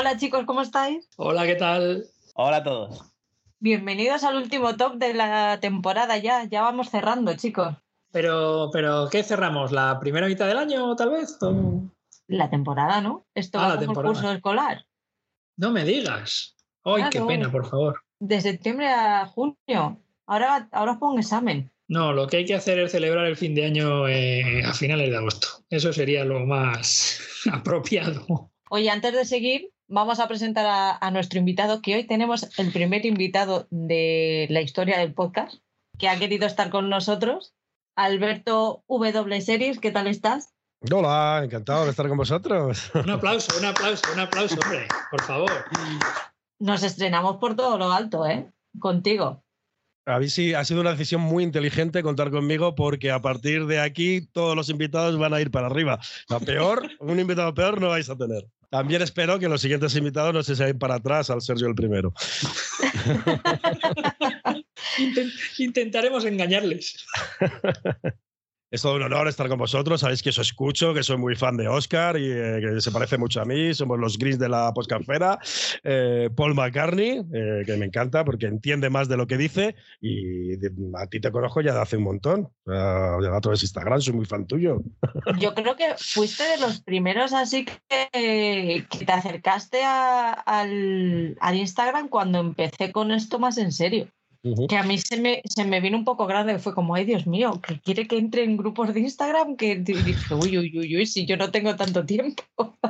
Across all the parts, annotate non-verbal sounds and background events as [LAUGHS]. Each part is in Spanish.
Hola chicos, ¿cómo estáis? Hola, ¿qué tal? Hola a todos. Bienvenidos al último top de la temporada ya. Ya vamos cerrando, chicos. Pero, pero ¿qué cerramos? ¿La primera mitad del año, tal vez? ¿O- La temporada, ¿no? Esto Ah, va el curso escolar. No me digas. ¡Ay, qué pena, por favor! De septiembre a junio. Ahora, ahora os pongo examen. No, lo que hay que hacer es celebrar el fin de año eh, a finales de agosto. Eso sería lo más [LAUGHS] apropiado. Oye, antes de seguir, vamos a presentar a, a nuestro invitado, que hoy tenemos el primer invitado de la historia del podcast, que ha querido estar con nosotros. Alberto W Series, ¿qué tal estás? Hola, encantado de estar con vosotros. Un aplauso, un aplauso, un aplauso, hombre, por favor. Nos estrenamos por todo lo alto, ¿eh? Contigo. A mí sí, ha sido una decisión muy inteligente contar conmigo porque a partir de aquí todos los invitados van a ir para arriba. La peor, un invitado peor no vais a tener. También espero que los siguientes invitados no se sean para atrás al Sergio el primero. [LAUGHS] Inten- intentaremos engañarles. [LAUGHS] Es todo un honor estar con vosotros. Sabéis que os escucho, que soy muy fan de Oscar y eh, que se parece mucho a mí. Somos los gris de la poscafera. Eh, Paul McCartney, eh, que me encanta porque entiende más de lo que dice. Y a ti te conozco ya de hace un montón. Sea, a través de Instagram, soy muy fan tuyo. Yo creo que fuiste de los primeros así que, que te acercaste al Instagram cuando empecé con esto más en serio. Que a mí se me, se me vino un poco grande, fue como, ay Dios mío, que quiere que entre en grupos de Instagram, que dije, uy, uy, uy, uy, si yo no tengo tanto tiempo. [LAUGHS]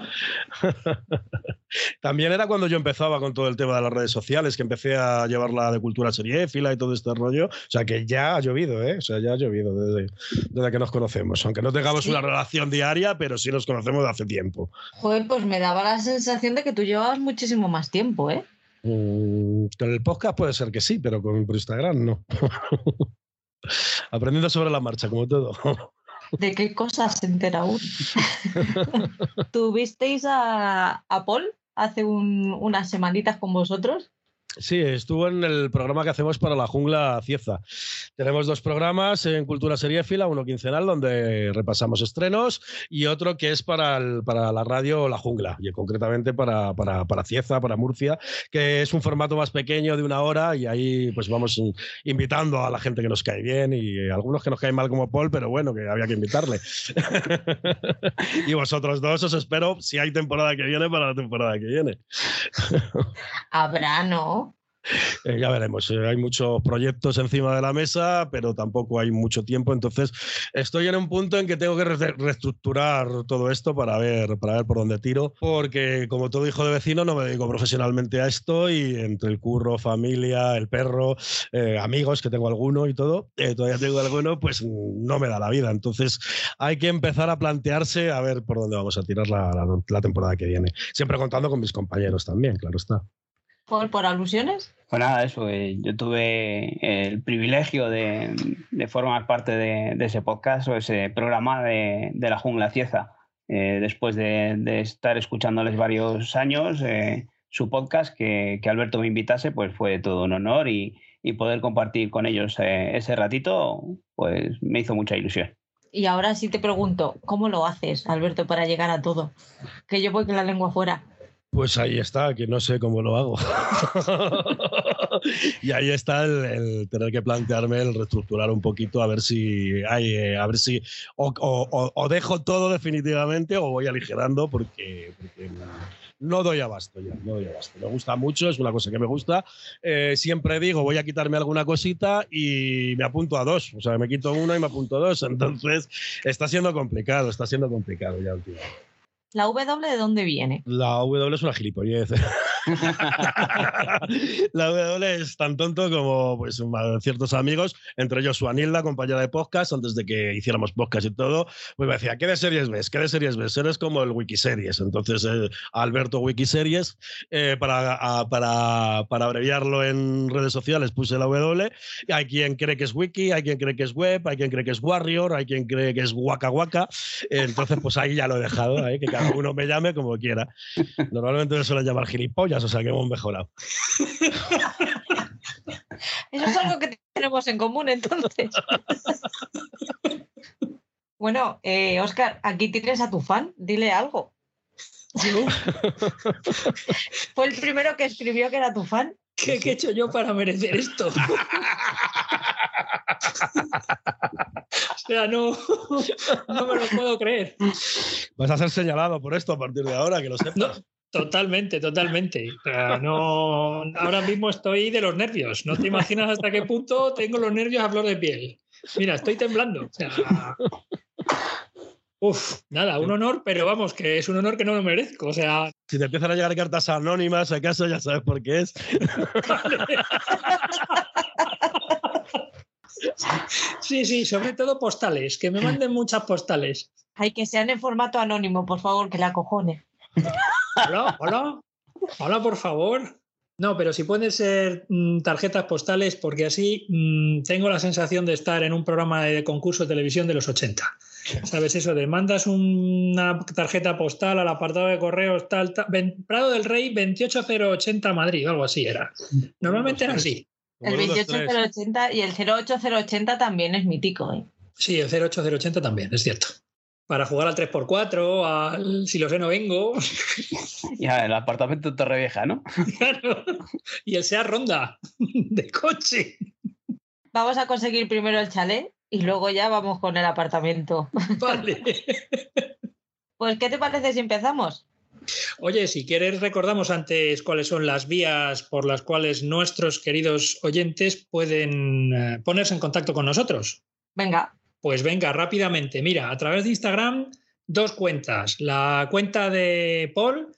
También era cuando yo empezaba con todo el tema de las redes sociales, que empecé a llevarla de cultura seriéfila y todo este rollo. O sea que ya ha llovido, ¿eh? O sea, ya ha llovido desde, desde que nos conocemos. Aunque no tengamos Sí. una relación diaria, pero sí nos conocemos de hace tiempo. Joder, pues me daba la sensación de que tú llevabas muchísimo más tiempo, ¿eh? Mm, con el podcast puede ser que sí, pero con Instagram no. [LAUGHS] Aprendiendo sobre la marcha, como todo. ¿De qué cosas se entera uno? [LAUGHS] ¿Tuvisteis a, a Paul hace un- unas semanitas con vosotros? Sí, estuvo en el programa que hacemos para la jungla Cieza. Tenemos dos programas en Cultura Seriéfila, uno quincenal donde repasamos estrenos y otro que es para, el- para la radio La Jungla, y concretamente para, para, para Cieza, para Murcia, que es un formato más pequeño de una hora y ahí pues vamos in- invitando a la gente que nos cae bien y algunos que nos caen mal como Paul, pero bueno, que había que invitarle. [LAUGHS] y vosotros dos os espero si hay temporada que viene para la temporada que viene. Habrá, ¿no? Eh, ya veremos. eh, hay muchos proyectos encima de la mesa, pero tampoco hay mucho tiempo. Entonces, estoy en un punto en que tengo que re- reestructurar todo esto para ver, para ver por dónde tiro. Porque, como todo hijo de vecino, no me dedico profesionalmente a esto. Y entre el curro, familia, el perro, eh, amigos, que tengo alguno y todo, todavía tengo alguno, pues no me da la vida. Entonces, hay que empezar a plantearse a ver por dónde vamos a tirar la temporada que viene. Siempre contando con mis compañeros también, claro está. ¿Por, por alusiones? Pues nada, eso, eh, yo tuve el privilegio de, de formar parte de, de ese podcast o ese programa de, de la jungla cieza. Eh, después de, de estar escuchándoles varios años, eh, su podcast, que, que Alberto me invitase, pues fue todo un honor y, y poder compartir con ellos eh, ese ratito, pues me hizo mucha ilusión. Y ahora sí te pregunto, ¿cómo lo haces, Alberto, para llegar a todo? Que yo voy con la lengua fuera. Pues ahí está, que no sé cómo lo hago. [LAUGHS] y ahí está el, tener que plantearme el reestructurar un poquito a ver si hay, eh, a ver si o, dejo todo definitivamente o voy aligerando porque, porque no doy abasto ya, no doy abasto. Me gusta mucho, es una cosa que me gusta. Eh, siempre digo, voy a quitarme alguna cosita y me apunto a dos. O sea, me quito una y me apunto a dos. Entonces, está siendo complicado, está siendo complicado ya últimamente. ¿La W de dónde viene? La W es una gilipollez. [LAUGHS] [LAUGHS] la W es tan tonto como pues, ciertos amigos, entre ellos su Anilda, compañera de podcast, antes de que hiciéramos podcast y todo, pues me decía, ¿qué de series ves? ¿Qué de series ves? Eres como el Wikiseries. Entonces, eh, Alberto Wikiseries, eh, para, a- para, para abreviarlo en redes sociales, puse la W. Hay quien cree que es Wiki, hay quien cree que es Web, hay quien cree que es Warrior, hay quien cree que es Waka Waka. Entonces, pues ahí ya lo he dejado, ¿eh? que cada uno me llame como quiera. Normalmente me suelen llamar gilipollas, o sea que hemos mejorado. [LAUGHS] Eso es algo que tenemos en común entonces. [LAUGHS] bueno, eh, Oscar, aquí tienes a tu fan, dile algo. [LAUGHS] Fue el primero que escribió que era tu fan. ¿Qué, qué he hecho yo para merecer esto? o sea, no, no me lo puedo creer. Vas a ser señalado por esto a partir de ahora, que lo sepas. No, totalmente, totalmente. O sea, no, ahora mismo estoy de los nervios. No te imaginas hasta qué punto tengo los nervios a flor de piel. Mira, estoy temblando. O sea, uf, nada, un honor, pero vamos, que es un honor que no me merezco. O sea, Si te empiezan a llegar cartas anónimas, acaso ya sabes por qué es. [LAUGHS] sí, sí, sobre todo postales, que me manden muchas postales. Hay que sean en formato anónimo, por favor, que la cojone. Hola, hola, hola, por favor. No, pero si pueden ser mm, tarjetas postales, porque así mm, tengo la sensación de estar en un programa de concurso de televisión de los 80. ¿Sabes eso? De mandas una tarjeta postal al apartado de correos tal, tal Prado del Rey 28080 Madrid, algo así era. Normalmente era así. El Como uno, dos, tres. 28080 y el 08080 también es mítico. ¿eh? Sí, el 08080 también, es cierto. Para jugar al 3x4, al si lo sé no vengo. [LAUGHS] Ya, el apartamento de Torrevieja, ¿no? [LAUGHS] Claro. Y el SEA Ronda de coche. Vamos a conseguir primero el chalet y luego ya vamos con el apartamento. Vale. [LAUGHS] Pues, ¿qué te parece si empezamos? Oye, si quieres, recordamos antes cuáles son las vías por las cuales nuestros queridos oyentes pueden eh, ponerse en contacto con nosotros. Venga, Pues venga, rápidamente. Mira, a través de Instagram, dos cuentas. La cuenta de Paul,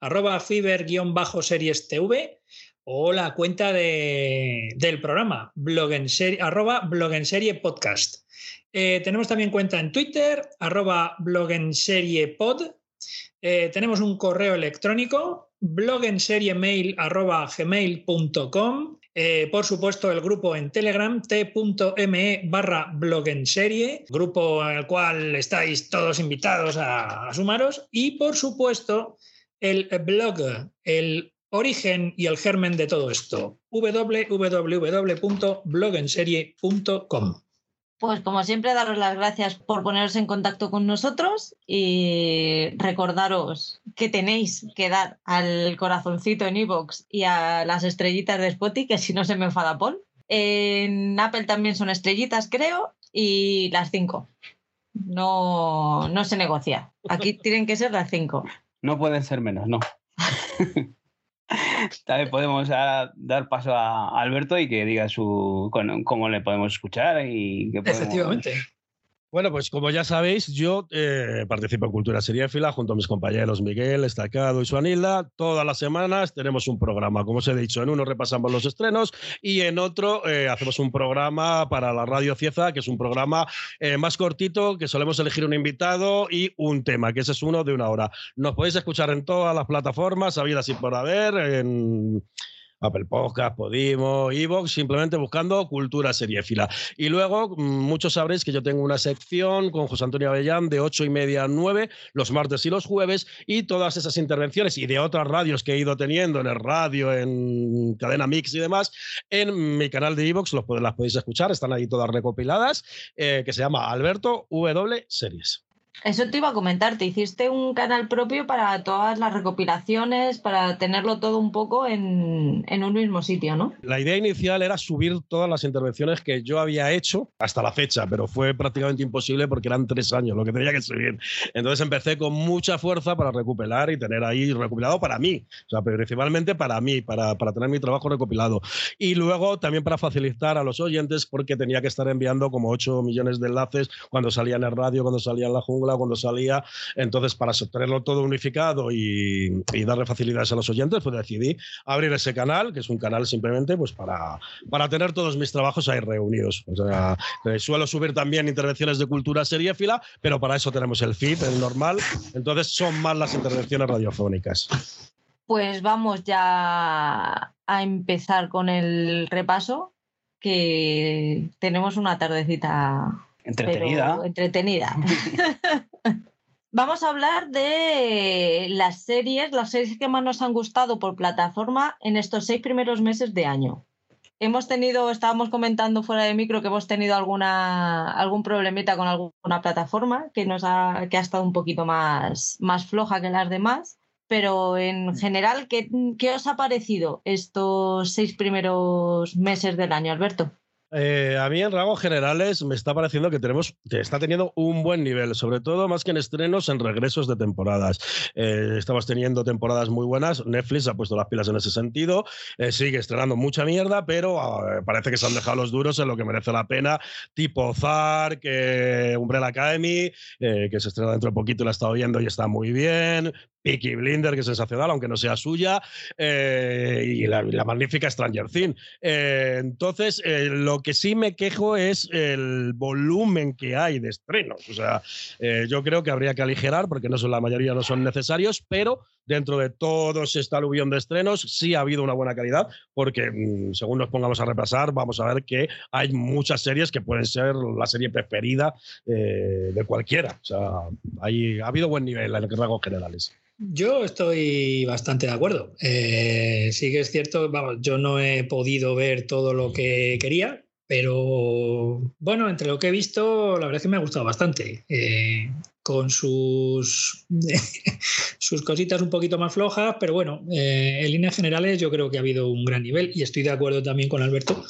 arroba fiber-series TV, o la cuenta de- del programa, blog en serie, arroba blog en serie podcast. Eh, tenemos también cuenta en Twitter, arroba blog en serie pod. Eh, tenemos un correo electrónico, blogenseriemail arroba gmail.com. Eh, por supuesto, el grupo en Telegram, t.me barra blogenserie, grupo al cual estáis todos invitados a, a sumaros. Y por supuesto, el blog, el origen y el germen de todo esto, www.blogenserie.com. pues como siempre, daros las gracias por poneros en contacto con nosotros y recordaros que tenéis que dar al corazoncito en iVoox y a las estrellitas de Spotify, que si no se me enfada Paul. En Apple también son estrellitas, creo, y las cinco. No, no se negocia. Aquí [LAUGHS] tienen que ser las cinco. No pueden ser menos, no. [LAUGHS] También podemos dar paso a Alberto y que diga su con- cómo le podemos escuchar y qué podemos... Efectivamente. Bueno, pues como ya sabéis, yo eh, participo en Cultura Seriéfila junto a mis compañeros Miguel, Estacado y Suanilda. Todas las semanas tenemos un programa. Como os he dicho, en uno repasamos los estrenos y en otro eh, hacemos un programa para la Radio Cieza, que es un programa eh, más cortito, que solemos elegir un invitado y un tema, que ese es uno de una hora. Nos podéis escuchar en todas las plataformas, habidas y por haber, Apple Podcast, Podimo, Evox, simplemente buscando Cultura Seriéfila. Y luego, mm, muchos sabréis que yo tengo una sección con José Antonio Avellán de 8 y media a 9, los martes y los jueves, y todas esas intervenciones y de otras radios que he ido teniendo en el radio, en Cadena Mix y demás, en mi canal de Evox las podéis escuchar, están ahí todas recopiladas, eh, que se llama Alberto W Series. Eso te iba a comentar, te hiciste un canal propio para todas las recopilaciones, para tenerlo todo un poco en, en un mismo sitio, ¿no? La idea inicial era subir todas las intervenciones que yo había hecho hasta la fecha, pero fue prácticamente imposible porque eran tres años lo que tenía que subir. Entonces empecé con mucha fuerza para recopilar y tener ahí recopilado para mí, o sea, principalmente para mí, para, para tener mi trabajo recopilado. Y luego también para facilitar a los oyentes porque tenía que estar enviando como 8 millones de enlaces cuando salía en el radio, cuando salía en la jungla, cuando salía. Entonces, para tenerlo todo unificado y, darle facilidades a los oyentes, pues decidí abrir ese canal, que es un canal simplemente pues para, para tener todos mis trabajos ahí reunidos. O sea, eh, suelo subir también intervenciones de cultura seriéfila, pero para eso tenemos el feed, el normal. Entonces son más las intervenciones radiofónicas. Pues vamos ya a empezar con el repaso, que tenemos una tardecita Entretenida. entretenida. [LAUGHS] Vamos a hablar de las series, las series que más nos han gustado por plataforma en estos seis primeros meses de año. Hemos tenido, estábamos comentando fuera de micro que hemos tenido alguna, algún problemita con alguna plataforma que nos ha, que ha estado un poquito más, más floja que las demás. pero en general, ¿qué, ¿qué, os ha parecido estos seis primeros meses del año, Alberto? Eh, a mí en rasgos generales me está pareciendo que tenemos, que está teniendo un buen nivel, sobre todo más que en estrenos, en regresos de temporadas. Eh, estamos teniendo temporadas muy buenas, Netflix ha puesto las pilas en ese sentido, eh, sigue estrenando mucha mierda, pero parece que se han dejado los duros en lo que merece la pena, tipo Zark, Umbrella Academy, que se estrena dentro de poquito y la he estado viendo y está muy bien, Peaky Blinder, que es sensacional, aunque no sea suya, y la, magnífica Stranger Things. entonces, lo lo que sí me quejo es el volumen que hay de estrenos. O sea, eh, yo creo que habría que aligerar, porque no son, la mayoría no son necesarios, pero dentro de todo este aluvión de estrenos sí ha habido una buena calidad, porque mm, según nos pongamos a repasar, vamos a ver que hay muchas series que pueden ser la serie preferida eh, de cualquiera. O sea, ha habido buen nivel en rasgos generales. Yo estoy bastante de acuerdo. Eh, sí que es cierto, vamos, yo no he podido ver todo lo que quería, pero bueno, entre lo que he visto, la verdad es que me ha gustado bastante. Eh, con sus, [LAUGHS] sus cositas un poquito más flojas, pero bueno, eh, en líneas generales yo creo que ha habido un gran nivel y estoy de acuerdo también con Alberto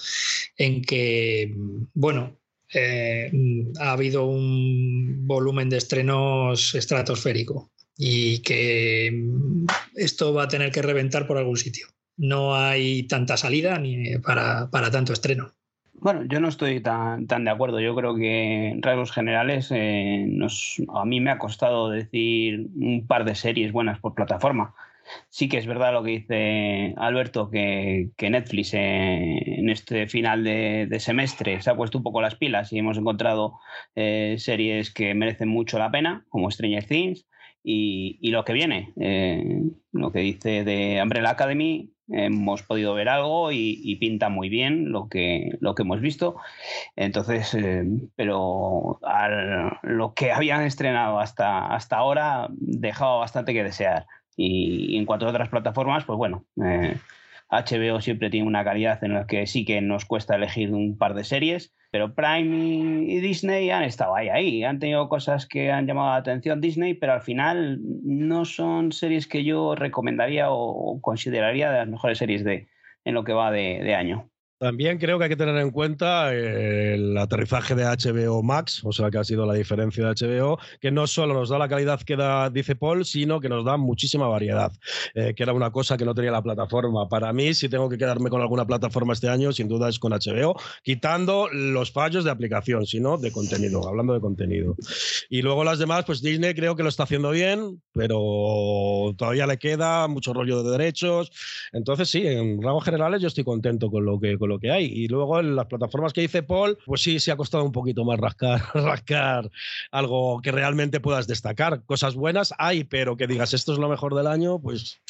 en que, bueno, eh, ha habido un volumen de estrenos estratosférico y que esto va a tener que reventar por algún sitio. No hay tanta salida ni para, para tanto estreno. Bueno, yo no estoy tan, tan de acuerdo. Yo creo que en rasgos generales eh, nos, a mí me ha costado decir un par de series buenas por plataforma. Sí que es verdad lo que dice Alberto, que, que Netflix eh, en este final de, de, semestre se ha puesto un poco las pilas y hemos encontrado eh, series que merecen mucho la pena, como Stranger Things, y, y lo que viene, lo que dice de Umbrella Academy, hemos podido ver algo y, pinta muy bien lo que, lo que hemos visto. Entonces, eh, pero lo que habían estrenado hasta, hasta ahora dejaba bastante que desear. Y, en cuanto a otras plataformas, pues bueno, eh, HBO siempre tiene una calidad en la que sí que nos cuesta elegir un par de series, pero Prime y Disney han estado ahí. Han tenido cosas que han llamado la atención Disney, pero al final no son series que yo recomendaría o consideraría de las mejores series de, en lo que va de año. También creo que hay que tener en cuenta el aterrizaje de HBO Max, o sea que ha sido la diferencia de HBO, que no solo nos da la calidad que da, dice Paul, sino que nos da muchísima variedad, eh, que era una cosa que no tenía la plataforma. Para mí, si tengo que quedarme con alguna plataforma este año, sin duda es con HBO, quitando los fallos de aplicación, sino de contenido, hablando de contenido. Y luego las demás, pues Disney creo que lo está haciendo bien, pero todavía le queda mucho rollo de derechos. Entonces, sí, en rasgos generales yo estoy contento con lo que lo que hay. Y luego en las plataformas que dice Paul, pues sí, se ha costado un poquito más rascar, [LAUGHS] rascar algo que realmente puedas destacar. Cosas buenas hay, pero que digas esto es lo mejor del año, pues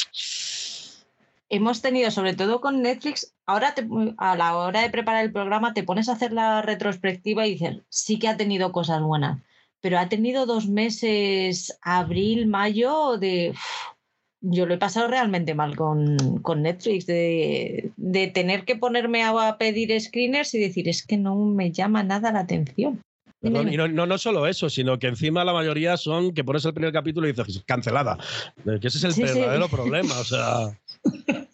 hemos tenido, sobre todo con Netflix, ahora a la hora de preparar el programa te pones a hacer la retrospectiva y dices, sí que ha tenido cosas buenas, pero ha tenido dos meses, abril, mayo, de yo lo he pasado realmente mal con, Netflix, de, tener que ponerme a, pedir screeners y decir, es que no me llama nada la atención. No, no, no, solo eso, sino que encima la mayoría son que pones el primer capítulo y dices cancelada. Que ese es el verdadero problema. O sea. [LAUGHS]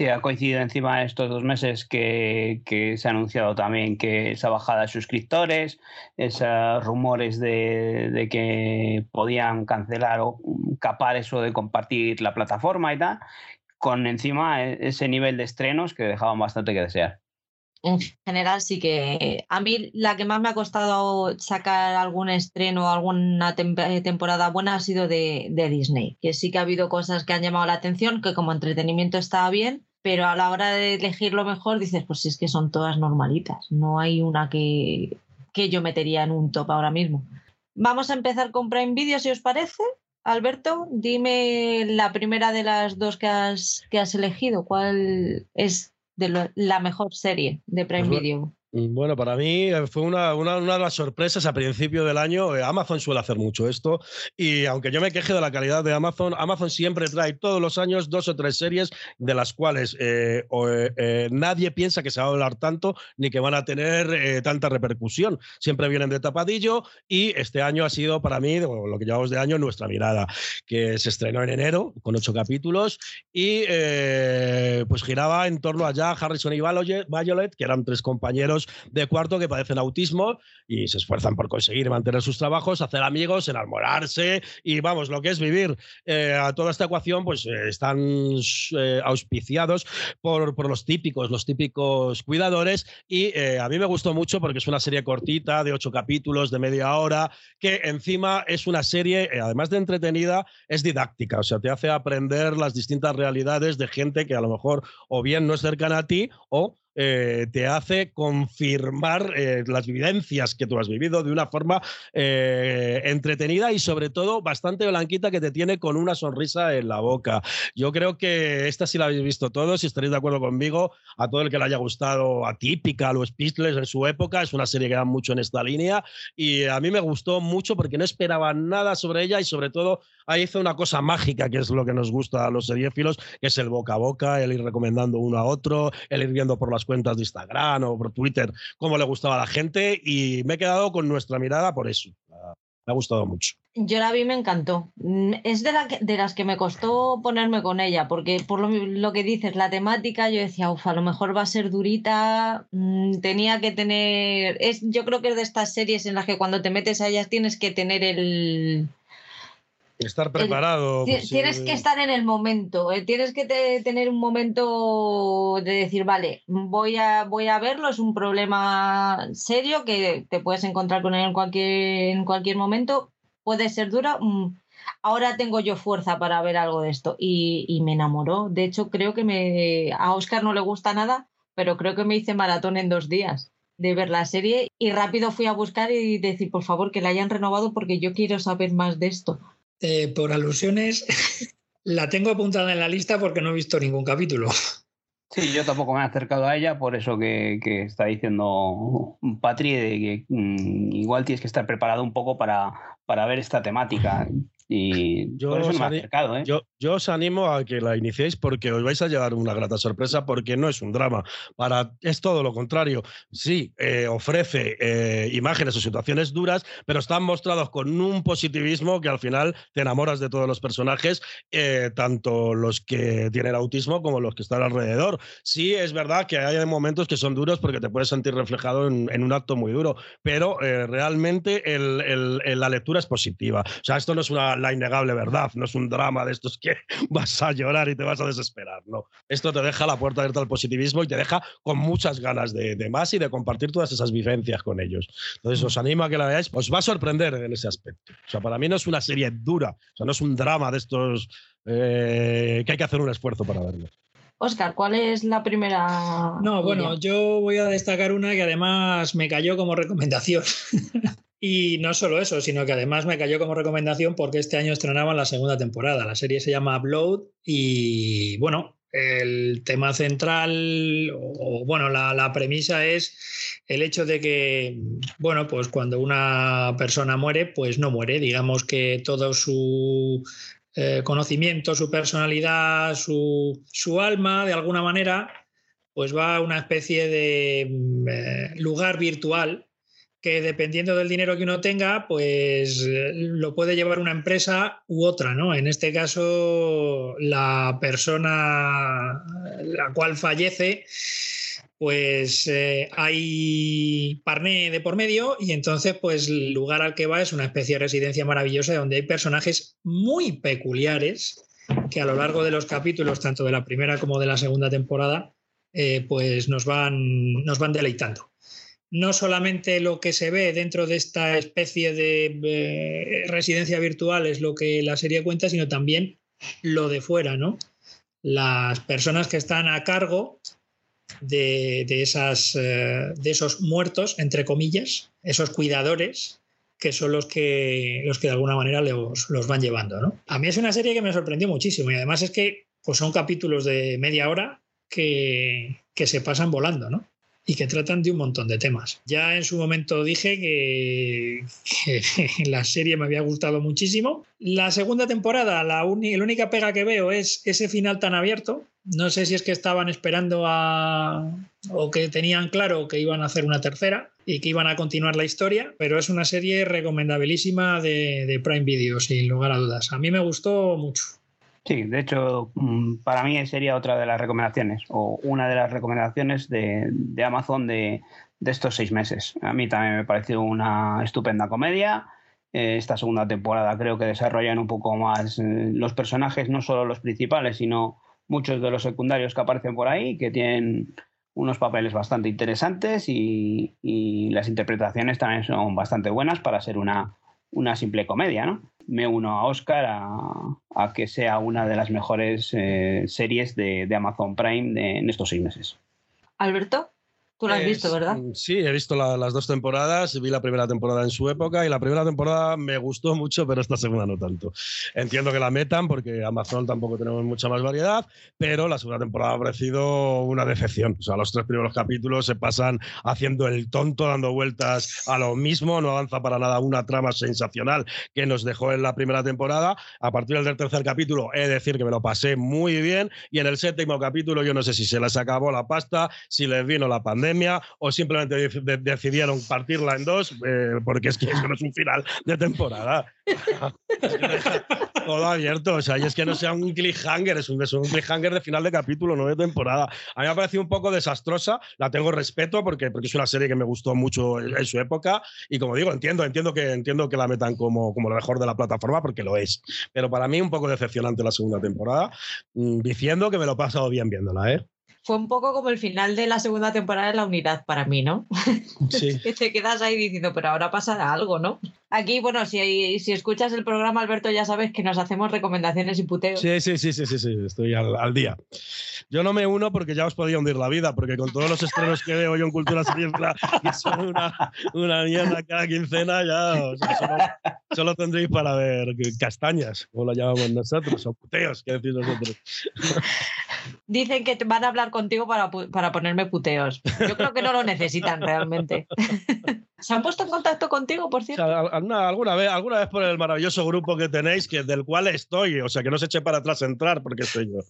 Sí, ha coincidido encima estos dos meses que, se ha anunciado también que esa bajada de suscriptores, esos rumores de, que podían cancelar o capar eso de compartir la plataforma y tal, con encima e, ese nivel de estrenos que dejaban bastante que desear. En general sí que a mí la que más me ha costado sacar algún estreno alguna eh, temporada buena ha sido de, de Disney, que sí que ha habido cosas que han llamado la atención, que como entretenimiento estaba bien, pero a la hora de elegir lo mejor dices, pues es que son todas normalitas, no hay una que, que yo metería en un top ahora mismo. Vamos a empezar con Prime Video, si os parece. Alberto, dime la primera de las dos que has, que has elegido, ¿cuál es de la mejor serie de Prime pues Video? Bueno, para mí eh, fue una, una, de las sorpresas a principio del año. Eh, Amazon suele hacer mucho esto y aunque yo me queje de la calidad de Amazon, Amazon siempre trae todos los años dos o tres series de las cuales eh, nadie piensa que se va a hablar tanto ni que van a tener tanta repercusión. Siempre vienen de tapadillo y este año ha sido para mí, lo que llamamos de año, nuestra mirada, que se estrenó en enero con ocho capítulos y pues giraba en torno a ya Harrison y Violet, que eran tres compañeros de cuarto que padecen autismo y se esfuerzan por conseguir mantener sus trabajos, hacer amigos, enamorarse y vamos, lo que es vivir. Eh, a toda esta ecuación pues eh, están eh, auspiciados por, por, los típicos, los típicos cuidadores y a mí me gustó mucho porque es una serie cortita de ocho capítulos de media hora que encima es una serie, además de entretenida, es didáctica, o sea, te hace aprender las distintas realidades de gente que a lo mejor o bien no es cercana a ti o eh, te hace confirmar eh, las vivencias que tú has vivido de una forma eh, entretenida y sobre todo bastante blanquita que te tiene con una sonrisa en la boca. Yo creo que esta sí la habéis visto todos, si estaréis de acuerdo conmigo, a todo el que le haya gustado Atípica, los Speechless en su época, es una serie que da mucho en esta línea y a mí me gustó mucho porque no esperaba nada sobre ella y sobre todo ahí hizo una cosa mágica que es lo que nos gusta a los seriéfilos, que es el boca a boca, el ir recomendando uno a otro, el ir viendo por las cuentas de Instagram o por Twitter cómo le gustaba a la gente y me he quedado con nuestra mirada por eso. Me ha gustado mucho. Yo la vi, me encantó. Mm, es de, de las que me costó ponerme con ella, porque por lo, que dices, la temática, yo decía, uff, a lo mejor va a ser durita, mm, tenía que tener... Es, yo creo que es de estas series en las que cuando te metes a ellas tienes que tener el, Estar preparado. Pues, tienes que estar en el momento, eh, tienes que tener un momento de decir, vale, voy a, voy a verlo, es un problema serio que te puedes encontrar con él en cualquier, en cualquier momento, puede ser dura. Mm, ahora tengo yo fuerza para ver algo de esto y, y me enamoró. De hecho, creo que me, a Oscar no le gusta nada, pero creo que me hice maratón en dos días de ver la serie y rápido fui a buscar y decir, por favor, que la hayan renovado porque yo quiero saber más de esto. Eh, por alusiones, [LAUGHS] la tengo apuntada en la lista porque no he visto ningún capítulo. Sí, yo tampoco me he acercado a ella, por eso que, está diciendo Patri, de que mm, igual tienes que estar preparado un poco para, para ver esta temática. Y yo por eso me he acercado. ¿eh? Yo, yo os animo a que la iniciéis porque os vais a llevar una grata sorpresa porque no es un drama. Para, es todo lo contrario. Sí, eh, ofrece eh, imágenes o situaciones duras, pero están mostrados con un positivismo que al final te enamoras de todos los personajes, tanto los que tienen autismo como los que están alrededor. Sí, es verdad que hay momentos que son duros porque te puedes sentir reflejado en, un acto muy duro, pero realmente la lectura es positiva. O sea, esto no es una, la innegable verdad, no es un drama de estos que [LAUGHS] vas a llorar y te vas a desesperar, ¿no? Esto te deja la puerta abierta al positivismo y te deja con muchas ganas de, más y de compartir todas esas vivencias con ellos. Entonces os animo a que la veáis, os va a sorprender en ese aspecto. O sea, para mí no es una serie dura, o sea, no es un drama de estos eh, que hay que hacer un esfuerzo para verlo. Oscar, ¿cuál es la primera? No, bueno, yo voy a destacar una que además me cayó como recomendación. [LAUGHS] Y no solo eso, sino que además me cayó como recomendación porque este año estrenaban la segunda temporada. La serie se llama Upload y bueno, el tema central, o, bueno, la, premisa es el hecho de que, bueno, pues cuando una persona muere, pues no muere. Digamos que todo su eh, conocimiento, su personalidad, su, su, alma, de alguna manera, pues va a una especie de mm, eh, lugar virtual que dependiendo del dinero que uno tenga, pues eh, lo puede llevar una empresa u otra, ¿no? En este caso, la persona la cual fallece, pues eh, hay parné de por medio y entonces, pues el lugar al que va es una especie de residencia maravillosa donde hay personajes muy peculiares que a lo largo de los capítulos, tanto de la primera como de la segunda temporada, eh, pues nos van, nos van deleitando no solamente lo que se ve dentro de esta especie de residencia virtual es lo que la serie cuenta, sino también lo de fuera, ¿no? Las personas que están a cargo de, esas, eh, de esos muertos, entre comillas, esos cuidadores, que son los que, los que de alguna manera los, van llevando, ¿no? A mí es una serie que me sorprendió muchísimo y además es que pues son capítulos de media hora que, que se pasan volando, ¿no? Y que tratan de un montón de temas. Ya en su momento dije que, la serie me había gustado muchísimo. La segunda temporada, la, única pega que veo es ese final tan abierto. No sé si es que estaban esperando a... o que tenían claro que iban a hacer una tercera y que iban a continuar la historia, pero es una serie recomendabilísima de, de Prime Video, sin lugar a dudas. A mí me gustó mucho. Sí, de hecho, mm, para mí sería otra de las recomendaciones, o una de las recomendaciones de, Amazon de, estos seis meses. A mí también me pareció una estupenda comedia. Eh, esta segunda temporada creo que desarrollan un poco más eh, los personajes, no solo los principales, sino muchos de los secundarios que aparecen por ahí, que tienen unos papeles bastante interesantes y, y las interpretaciones también son bastante buenas para ser una, una simple comedia, ¿no? Me uno a Oscar a, que sea una de las mejores eh, series de, Amazon Prime en estos seis meses. Alberto. Tú lo has visto, ¿verdad? Sí, he visto las dos temporadas, vi la primera temporada en su época y la primera temporada me gustó mucho, pero esta segunda no tanto. Entiendo que la metan porque Amazon tampoco tenemos mucha más variedad, pero la segunda temporada ha parecido una decepción. O sea, los tres primeros capítulos se pasan haciendo el tonto, dando vueltas a lo mismo, no avanza para nada una trama sensacional que nos dejó en la primera temporada. A partir del tercer capítulo, he de decir que me lo pasé muy bien y en el séptimo capítulo yo no sé si se les acabó la pasta, si les vino la pandemia o simplemente decidieron partirla en dos eh, porque es que eso no es un final de temporada. [LAUGHS] Todo abierto, o sea, y es que no sea un cliffhanger, es un, es un cliffhanger de final de capítulo, no de temporada. A mí me ha parecido un poco desastrosa, la tengo respeto porque, porque es una serie que me gustó mucho en, su época y como digo, entiendo, entiendo que, entiendo que la metan como, como lo mejor de la plataforma porque lo es. Pero para mí un poco decepcionante la segunda temporada, mm, diciendo que me lo he pasado bien viéndola, ¿eh? Fue un poco como el final de la segunda temporada de la unidad para mí, ¿no? [LAUGHS] Sí. que te quedas ahí diciendo, pero ahora pasará algo, ¿no? Aquí, bueno, si, si escuchas el programa, Alberto, ya sabes que nos hacemos recomendaciones y puteos. Sí, sí, sí, sí, sí, sí estoy al, día. Yo no me uno porque ya os podía hundir la vida, porque con todos los estrenos que veo yo en Cultura Siniestra, que son una, una mierda cada quincena, ya solo, tendréis para ver castañas, como lo llamamos nosotros, o puteos, que decís nosotros. Dicen que van a hablar contigo para, para ponerme puteos. Yo creo que no lo necesitan realmente. [LAUGHS] ¿Se han puesto en contacto contigo, por cierto? alguna, vez, alguna vez por el maravilloso grupo que tenéis, que, del cual estoy, o sea, que no se eche para atrás entrar porque estoy yo.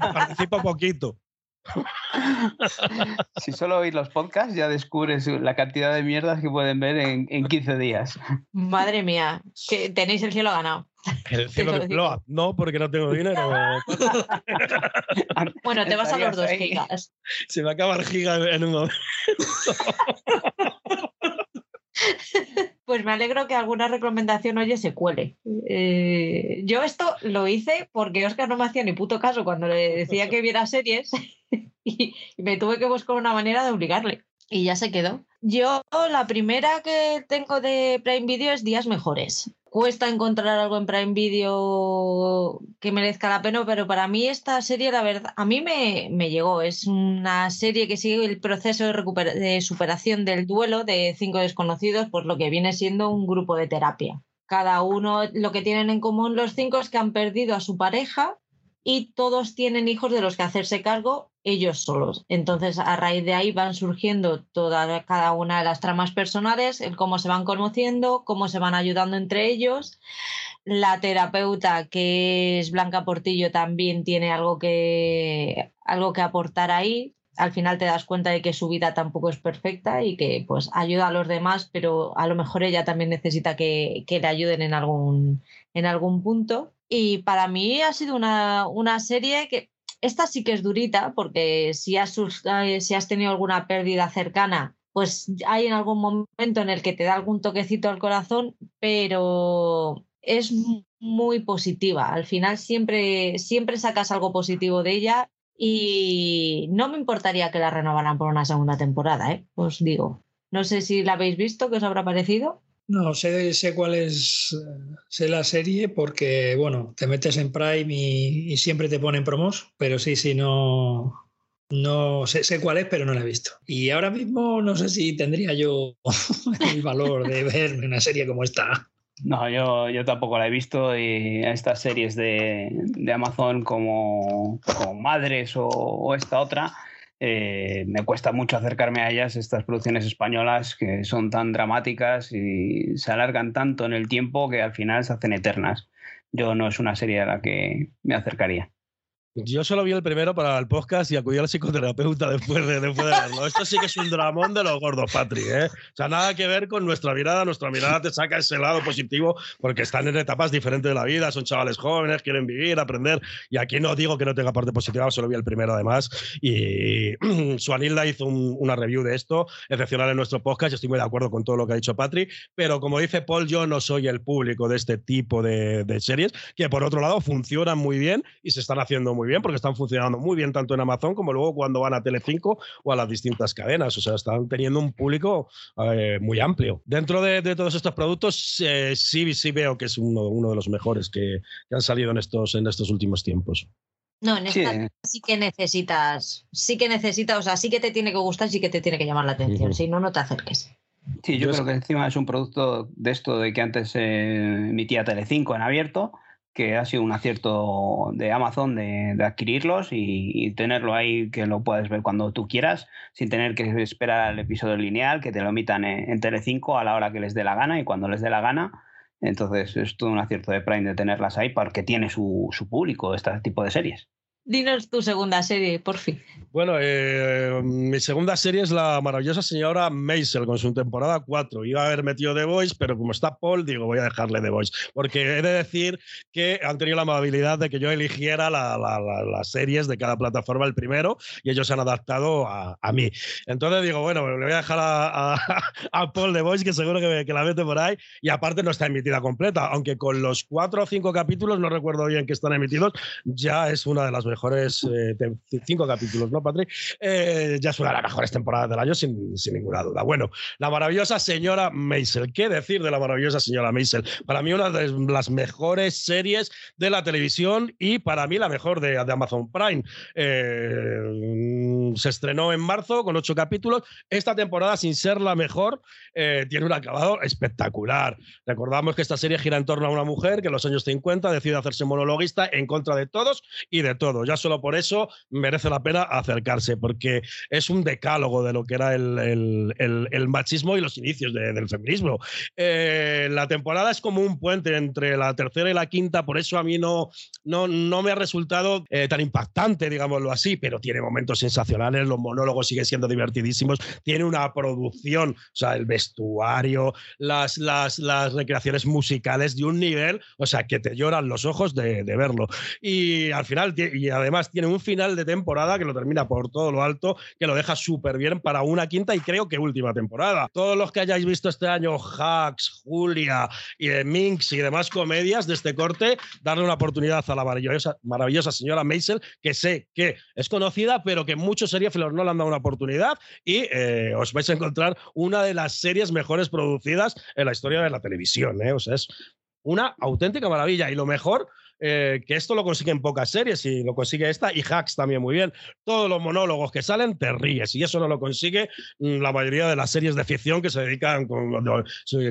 Participo, poquito. [LAUGHS] Si solo oís los podcasts, ya descubres la cantidad de mierdas que pueden ver en, en 15 días. Madre mía, que tenéis el cielo ganado. El cielo que no, porque no tengo dinero. [LAUGHS] bueno, te vas a los dos gigas. Se me acaba el giga en un momento. [LAUGHS] Pues me alegro que alguna recomendación oye se cuele. Eh, yo esto lo hice porque Oscar no me hacía ni puto caso cuando le decía que viera series [LAUGHS] y, me tuve que buscar una manera de obligarle. Y ya se quedó. Yo la primera que tengo de Prime Video es Días Mejores cuesta encontrar algo en Prime Video que merezca la pena, pero para mí esta serie, la verdad, a mí me, me llegó. Es una serie que sigue el proceso de, de, superación del duelo de cinco desconocidos, por lo que viene siendo un grupo de terapia. Cada uno, lo que tienen en común los cinco es que han perdido a su pareja y todos tienen hijos de los que hacerse cargo ellos solos. Entonces, a raíz de ahí van surgiendo cada una de las tramas personales, cómo se van conociendo, cómo se van ayudando entre ellos. La terapeuta, que es Blanca Portillo, también tiene algo que, algo que aportar ahí. Al final te das cuenta de que su vida tampoco es perfecta y que pues ayuda a los demás, pero a lo mejor ella también necesita que, que le ayuden en algún, en algún punto. Y para mí ha sido una, una serie que esta sí que es durita porque si has, eh, si has tenido alguna pérdida cercana, pues hay en algún momento en el que te da algún toquecito al corazón, pero es muy positiva. Al final siempre, siempre sacas algo positivo de ella y no me importaría que la renovaran por una segunda temporada, ¿eh? os digo. No sé si la habéis visto, ¿qué os habrá parecido? No, sé, sé cuál es sé la serie porque, bueno, te metes en Prime y, siempre te ponen promos, pero sí, sí, no, no sé, sé, cuál es, pero no la he visto. Y ahora mismo no sé si tendría yo [LAUGHS] el valor de ver una serie como esta. No, yo, yo tampoco la he visto y estas series de, de Amazon como, como Madres o, esta otra, eh, me cuesta mucho acercarme a ellas, estas producciones españolas que son tan dramáticas y se alargan tanto en el tiempo que al final se hacen eternas. Yo no es una serie a la que me acercaría. Yo solo vi el primero para el podcast y acudí al psicoterapeuta después de, después de verlo. Esto sí que es un dramón de los gordos, Patri. ¿eh? O sea, nada que ver con nuestra mirada. Nuestra mirada te saca ese lado positivo porque están en etapas diferentes de la vida. Son chavales jóvenes, quieren vivir, aprender. Y aquí no digo que no tenga parte positiva, solo vi el primero además. Y [CLEARS THROAT] Suanilda hizo una review de esto, excepcional en nuestro podcast. Estoy muy de acuerdo con todo lo que ha dicho Patri. Pero como dice Paul, yo no soy el público de este tipo de, de series que, por otro lado, funcionan muy bien y se están haciendo muy bien porque están funcionando muy bien tanto en Amazon como luego cuando van a Telecinco o a las distintas cadenas. O sea, están teniendo un público eh, muy amplio. Dentro de, todos estos productos, eh, sí, sí veo que es uno, uno de los mejores que, han salido en estos, en estos últimos tiempos. No, en esta sí. que necesitas, sí que necesitas, o sea, sí que te tiene que gustar, sí que te tiene que llamar la atención, si no, no te acerques. Sí, yo, creo que encima es un producto de esto de que antes eh, emitía Telecinco en abierto, que ha sido un acierto de Amazon de, adquirirlos y, tenerlo ahí que lo puedes ver cuando tú quieras, sin tener que esperar al episodio lineal, que te lo emitan en, Telecinco a la hora que les dé la gana y cuando les dé la gana. Entonces es todo un acierto de Prime de tenerlas ahí porque tiene su público este tipo de series. Dinos tu segunda serie, por fin. Bueno, eh, mi segunda serie es la maravillosa señora Maisel con su temporada 4. Iba a haber metido The Voice, pero como está Paul, digo, voy a dejarle The Voice. Porque he de decir que han tenido la amabilidad de que yo eligiera las series de cada plataforma el primero y ellos se han adaptado a, mí. Entonces digo, bueno, le voy a dejar a, [LAUGHS] a, Paul The Voice, que seguro que, que, la mete por ahí. Y aparte no está emitida completa, aunque con los cuatro o cinco capítulos, no recuerdo bien que están emitidos, ya es una de las mejores mejores eh, cinco capítulos, ¿no, Patrick? Eh, ya es una de las mejores temporadas del año, sin, sin, ninguna duda. Bueno, la maravillosa señora Maisel. ¿Qué decir de la maravillosa señora Maisel? Para mí, una de las mejores series de la televisión y para mí la mejor de, Amazon Prime. Eh, se estrenó en marzo con ocho capítulos. Esta temporada, sin ser la mejor, tiene un acabado espectacular. Recordamos que esta serie gira en torno a una mujer que en los años 50 decide hacerse monologuista en contra de todos y de ya solo por eso merece la pena acercarse, porque es un decálogo de lo que era el, el, machismo y los inicios del feminismo. Eh, la temporada es como un puente entre la tercera y la quinta, por eso a mí no, no, no me ha resultado eh, tan impactante, digámoslo así, pero tiene momentos sensacionales, los monólogos siguen siendo divertidísimos, tiene una producción, o sea, el vestuario, las, las, las recreaciones musicales de un nivel, o sea, que te lloran los ojos de, de verlo. Y al final, y además tiene un final de temporada que lo termina por todo lo alto, que lo deja súper bien para una quinta y creo que última temporada. Todos los que hayáis visto este año Hacks, Julia y Minx y demás comedias de este corte, darle una oportunidad a la maravillosa, maravillosa señora Maisel, que sé que es conocida, pero que muchos seriéfilos no le han dado una oportunidad y eh, os vais a encontrar una de las series mejores producidas en la historia de la televisión. ¿eh? Es una auténtica maravilla. Y lo mejor eh, que esto lo consiguen pocas series y lo consigue esta y Hacks también muy bien. Todos los monólogos que salen te ríes y eso no lo consigue mm, la mayoría de las series de ficción que se dedican, con,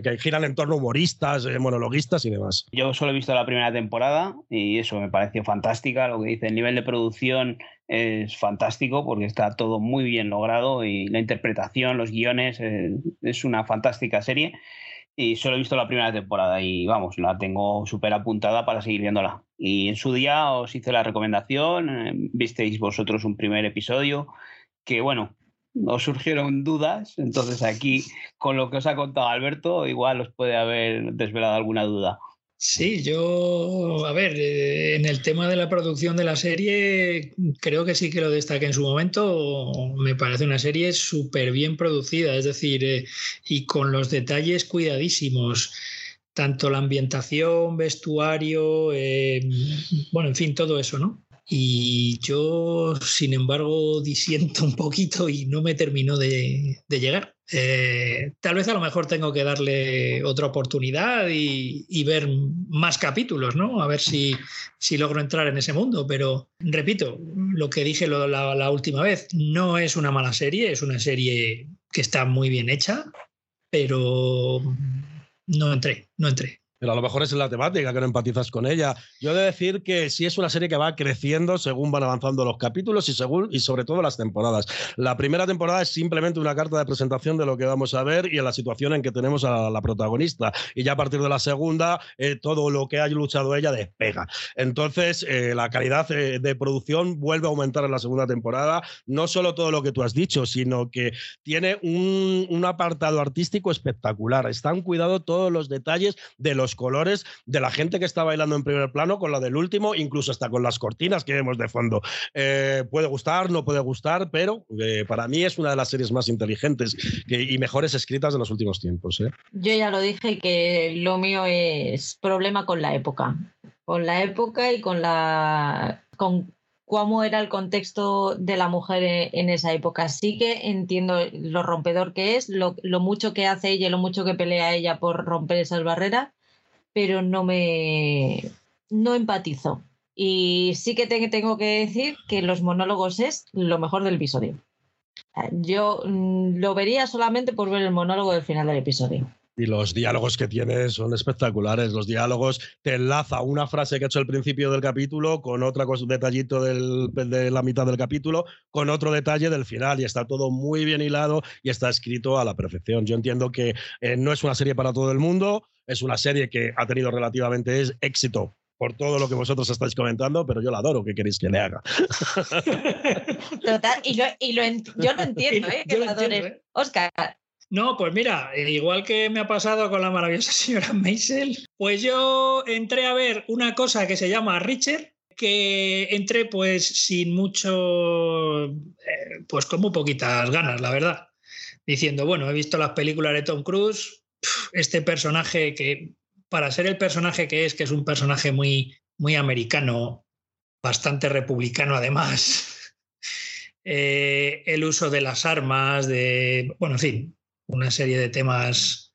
que giran en torno a humoristas, eh, monologuistas y demás. Yo solo he visto la primera temporada y eso me pareció fantástica, lo que dice, el nivel de producción es fantástico porque está todo muy bien logrado y la interpretación, los guiones, eh, es una fantástica serie y solo he visto la primera temporada y vamos, la tengo súper apuntada para seguir viéndola. Y en su día os hice la recomendación, eh, visteis vosotros un primer episodio que bueno, os surgieron dudas, entonces aquí con lo que os ha contado Alberto igual os puede haber desvelado alguna duda. Sí, yo, a ver, eh, en el tema de la producción de la serie, creo que sí que lo destaque en su momento. Me parece una serie súper bien producida, es decir, eh, y con los detalles cuidadísimos, tanto la ambientación, vestuario, eh, bueno, en fin, todo eso, ¿no? Y yo, sin embargo, [LAUGHS] disiento un poquito y no me termino de, llegar. Eh, tal vez a lo mejor tengo que darle otra oportunidad y, ver más capítulos, ¿no? A ver si, si, logro entrar en ese mundo. Pero repito, lo que dije la, la última vez, no es una mala serie, es una serie que está muy bien hecha, pero no entré, no entré. Pero a lo mejor es la temática, que no empatizas con ella. Yo he de decir que sí es una serie que va creciendo según van avanzando los capítulos y, según, y sobre todo las temporadas. La primera temporada es simplemente una carta de presentación de lo que vamos a ver y en la situación en que tenemos a la protagonista. Y ya a partir de la segunda, eh, todo lo que ha luchado ella despega. Entonces, eh, la calidad eh, de producción vuelve a aumentar en la segunda temporada. No solo todo lo que tú has dicho, sino que tiene un, un apartado artístico espectacular. Están cuidado todos los detalles de los colores de la gente que está bailando en primer plano con la del último, incluso hasta con las cortinas que vemos de fondo. Eh, puede gustar, no puede gustar, pero eh, para mí es una de las series más inteligentes y mejores escritas de los últimos tiempos. ¿eh? Yo ya lo dije que lo mío es problema con la época. Con la época y con la. con cómo era el contexto de la mujer en esa época. Sí que entiendo lo rompedor que es, lo, lo, mucho que hace ella lo mucho que pelea ella por romper esas barreras, pero no me no empatizo. Y sí que tengo que decir que los monólogos es lo mejor del episodio. Yo mm, lo vería solamente por ver el monólogo del final del episodio. Y los diálogos que tiene son espectaculares. Los diálogos te enlaza una frase que ha hecho al principio del capítulo con otra cosa, detallito de la mitad del capítulo, con otro detalle del final. Y está todo muy bien hilado y está escrito a la perfección. Yo entiendo que eh, no es una serie para todo el mundo, es una serie que ha tenido relativamente éxito por todo lo que vosotros estáis comentando, pero yo la adoro, ¿qué queréis que le haga? [LAUGHS] Total, y, yo lo entiendo, ¿eh? [LAUGHS] Que la adores. Oscar. No, pues mira, igual que me ha pasado con la maravillosa señora Maisel, pues yo entré a ver una cosa que se llama Richard, que entré pues sin mucho, eh, pues con muy poquitas ganas, la verdad. Diciendo, bueno, he visto las películas de Tom Cruise, este personaje que, para ser el personaje que es, que es un personaje muy, muy americano, bastante republicano además, [LAUGHS] eh, el uso de las armas, de, bueno, en fin, una serie de temas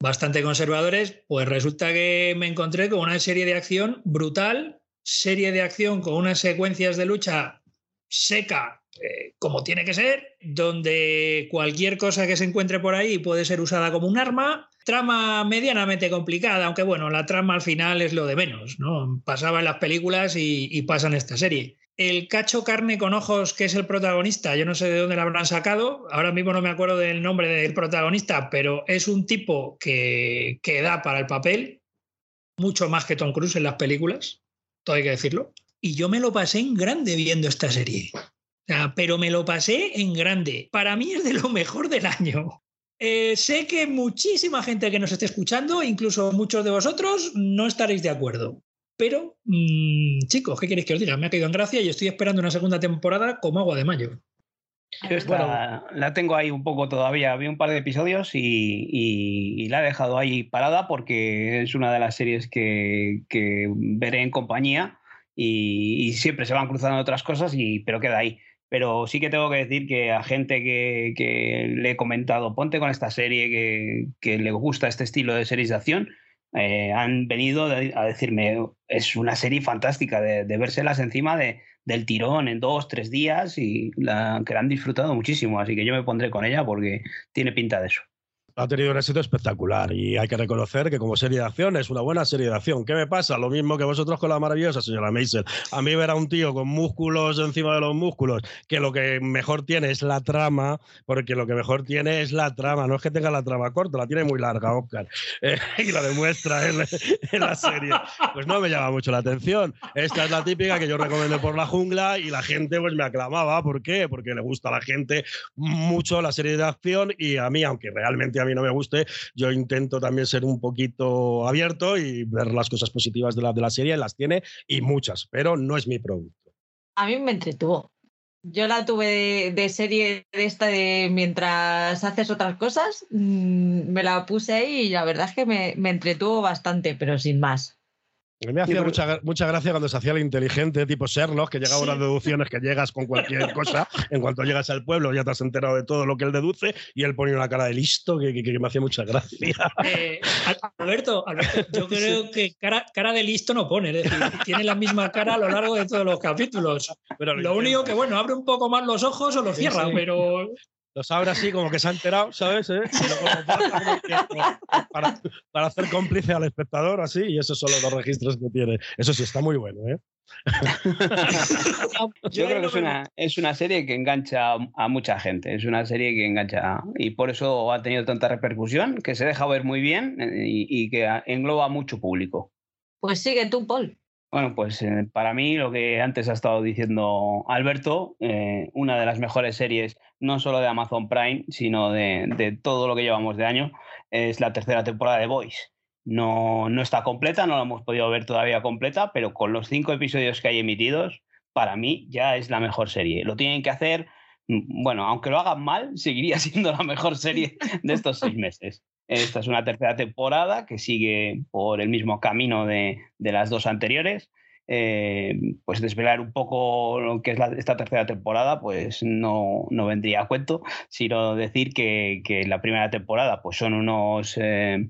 bastante conservadores, pues resulta que me encontré con una serie de acción brutal, serie de acción con unas secuencias de lucha seca, eh, como tiene que ser, donde cualquier cosa que se encuentre por ahí puede ser usada como un arma. Trama medianamente complicada, aunque bueno, la trama al final es lo de menos, ¿no? Pasaba en las películas y, y pasa en esta serie. El cacho carne con ojos, que es el protagonista, yo no sé de dónde lo habrán sacado, ahora mismo no me acuerdo del nombre del protagonista, pero es un tipo que, que da para el papel, mucho más que Tom Cruise en las películas, todo hay que decirlo. Y yo me lo pasé en grande viendo esta serie pero me lo pasé en grande. Para mí es de lo mejor del año. Eh, sé que muchísima gente que nos esté escuchando, incluso muchos de vosotros, no estaréis de acuerdo. Pero, mm, chicos, ¿qué queréis que os diga? Me ha caído en gracia y estoy esperando una segunda temporada como agua de mayo. Yo la tengo ahí un poco todavía. Vi un par de episodios y, la he dejado ahí parada porque es una de las series que, que veré en compañía y, y, siempre se van cruzando otras cosas, y, pero queda ahí pero sí que tengo que decir que a gente que, le he comentado, ponte con esta serie, que, le gusta este estilo de acción, eh, han venido a decirme, es una serie fantástica de, vérselas encima de, del tirón en dos, tres días y que la han disfrutado muchísimo, así que yo me pondré con ella porque tiene pinta de eso ha tenido un éxito espectacular y hay que reconocer que como serie de acción es una buena serie de acción. ¿Qué me pasa? Lo mismo que vosotros con la maravillosa señora Maisel. A mí ver a un tío con músculos encima de los músculos, que lo que mejor tiene es la trama, porque lo que mejor tiene es la trama, no es que tenga la trama corta, la tiene muy larga, Oscar, [LAUGHS] eh, y la demuestra en, la serie. Pues no me llama mucho la atención. Esta es la típica que yo recomiendo por la jungla y la gente pues me aclamaba. ¿Por qué? Porque le gusta a la gente mucho la serie de acción y a mí, aunque realmente a mí no me guste, yo intento también ser un poquito abierto y ver las cosas positivas de la, de la serie, las tiene y muchas, pero no es mi producto. A mí me entretuvo. Yo la tuve de, serie de esta de mientras haces otras cosas, mm, me la puse ahí y la verdad es que me, me entretuvo bastante, pero sin más. Me hacía mucha, mucha gracia cuando se hacía el inteligente tipo Sherlock, que llegaba a unas deducciones que llegas con cualquier [LAUGHS] cosa. En cuanto llegas al pueblo ya te has enterado de todo lo que él deduce y él ponía una cara de listo que, que, me hacía mucha gracia. [LAUGHS] Eh, Alberto, yo [LAUGHS] creo que cara, cara, de listo no pone, es decir, tiene la misma cara a lo largo de todos los capítulos. Pero lo único que, bueno, abre un poco más los ojos o lo cierra, pero los abre así como que se ha enterado, ¿sabes? ¿Eh? para, para, hacer cómplice al espectador, así, y esos son los dos registros que tiene. Eso sí, está muy bueno, ¿eh? [LAUGHS] Yo creo que es una, es una serie que engancha a mucha gente, es una serie que engancha y por eso ha tenido tanta repercusión, que se deja ver muy bien eh, y, y que engloba a mucho público. Pues sigue tú, Paul. Bueno, pues eh, para mí lo que antes ha estado diciendo Alberto, eh, una de las mejores series, no solo de Amazon Prime, sino de, todo lo que llevamos de año, es la tercera temporada de Voice. No, no está completa, no la hemos podido ver todavía completa, pero con los cinco episodios que hay emitidos, para mí ya es la mejor serie. Lo tienen que hacer, mm, bueno, aunque lo hagan mal, [LAUGHS] seguiría siendo la mejor serie de estos seis meses. Esta es una tercera temporada que sigue por el mismo camino de, las dos anteriores. Eh, pues desvelar un poco lo que es esta tercera temporada, pues no, vendría a cuento, sino decir que, la primera temporada pues son unos, eh,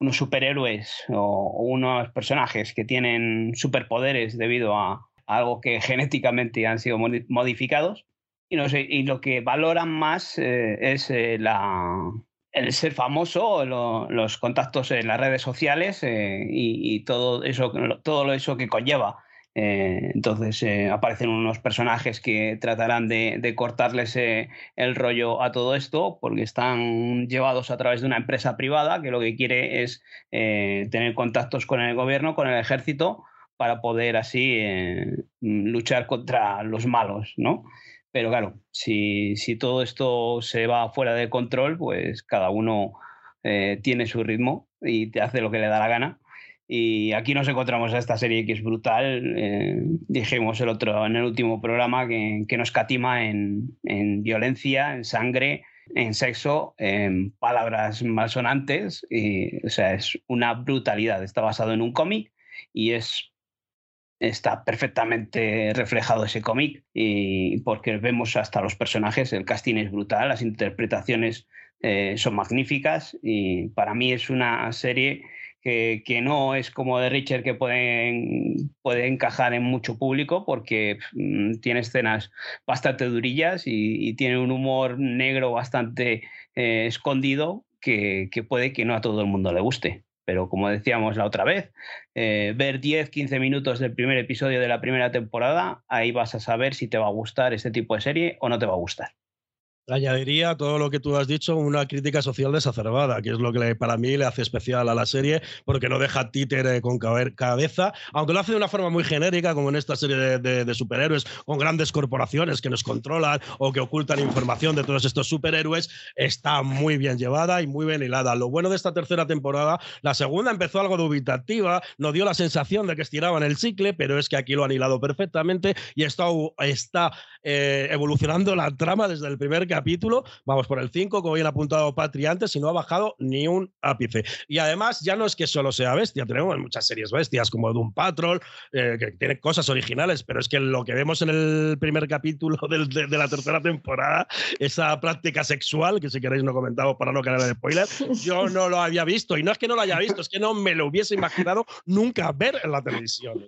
unos superhéroes o, unos personajes que tienen superpoderes debido a, algo que [LAUGHS] genéticamente han sido modificados. Y, no sé, y lo que valoran más eh, es la, el ser famoso, los contactos en las redes sociales eh, y, todo eso, todo eso que conlleva. Eh, entonces eh, aparecen unos personajes que tratarán de, cortarles el rollo a todo esto porque están llevados a través de una empresa privada que lo que quiere es tener contactos con el gobierno, con el ejército, para poder así luchar contra los malos, ¿no? Pero claro, si, todo esto se va fuera de control, pues cada uno eh, tiene su ritmo y te hace lo que le da la gana. Y aquí nos encontramos a esta serie que es brutal. Eh, dijimos el otro, en el último programa que, que nos catima en, en, violencia, en sangre, en sexo, en palabras malsonantes. Y, o sea, es una brutalidad. Está basado en un cómic y es está perfectamente reflejado ese cómic y porque vemos hasta los personajes, el casting es brutal, las interpretaciones eh, son magníficas y para mí es una serie que, no es como de Richard que puede, puede encajar en mucho público porque mm, tiene escenas bastante durillas y, tiene un humor negro bastante eh, escondido que, que puede que no a todo el mundo le guste pero como decíamos la otra vez, eh, ver 10, 15 minutos del primer episodio de la primera temporada, ahí vas a saber si te va a gustar este tipo de serie o no te va a gustar. Añadiría todo lo que tú has dicho, una crítica social desacerbada, que es lo que para mí le hace especial a la serie, porque no deja títere con cabeza, aunque lo hace de una forma muy genérica, como en esta serie de, superhéroes, con grandes corporaciones que nos controlan o que ocultan información de todos estos superhéroes, está muy bien llevada y muy bien hilada. Lo bueno de esta tercera temporada, la segunda empezó algo dubitativa, nos dio la sensación de que estiraban el cicle, pero es que aquí lo han hilado perfectamente y está, está eh, evolucionando la trama desde el primer capítulo. Vamos por el 5, como bien apuntado Patri antes, y no ha bajado ni un ápice. Y además, ya no es que solo sea bestia, tenemos muchas series bestias como Doom Patrol, eh, que tiene cosas originales, pero es que lo que vemos en el primer capítulo [LAUGHS] de, la tercera temporada, esa práctica sexual, que si queréis no comentamos para no caer en spoiler, yo no lo había visto. Y no es que no lo haya visto, es que no me lo hubiese imaginado nunca ver en la televisión.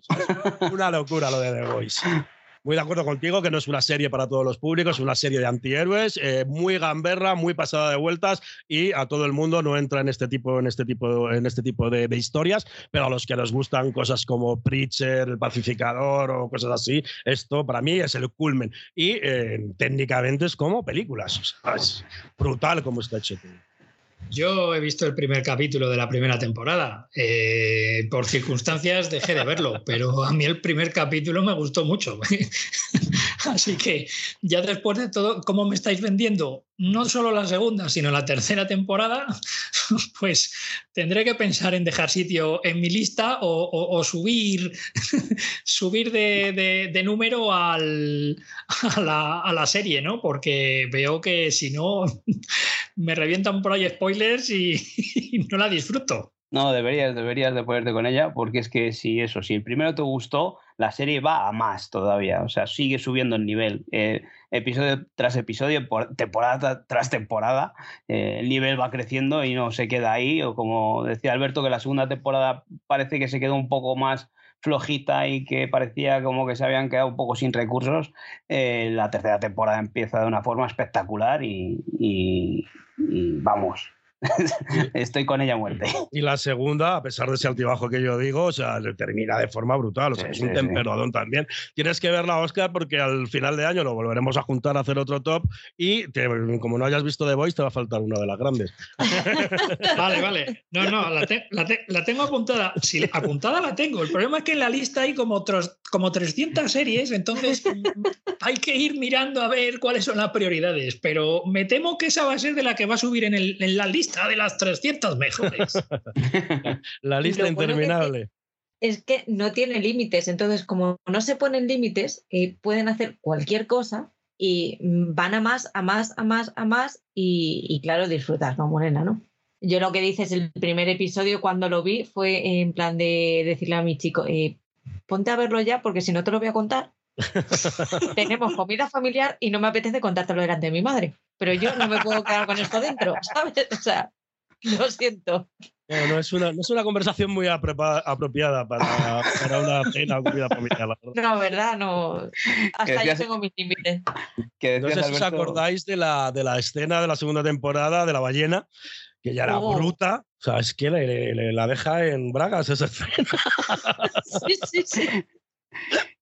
una locura lo de The Voice muy de acuerdo contigo que no es una serie para todos los públicos, es una serie de antihéroes, eh, muy gamberra, muy pasada de vueltas y a todo el mundo no entra en este tipo, en este tipo, en este tipo de, historias, pero a los que nos gustan cosas como Preacher, El Pacificador o cosas así, esto para mí es el culmen. Y eh, técnicamente es como películas, es brutal como está hecho. Yo he visto el primer capítulo de la primera temporada. Eh, por circunstancias dejé de verlo, pero a mí el primer capítulo me gustó mucho. [LAUGHS] Así que ya después de todo, ¿cómo me estáis vendiendo no solo la segunda, sino la tercera temporada? [LAUGHS] Pues tendré que pensar en dejar sitio en mi lista o, subir, [LAUGHS] subir de, número al, a, la, a la serie, ¿no? Porque veo que si no, [LAUGHS] me revientan por ahí spoilers y, no la disfruto. No, deberías, deberías de ponerte con ella, porque es que si eso, si el primero te gustó, la serie va a más todavía, o sea, sigue subiendo el nivel. Eh, episodio tras episodio, temporada tras temporada, eh, el nivel va creciendo y no se queda ahí, o como decía Alberto, que la segunda temporada parece que se quedó un poco más flojita y que parecía como que se habían quedado un poco sin recursos, eh, la tercera temporada empieza de una forma espectacular y vamos, [LAUGHS] Estoy con ella a muerte. Y la segunda, a pesar de ese altibajo que yo digo, o sea, termina de forma brutal. O sea, es un temperadón también. Tienes que verla, Oscar, porque al final de año lo volveremos a juntar a hacer otro top y como no hayas visto The Voice, te va a faltar una de las grandes. [LAUGHS] vale, vale. No, no, la, la, tengo apuntada. Sí, apuntada la tengo. El problema es que en la lista hay como, otros, como 300 series, entonces hay que ir mirando a ver cuáles son las prioridades. Pero me temo que esa va a ser de la que va a subir en, el, en la lista de las 300 mejores. [LAUGHS] la lista interminable. es que no tiene límites, entonces como no se ponen límites, eh, pueden hacer cualquier cosa y van a más, a más, a más, a más y, claro, disfrutar como Morena, ¿no? Yo lo que dices, el primer episodio cuando lo vi fue en plan de decirle a mi chico, eh, ponte a verlo ya porque si no te lo voy a contar. [LAUGHS] Tenemos comida familiar y no me apetece contártelo delante de mi madre pero yo no me puedo quedar con esto dentro, [LAUGHS] ¿sabes? O sea, lo siento. No, es, una, no es una conversación muy apropiada para, para una cena o comida familiar. No, ¿verdad? No. Hasta yo tengo mis límites. No sé si os acordáis de la, de la escena de la segunda temporada de La Ballena, que ya era oh. bruta. O sea, es que le, la deja en bragas esa escena. [LAUGHS] Sí, sí, sí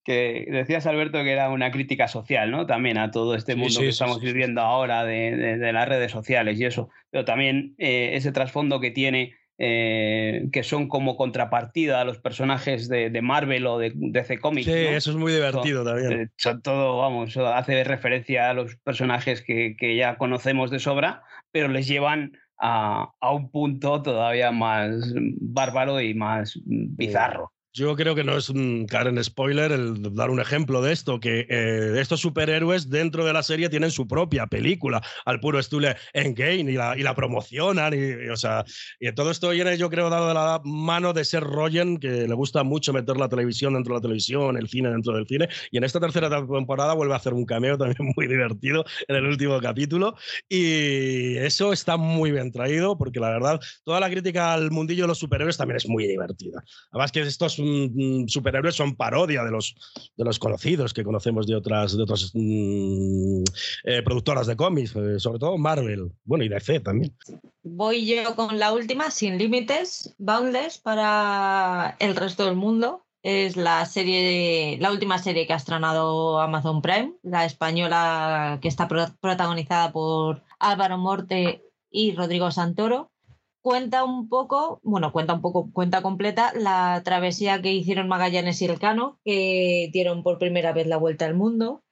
que decías, Alberto, que era una crítica social, ¿no? También a todo este mundo que estamos viviendo ahora de, las redes sociales y eso. Pero también eh, ese trasfondo que tiene, eh, que son como contrapartida a los personajes de, Marvel o de DC Comics. Sí, eso es muy divertido también. Eh, son todo, vamos, hace referencia a los personajes que, ya conocemos de sobra, pero les llevan a, a un punto todavía más bárbaro y más bizarro. Yo creo que no es un Karen spoiler el dar un ejemplo de esto, que eh, estos superhéroes dentro de la serie tienen su propia película, al puro estilo en game y la, y la promocionan. Y, o sea, y todo esto viene, yo creo, dado de la mano de ser Rogen, que le gusta mucho meter la televisión dentro de la televisión, el cine dentro del cine. Y en esta tercera temporada vuelve a hacer un cameo también muy divertido en el último capítulo. Y eso está muy bien traído, porque la verdad, toda la crítica al mundillo de los superhéroes también es muy divertida. Además que estos superhéroes son parodia de los, de los conocidos que conocemos de otras, de otras mm, eh, productoras de cómics, eh, sobre todo Marvel, bueno, y DC también. Voy yo con la última, Sin Límites, Boundless, para el resto del mundo. Es la serie, la última serie que ha estrenado Amazon Prime, la española que está protagonizada por Álvaro Morte y Rodrigo Santoro cuenta un poco, bueno, cuenta un poco, cuenta completa la travesía que hicieron Magallanes y Elcano, que dieron por primera vez la vuelta al mundo.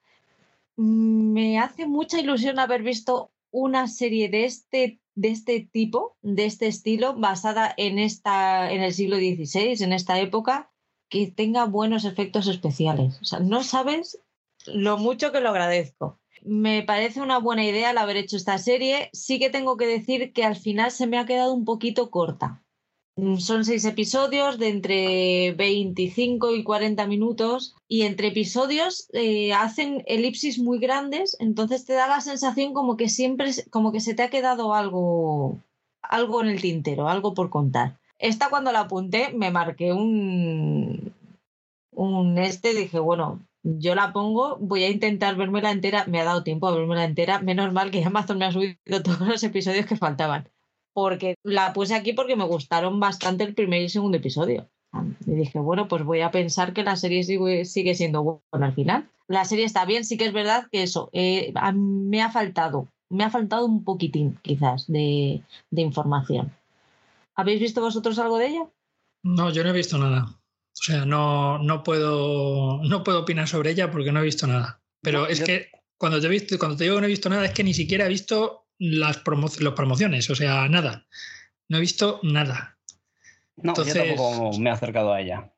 Me hace mucha ilusión haber visto una serie de este, de este tipo, de este estilo, basada en, esta, en el siglo XVI, en esta época, que tenga buenos efectos especiales. O sea, no sabes lo mucho que lo agradezco. Me parece una buena idea el haber hecho esta serie. Sí que tengo que decir que al final se me ha quedado un poquito corta. Mm, son seis episodios de entre 25 y 40 minutos y entre episodios eh, hacen elipsis muy grandes, entonces te da la sensación como que siempre, como que se te ha quedado algo, algo en el tintero, algo por contar. Esta cuando la apunté me marqué un, un este, dije, bueno, yo la pongo, voy a intentar verme la entera, me ha dado tiempo a verme la entera, menos mal que [LAUGHS] Amazon me ha subido todos los episodios que faltaban, porque la puse aquí porque me gustaron bastante el primer y segundo episodio. Y dije, bueno, pues voy a pensar que la serie sigue, siendo buena al final. La serie está bien, sí que es verdad que eso, eh, me ha faltado, me ha faltado un poquitín quizás de información. ¿Habéis visto vosotros algo de ella? No, yo no he visto nada. O sea, no, no, puedo, no puedo opinar sobre ella porque no he visto nada. Pero es que cuando te, he visto, cuando te digo que no he visto nada es que ni siquiera he visto las, promociones, o sea, nada. No he visto nada. No, yo tampoco me he acercado a ella.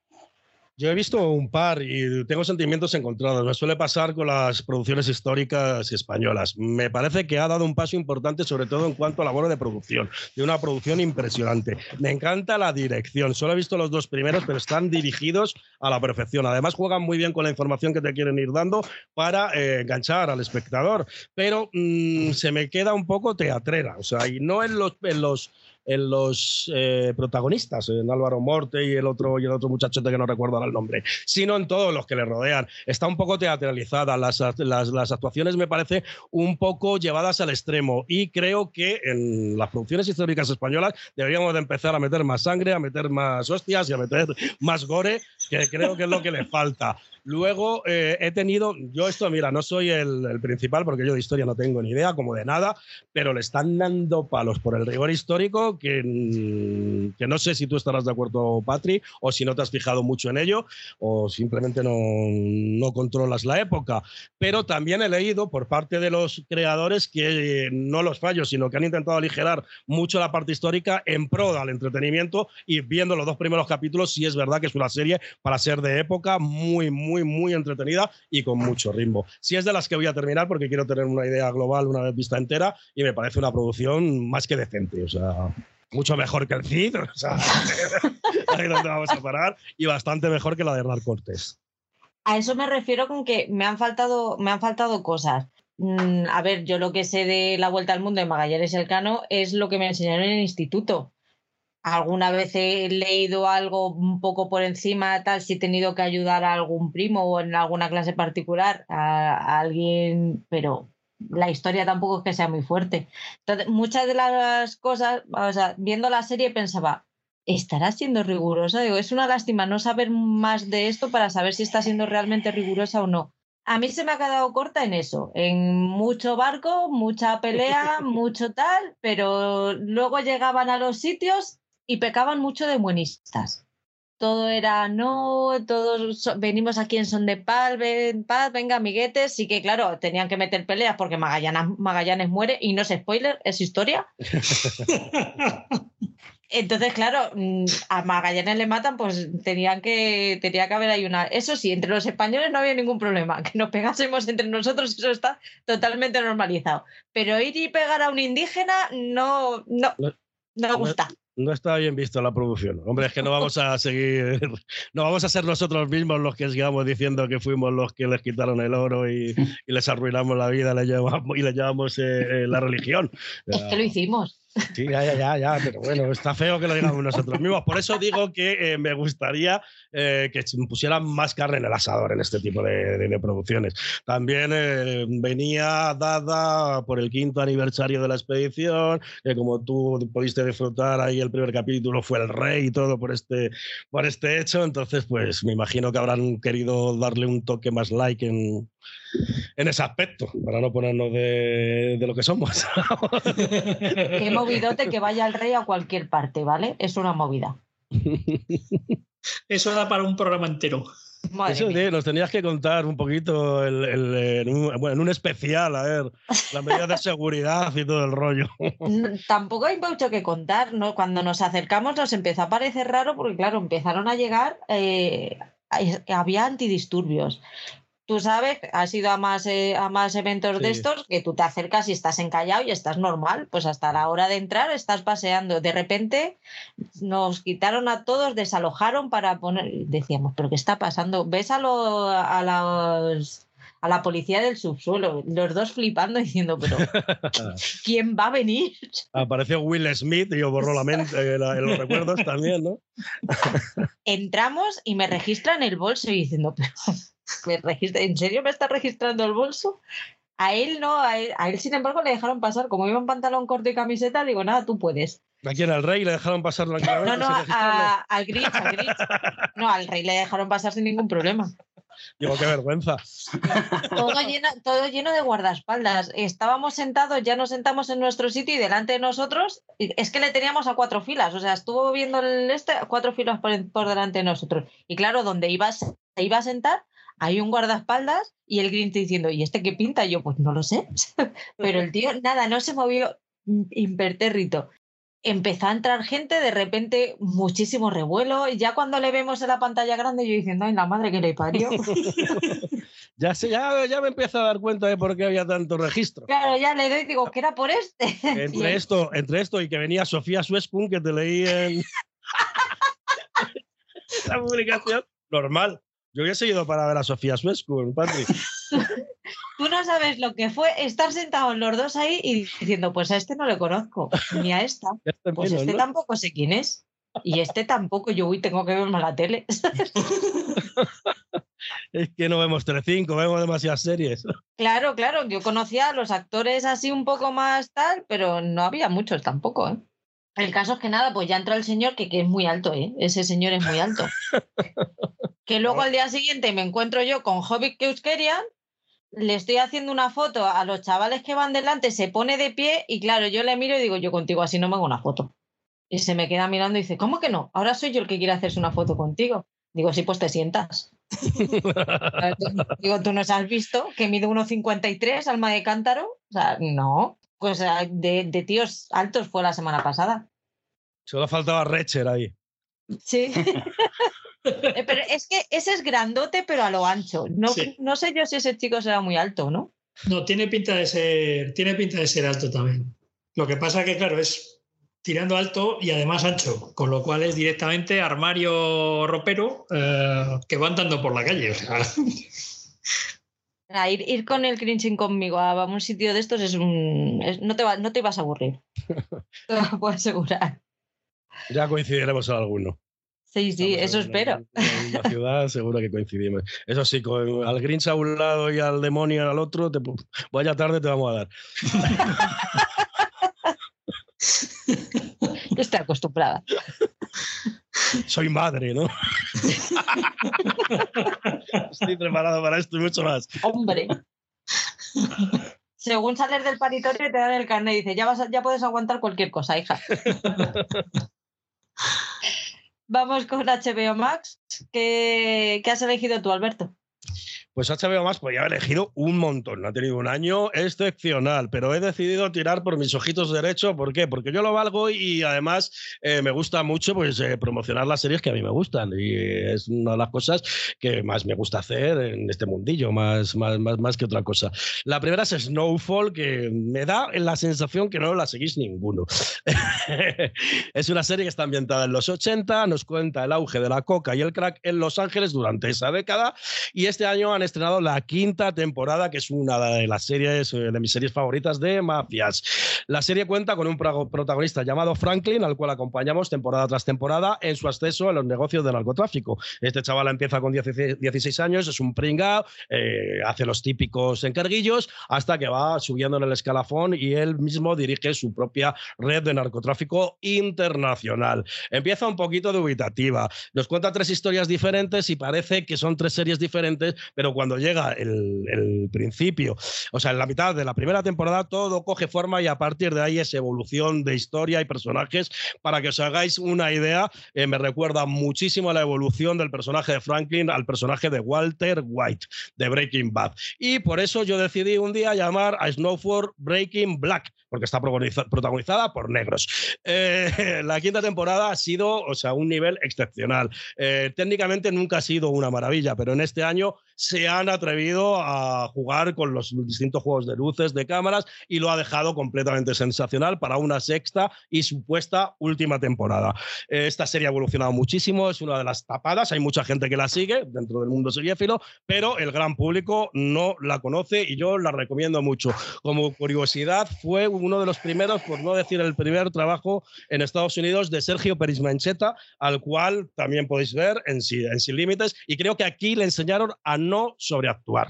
Yo he visto un par y tengo sentimientos encontrados. Me suele pasar con las producciones históricas españolas. Me parece que ha dado un paso importante, sobre todo en cuanto a labor de producción, de una producción impresionante. Me encanta la dirección. Solo he visto los dos primeros, pero están dirigidos a la perfección. Además, juegan muy bien con la información que te quieren ir dando para eh, enganchar al espectador. Pero mm, se me queda un poco teatrera. O sea, y no en los, en los en los eh, protagonistas, en Álvaro Morte y el otro y el otro muchachote que no recuerdo ahora el nombre, sino en todos los que le rodean. Está un poco teatralizada, las, las, actuaciones me parece un poco llevadas al extremo y creo que en las producciones históricas españolas deberíamos de empezar a meter más sangre, a meter más hostias y a meter más gore, que creo que es lo que le falta. Luego eh, he tenido, yo esto, mira, no soy el, principal porque yo de historia no tengo ni idea, como de nada, pero le están dando palos por el rigor histórico que, mm, que no sé si tú estarás de acuerdo, Patri, o si no te has fijado mucho en ello, o simplemente no, no controlas la época. Pero también he leído por parte de los creadores que no los fallos, sino que han intentado aligerar mucho la parte histórica en pro del entretenimiento y viendo los dos primeros capítulos, sí es verdad que es una serie para ser de época muy, muy muy, muy entretenida y con mucho ritmo. Si es de las que voy a terminar porque quiero tener una idea global una vista entera y me parece una producción más que decente. O sea, mucho mejor que el Cid, [LAUGHS] o sea, [LAUGHS] ahí donde vamos a parar, y bastante mejor que la de Hernán Cortés. A eso me refiero con que me han faltado, me han faltado cosas. Mm, a ver, yo lo que sé de la vuelta al mundo de Magallanes Elcano es lo que me enseñaron en el instituto alguna vez he leído algo un poco por encima, tal, si he tenido que ayudar a algún primo o en alguna clase particular a, alguien, pero la historia tampoco es que sea muy fuerte. Entonces, muchas de las cosas, o sea, viendo la serie pensaba, ¿estará siendo rigurosa? Digo, es una lástima no saber más de esto para saber si está siendo realmente rigurosa o no. A mí se me ha quedado corta en eso, en mucho barco, mucha pelea, [LAUGHS] mucho tal, pero luego llegaban a los sitios y pecaban mucho de buenistas. Todo era no, todos venimos aquí en son de paz, paz, venga, amiguetes. Sí que, claro, tenían que meter peleas porque Magallanes, Magallanes muere y no es spoiler, es historia. [LAUGHS] Entonces, claro, mm, a Magallanes le matan, pues tenían que, tenía que haber ahí una. Eso sí, entre los españoles no había ningún problema. Que nos pegásemos entre nosotros, eso está totalmente normalizado. Pero ir y pegar a un indígena no, no, no me gusta no está bien visto la producción. Hombre, es que no vamos a [LAUGHS] seguir, no vamos a ser nosotros mismos los que sigamos diciendo que fuimos los que les quitaron el oro y, [LAUGHS] les arruinamos la vida y les llevamos eh, la religión. Es que lo hicimos. Sí, ya, ya, ya, ya, pero bueno, está feo que lo digamos nosotros mismos. Por eso digo que eh, me gustaría eh, que pusieran más carne en el asador en este tipo de, producciones. También eh, venía dada por el quinto aniversario de la expedición, que como tú pudiste disfrutar ahí el primer capítulo fue el rey y todo por este, por este hecho. Entonces, pues me imagino que habrán querido darle un toque más like en, en ese aspecto, para no ponernos de, lo que somos. [LAUGHS] Qué movidote que vaya el rey a cualquier parte, ¿vale? Es una movida. Eso da para un programa entero. Eso nos tenías que contar un poquito en, un, especial, a ver, las medidas de seguridad y todo el rollo. tampoco hay mucho que contar, ¿no? Cuando nos acercamos nos empezó a parecer raro porque, claro, empezaron a llegar, eh, había antidisturbios tú sabes, has ido a más, eh, a más eventos de estos, que tú te acercas y estás encallado y estás normal, pues hasta la hora de entrar estás paseando. De repente nos quitaron a todos, desalojaron para poner, decíamos, pero ¿qué está pasando? ¿Ves a, a los a la policía del subsuelo, los dos flipando [LAUGHS] diciendo, pero [LAUGHS] ¿quién va a venir? Apareció Will Smith y yo borró la mente, eh, los recuerdos también, ¿no? [LAUGHS] Entramos y me registran el bolso y diciendo, pero [LAUGHS] ¿en serio me está registrando el bolso? A él no, a él, sin embargo le dejaron pasar. Como iba en pantalón corto y camiseta, digo, nada, tú puedes. ¿A quién? ¿Al rey le dejaron pasar la No, no, al Grinch, al Grinch. No, al rey le dejaron pasar sin ningún problema. Digo, qué vergüenza. Todo lleno, todo lleno de guardaespaldas. Estábamos sentados, ya nos sentamos en nuestro sitio y delante de nosotros, es que le teníamos a cuatro filas. O sea, estuvo viendo el este cuatro filas por, por delante de nosotros. Y claro, donde iba, se iba a sentar, hay un guardaespaldas y el Grinch diciendo, ¿y este qué pinta? yo, pues no lo sé. [LAUGHS] Pero el tío, nada, no se movió impertérrito. Empezó a entrar gente, de repente muchísimo revuelo, y ya cuando le vemos en la pantalla grande, yo diciendo, ay, la madre que le parió. [LAUGHS] ya, sé, ya, ya me empiezo a dar cuenta de por qué había tanto registro. Claro, ya le doy, digo, que era por este. [LAUGHS] entre, esto, entre esto y que venía Sofía Suespun, que te leí en esa publicación, normal. Yo hubiese ido para ver a Sofía Suescu, Patrick. [LAUGHS] tú no sabes lo que fue estar sentados los dos ahí y diciendo, pues a este no le conozco, ni a esta. [LAUGHS] Este Pues menos, este ¿no? tampoco sé quién es. Y este tampoco, yo uy, tengo que verme la tele. [LAUGHS] Es que no vemos Telecinco, vemos demasiadas series. claro, claro, yo conocía a los actores así un poco más tal, pero no había muchos tampoco, ¿eh? El caso es que nada, pues ya entra el señor, que, que es muy alto, ¿eh? Ese señor es muy alto. Que luego al día siguiente me encuentro yo con Hobbit Keuskerian, le estoy haciendo una foto a los chavales que van delante, se pone de pie y claro, yo le miro y digo, yo contigo así no me hago una foto. Y se me queda mirando y dice, ¿cómo que no? Ahora soy yo el que quiere hacerse una foto contigo. Digo, sí, pues te sientas. [LAUGHS] Digo, ¿tú nos has visto que mide 1,53 alma de cántaro? O sea, no. Pues ah, de, de tíos altos fue la semana pasada. Solo faltaba Recher ahí. Sí. [LAUGHS] Eh, pero es que ese es grandote, pero a lo ancho. No, Sí. no sé yo si ese chico será muy alto, ¿no? No, tiene pinta de ser, tiene pinta de ser alto también. Lo que pasa que, claro, es tirando alto y además ancho, con lo cual es directamente armario ropero eh, que va andando por la calle. O sea, Ah, ir, ir con el cringing conmigo a un sitio de estos es un. es- no, te va- no te ibas a aburrir. [LAUGHS] Te lo puedo asegurar. Ya coincidiremos en alguno. Sí, sí, Estamos eso en- espero. En la ciudad seguro que coincidimos. Eso sí, con al Grinch a un lado y al demonio al otro, te, vaya tarde te vamos a dar. [LAUGHS] Yo estoy acostumbrada. Soy madre, ¿no? [LAUGHS] Estoy preparado para esto y mucho más. Hombre. Según sales del paritorio te dan el carnet y dice, ya, vas a- ya puedes aguantar cualquier cosa, hija. [LAUGHS] Vamos con HBO Max. ¿Qué, qué has elegido tú, Alberto? Pues HBO Max podía haber elegido un montón. Ha tenido un año excepcional, pero he decidido tirar por mis ojitos derecho. ¿Por qué? Porque yo lo valgo y además eh, me gusta mucho pues, eh, promocionar las series que a mí me gustan. Y es una de las cosas que más me gusta hacer en este mundillo, más, más, más, más que otra cosa. La primera es Snowfall, que me da la sensación que no la seguís ninguno. [LAUGHS] es una serie que está ambientada en los 80, nos cuenta el auge de la coca y el crack en Los Ángeles durante esa década y este año han estrenado la quinta temporada, que es una de las series, eh, de mis series favoritas de mafias. La serie cuenta con un pro- protagonista llamado Franklin, al cual acompañamos temporada tras temporada en su ascenso en los negocios de narcotráfico. Este chaval empieza con 16, 16 años, es un pringao, eh, hace los típicos encarguillos, hasta que va subiendo en el escalafón y él mismo dirige su propia red de narcotráfico internacional. Empieza un poquito dubitativa, nos cuenta tres historias diferentes y parece que son tres series diferentes, pero cuando llega el, el principio, o sea, en la mitad de la primera temporada, todo coge forma y a partir de ahí es evolución de historia y personajes. Para que os hagáis una idea, eh, me recuerda muchísimo a la evolución del personaje de Franklin al personaje de Walter White de Breaking Bad. Y por eso yo decidí un día llamar a Snowfall Breaking Black, porque está protagoniza- protagonizada por negros. Eh, [LAUGHS] la quinta temporada ha sido, o sea, un nivel excepcional. Eh, técnicamente nunca ha sido una maravilla, pero en este año se han atrevido a jugar con los distintos juegos de luces, de cámaras, y lo ha dejado completamente sensacional para una sexta y supuesta última temporada. Eh, esta serie ha evolucionado muchísimo, es una de las tapadas, hay mucha gente que la sigue dentro del mundo seriéfilo, pero el gran público no la conoce y yo la recomiendo mucho. Como curiosidad, fue uno de los primeros, por no decir el primer trabajo en Estados Unidos de Sergio Peris Mancheta, al cual también podéis ver en, en Sin Límites, y creo que aquí le enseñaron a no sobreactuar.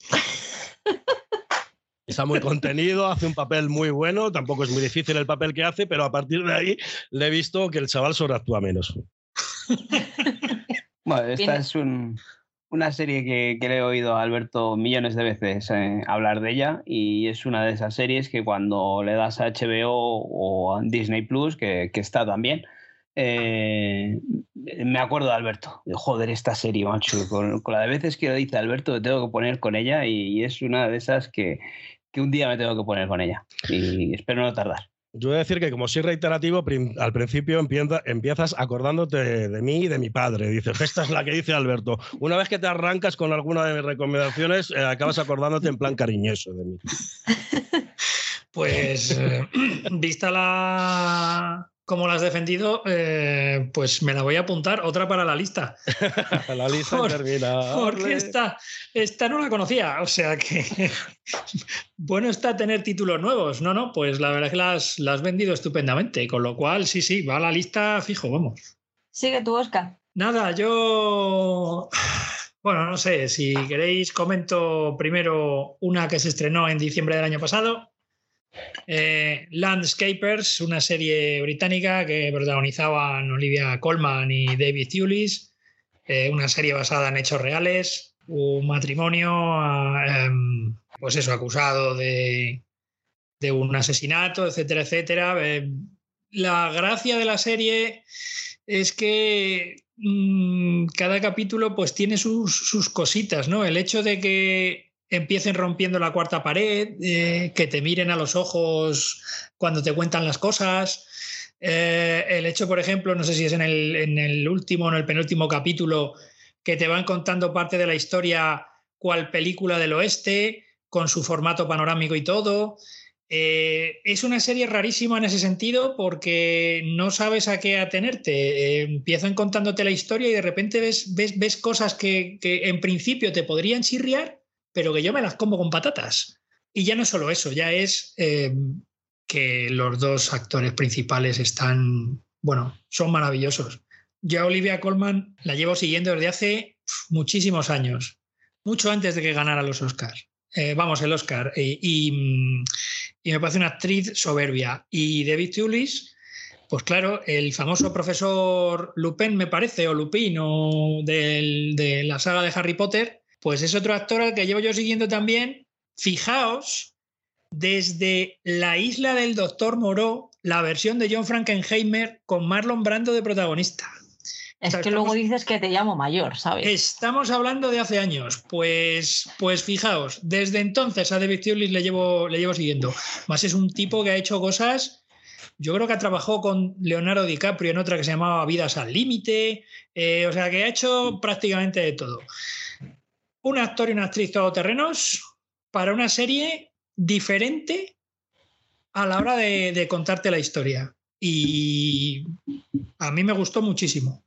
[LAUGHS] Está muy contenido, hace un papel muy bueno, tampoco es muy difícil el papel que hace, pero a partir de ahí le he visto que el chaval sobreactúa menos. [LAUGHS] Bueno, esta Tiene- es un- una serie que, que le he oído a Alberto millones de veces eh, hablar de ella y es una de esas series que cuando le das a HBO o a Disney Plus, que, que está también, eh, me acuerdo de Alberto. de, Joder, esta serie, macho, con, con la de veces que lo dice Alberto, me tengo que poner con ella y, es una de esas que, que un día me tengo que poner con ella y espero no tardar. Yo voy a decir que como soy reiterativo, al principio empieza- empiezas acordándote de mí y de mi padre. Dices, esta es la que dice Alberto. Una vez que te arrancas con alguna de mis recomendaciones, eh, acabas acordándote en plan cariñoso de mí. [LAUGHS] Pues, eh, [CLEARS THROAT] vista la, como la has defendido, eh, pues me la voy a apuntar, otra para la lista. [LAUGHS] la lista termina. Porque esta, esta no la conocía, o sea que [LAUGHS] bueno está tener títulos nuevos. No, no, pues la verdad es que las, las has vendido estupendamente, con lo cual sí, sí, va a la lista fijo, vamos. Sigue tu Oscar. Nada, yo... [SIGHS] Bueno, no sé, si queréis comento primero una que se estrenó en diciembre del año pasado, eh, Landscapers, una serie británica que protagonizaban Olivia Colman y David Thewlis, eh, una serie basada en hechos reales, un matrimonio, em, pues eso, acusado de, un asesinato, etcétera, etcétera. Eh, la gracia de la serie es que mm, cada capítulo pues tiene sus, sus, cositas, ¿no? El hecho de que empiecen rompiendo la cuarta pared, eh, que te miren a los ojos cuando te cuentan las cosas. Eh, el hecho, por ejemplo, no sé si es en el, último o en el penúltimo capítulo, que te van contando parte de la historia cual película del oeste, con su formato panorámico y todo. Eh, es una serie rarísima en ese sentido porque no sabes a qué atenerte. empiezan contándote la historia y de repente ves, ves, ves cosas que, que, en principio te podrían chirriar pero que yo me las como con patatas. Y ya no es solo eso, ya es eh, que los dos actores principales están, bueno, son maravillosos. Yo a Olivia Colman la llevo siguiendo desde hace muchísimos años, mucho antes de que ganara los Oscars. Eh, vamos, el Oscar. Y, me parece una actriz soberbia. Y David Tulis, pues claro, el famoso profesor Lupin, me parece, o Lupin, o de la saga de Harry Potter, pues es otro actor al que llevo yo siguiendo también. Fijaos, desde La isla del doctor Moreau, la versión de John Frankenheimer con Marlon Brando de protagonista. Es que luego dices que te llamo mayor, ¿sabes? Estamos hablando de hace años. Pues, pues fijaos, desde entonces a David Thewlis le llevo, le llevo siguiendo. Más es un tipo que ha hecho cosas. Yo creo que ha trabajado con Leonardo DiCaprio en otra que se llamaba Vidas al Límite. Eh, o sea, que ha hecho prácticamente de todo un actor y una actriz todoterrenos para una serie diferente a la hora de, contarte la historia. Y a mí me gustó muchísimo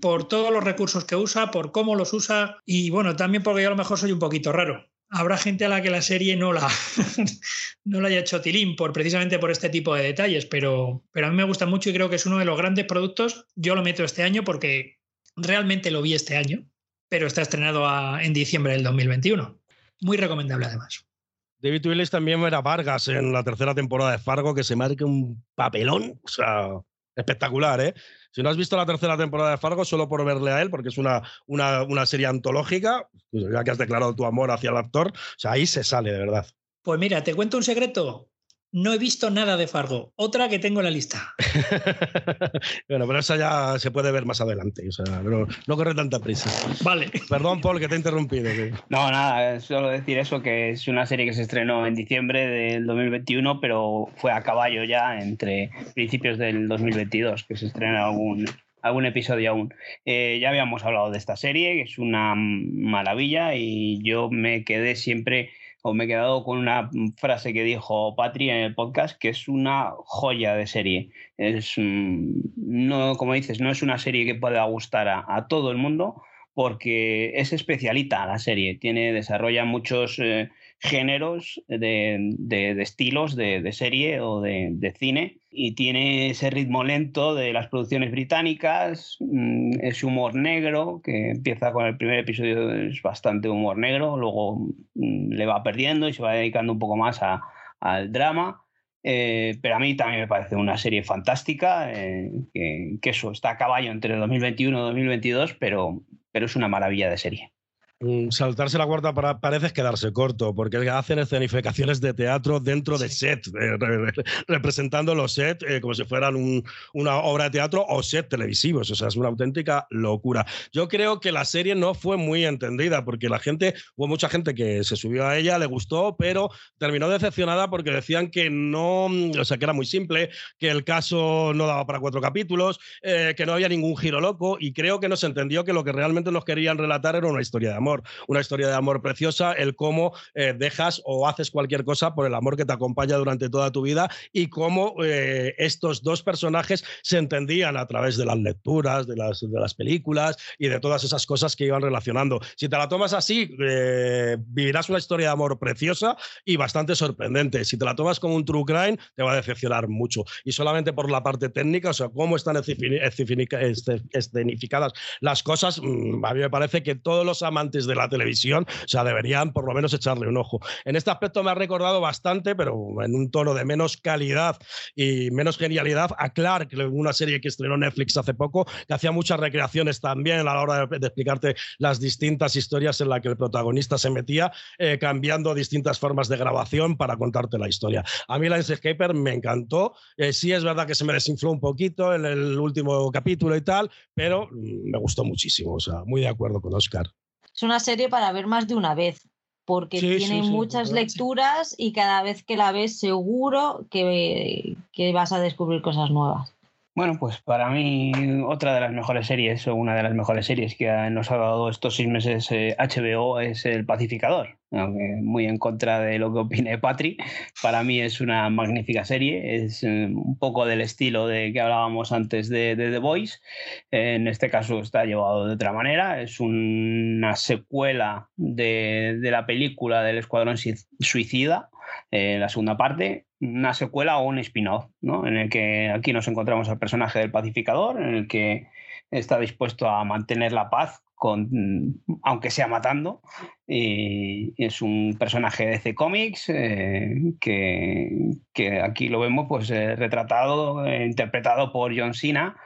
por todos los recursos que usa, por cómo los usa y bueno, también porque yo a lo mejor soy un poquito raro. Habrá gente a la que la serie no la, [LAUGHS] no la haya hecho tilín por, precisamente por este tipo de detalles, pero, pero a mí me gusta mucho y creo que es uno de los grandes productos. Yo lo meto este año porque realmente lo vi este año pero está estrenado en diciembre del 2021. Muy recomendable además. David Willis también era Vargas en la tercera temporada de Fargo, que se marca un papelón, o sea, espectacular, ¿eh? Si no has visto la tercera temporada de Fargo, solo por verle a él, porque es una, una, una serie antológica, pues ya que has declarado tu amor hacia el actor, o sea, ahí se sale, de verdad. Pues mira, te cuento un secreto. No he visto nada de Fargo. Otra que tengo en la lista. [LAUGHS] bueno, pero esa ya se puede ver más adelante. O sea, no, corre tanta prisa. Vale. Perdón, Paul, que te he interrumpido. No, nada, solo decir eso, que es una serie que se estrenó en diciembre del 2021, pero fue a caballo ya entre principios del 2022, que se estrena algún, algún episodio aún. Eh, ya habíamos hablado de esta serie, que es una maravilla, y yo me quedé siempre o me he quedado con una frase que dijo Patri en el podcast, que es una joya de serie. Es, no, como dices, no es una serie que pueda gustar a, todo el mundo, porque es especialita la serie. Tiene, desarrolla muchos eh, géneros de, estilos de, serie o de, cine y tiene ese ritmo lento de las producciones británicas, mm, ese humor negro que empieza con el primer episodio, es bastante humor negro, luego mm, le va perdiendo y se va dedicando un poco más al drama. Eh, pero a mí también me parece una serie fantástica, eh, que, que, eso está a caballo entre 2021 y 2022, pero, pero es una maravilla de serie. Mm, saltarse la cuarta parece es quedarse corto, porque hacen escenificaciones de teatro dentro de set, eh, representando los sets eh, como si fueran una obra de teatro o set televisivos. O sea, es una auténtica locura. Yo creo que la serie no fue muy entendida, porque la gente, hubo mucha gente que se subió a ella, le gustó, pero terminó decepcionada porque decían que no, o sea, que era muy simple, que el caso no daba para cuatro capítulos, eh, que no había ningún giro loco, y creo que no se entendió que lo que realmente nos querían relatar era una historia de amor amor, una historia de amor preciosa, el cómo eh, dejas o haces cualquier cosa por el amor que te acompaña durante toda tu vida y cómo eh, estos dos personajes se entendían a través de las lecturas, de las, de las películas y de todas esas cosas que iban relacionando. Si te la tomas así, eh, vivirás una historia de amor preciosa y bastante sorprendente. Si te la tomas como un true crime, te va a decepcionar mucho. Y solamente por la parte técnica, o sea, cómo están escenificadas las cosas, mm, a mí me parece que todos los amantes de la televisión, o sea, deberían por lo menos echarle un ojo. En este aspecto me ha recordado bastante, pero en un tono de menos calidad y menos genialidad, a Clark, una serie que estrenó Netflix hace poco, que hacía muchas recreaciones también a la hora de, explicarte las distintas historias en las que el protagonista se metía, eh, cambiando distintas formas de grabación para contarte la historia. A mí Landscaper me encantó. Eh, sí es verdad que se me desinfló un poquito en el último capítulo y tal, pero mm, me gustó muchísimo. O sea, muy de acuerdo con Oscar. Es una serie para ver más de una vez, porque tiene muchas lecturas y cada vez que la ves seguro que, que vas a descubrir cosas nuevas. Bueno, pues para mí otra de las mejores series o una de las mejores series que nos ha dado estos seis meses HBO eh, es El Pacificador. Aunque muy en contra de lo que opine Patri, para mí es una magnífica serie, es eh, un poco del estilo de que hablábamos antes de, The Voice, en este caso está llevado de otra manera, es una secuela de, de la película del Escuadrón Suicida, eh, la segunda parte, una secuela o un spin-off, ¿no? En el que aquí nos encontramos al personaje del pacificador, en el que está dispuesto a mantener la paz con, aunque sea matando. Y es un personaje de C Comics eh, que, que, aquí lo vemos pues, eh, retratado, interpretado por John Cena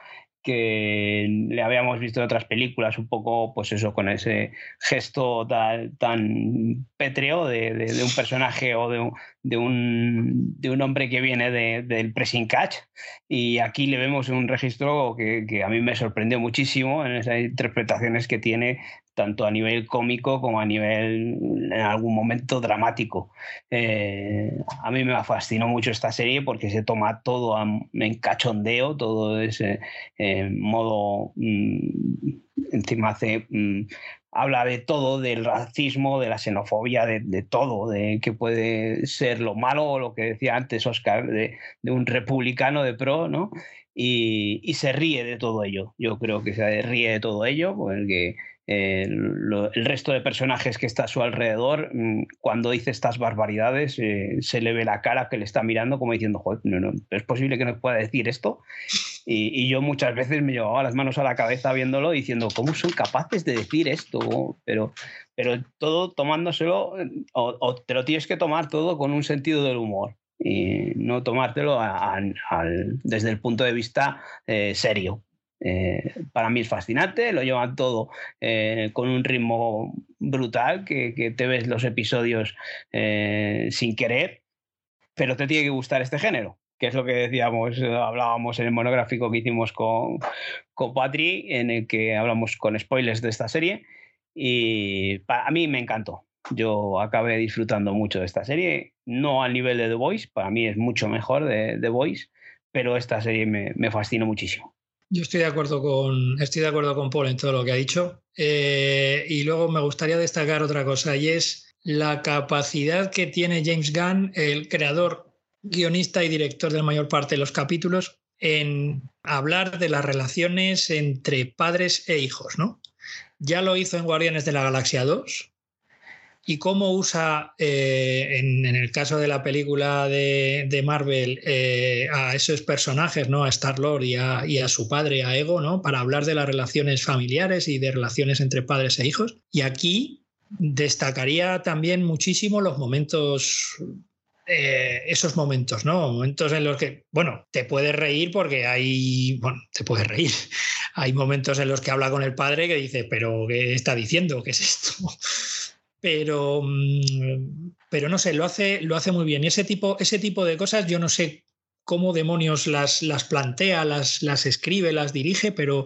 que le habíamos visto en otras películas, un poco, pues eso, con ese gesto tan, pétreo de, un personaje o de un, de un, de un hombre que viene del pressing catch. Y aquí le vemos un registro que, que, a mí me sorprendió muchísimo en esas interpretaciones que tiene tanto a nivel cómico como a nivel, en algún momento, dramático. Eh, a mí me fascinó mucho esta serie porque se toma todo en cachondeo, todo ese eh, modo, mm, encima hace... Mm, habla de todo, del racismo, de la xenofobia, de, todo, de que puede ser lo malo o lo que decía antes Oscar, de, de un republicano de pro, ¿no? Y, y, se ríe de todo ello. Yo creo que se ríe de todo ello, porque el resto de personajes que está a su alrededor, mm, cuando dice estas barbaridades, eh, se le ve la cara que le está mirando como diciendo, Joder, no, no, es posible que no pueda decir esto. Y, yo muchas veces me llevaba las manos a la cabeza viéndolo diciendo, ¿cómo son capaces de decir esto? Pero, pero todo tomándoselo, o, te lo tienes que tomar todo con un sentido del humor y no tomártelo desde el punto de vista eh, serio. Eh, para mí es fascinante, lo llevan todo eh, con un ritmo brutal, que, te ves los episodios eh, sin querer, pero te tiene que gustar este género, que es lo que decíamos, hablábamos en el monográfico que hicimos con, con Patri, en el que hablamos con spoilers de esta serie, y para, a mí me encantó. Yo acabé disfrutando mucho de esta serie, no al nivel de The Voice, para mí es mucho mejor de The Voice, pero esta serie me, me fascinó muchísimo. Yo estoy de acuerdo con, estoy de acuerdo con Paul en todo lo que ha dicho. Eh, y luego me gustaría destacar otra cosa, y es la capacidad que tiene James Gunn, el creador, guionista y director de la mayor parte de los capítulos, en hablar de las relaciones entre padres e hijos, ¿no? Ya lo hizo en Guardianes de la Galaxia 2, y cómo usa, eh, en, el caso de la película de, Marvel, eh, a esos personajes, ¿no? a Star-Lord y a, y a, su padre, a Ego, ¿no? para hablar de las relaciones familiares y de relaciones entre padres e hijos. Y aquí destacaría también muchísimo los momentos eh, esos momentos, ¿no? Momentos en los que, bueno, te puedes reír porque hay, bueno, te puedes reír. [LAUGHS] Hay momentos en los que habla con el padre que dice, pero ¿qué está diciendo? ¿Qué es esto? Pero, mm, pero no sé, lo hace, lo hace muy bien. Y ese tipo, ese tipo de cosas yo no sé cómo demonios las, las plantea, las, las escribe, las dirige, pero,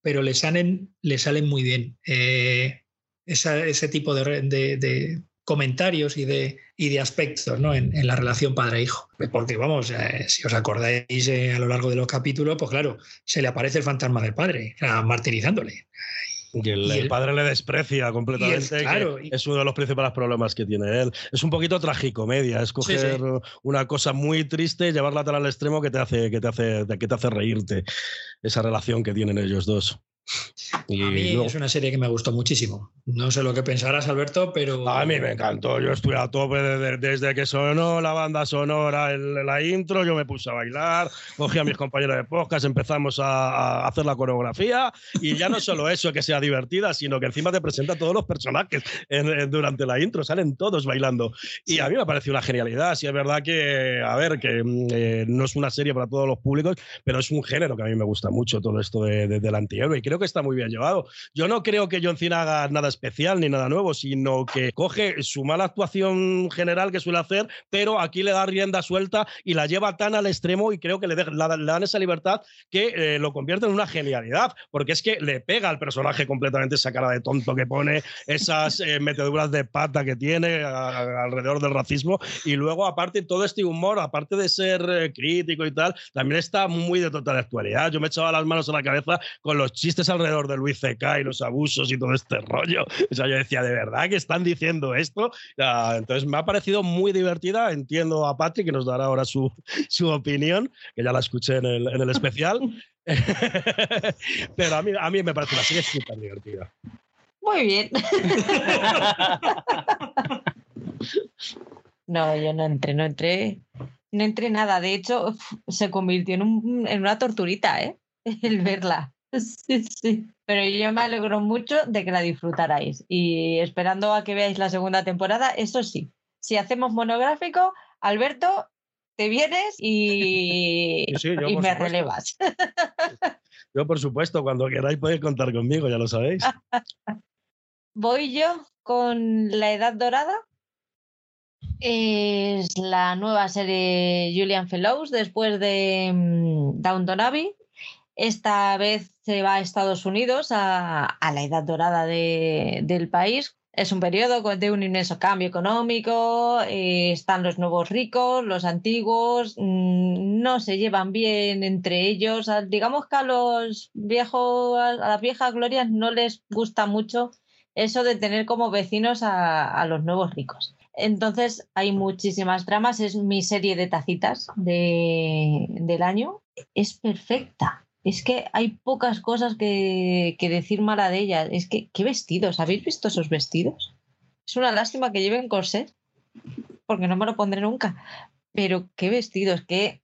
pero le, salen, le salen muy bien. Eh, ese tipo de, comentarios y de, y de aspectos ¿no? en, la relación padre-hijo. Porque vamos, eh, si os acordáis eh, a lo largo de los capítulos, pues claro, se le aparece el fantasma del padre, martirizándole. Y el, padre le desprecia completamente. claro, es uno de los principales problemas que tiene él. Es un poquito tragicomedia, es coger una cosa muy triste y llevarla al extremo que te hace, que te hace, que te hace reírte. Esa relación que tienen ellos dos. Y a mí es una serie que me gustó muchísimo. No sé lo que pensarás, Alberto, pero. A mí me encantó. Yo estuve a tope desde, que sonó la banda sonora, en la intro. Yo me puse a bailar, cogí a mis compañeros de podcast, empezamos a, hacer la coreografía. Y ya no solo eso, que sea divertida, sino que encima te presenta todos los personajes durante la intro. Salen todos bailando. Y a mí me pareció una genialidad. Sí, es verdad que, a ver, que mm, eh, no es una serie para todos los públicos, pero es un género que a mí me gusta mucho, todo esto de, del antihéroe. Y creo que está muy bien llevado. Yo no creo que John Cena haga nada especial ni nada nuevo, sino que coge su mala actuación general que suele hacer, pero aquí le da rienda suelta y la lleva tan al extremo y creo que le, dan esa libertad que eh, lo convierte en una genialidad, porque es que le pega al personaje completamente esa cara de tonto que pone, esas eh, meteduras de pata que tiene alrededor del racismo y luego aparte todo este humor, aparte de ser eh, crítico y tal, también está muy de total actualidad. Yo me echaba las manos en la cabeza con los chistes alrededor de Luis C.K. y los abusos y todo este rollo. O sea, yo decía, ¿de verdad que están diciendo esto? Entonces me ha parecido muy divertida. Entiendo a Patrick que nos dará ahora su, su opinión, que ya la escuché en el, en el especial. [LAUGHS] Pero a mí, a mí me parece una serie súper divertida. Muy bien. [LAUGHS] no, yo no entré, no entré. No entré nada. De hecho, se convirtió en, un, en una torturita, ¿eh? El verla. [LAUGHS] Sí, sí. Pero yo me alegro mucho de que la disfrutarais. Y esperando a que veáis la segunda temporada, eso sí, si hacemos monográfico, Alberto, te vienes y, [LAUGHS] y me relevas. [LAUGHS] Yo, por supuesto, cuando queráis podéis contar conmigo, ya lo sabéis. Voy yo con La Edad Dorada. Es la nueva serie Julian Fellows después de mm, Downton Abbey esta vez se va a Estados Unidos, a, la edad dorada del país. Es un periodo de un inmenso cambio económico, eh, están los nuevos ricos, los antiguos, mm, no se llevan bien entre ellos. Digamos que a los viejos, a las viejas glorias no les gusta mucho eso de tener como vecinos a, los nuevos ricos. Entonces hay muchísimas dramas, es mi serie de tacitas del año. Es perfecta, es que hay pocas cosas que, decir mala de ella. Es que, ¿qué vestidos? ¿Habéis visto esos vestidos? Es una lástima que lleven corset, porque no me lo pondré nunca. Pero qué vestidos, qué,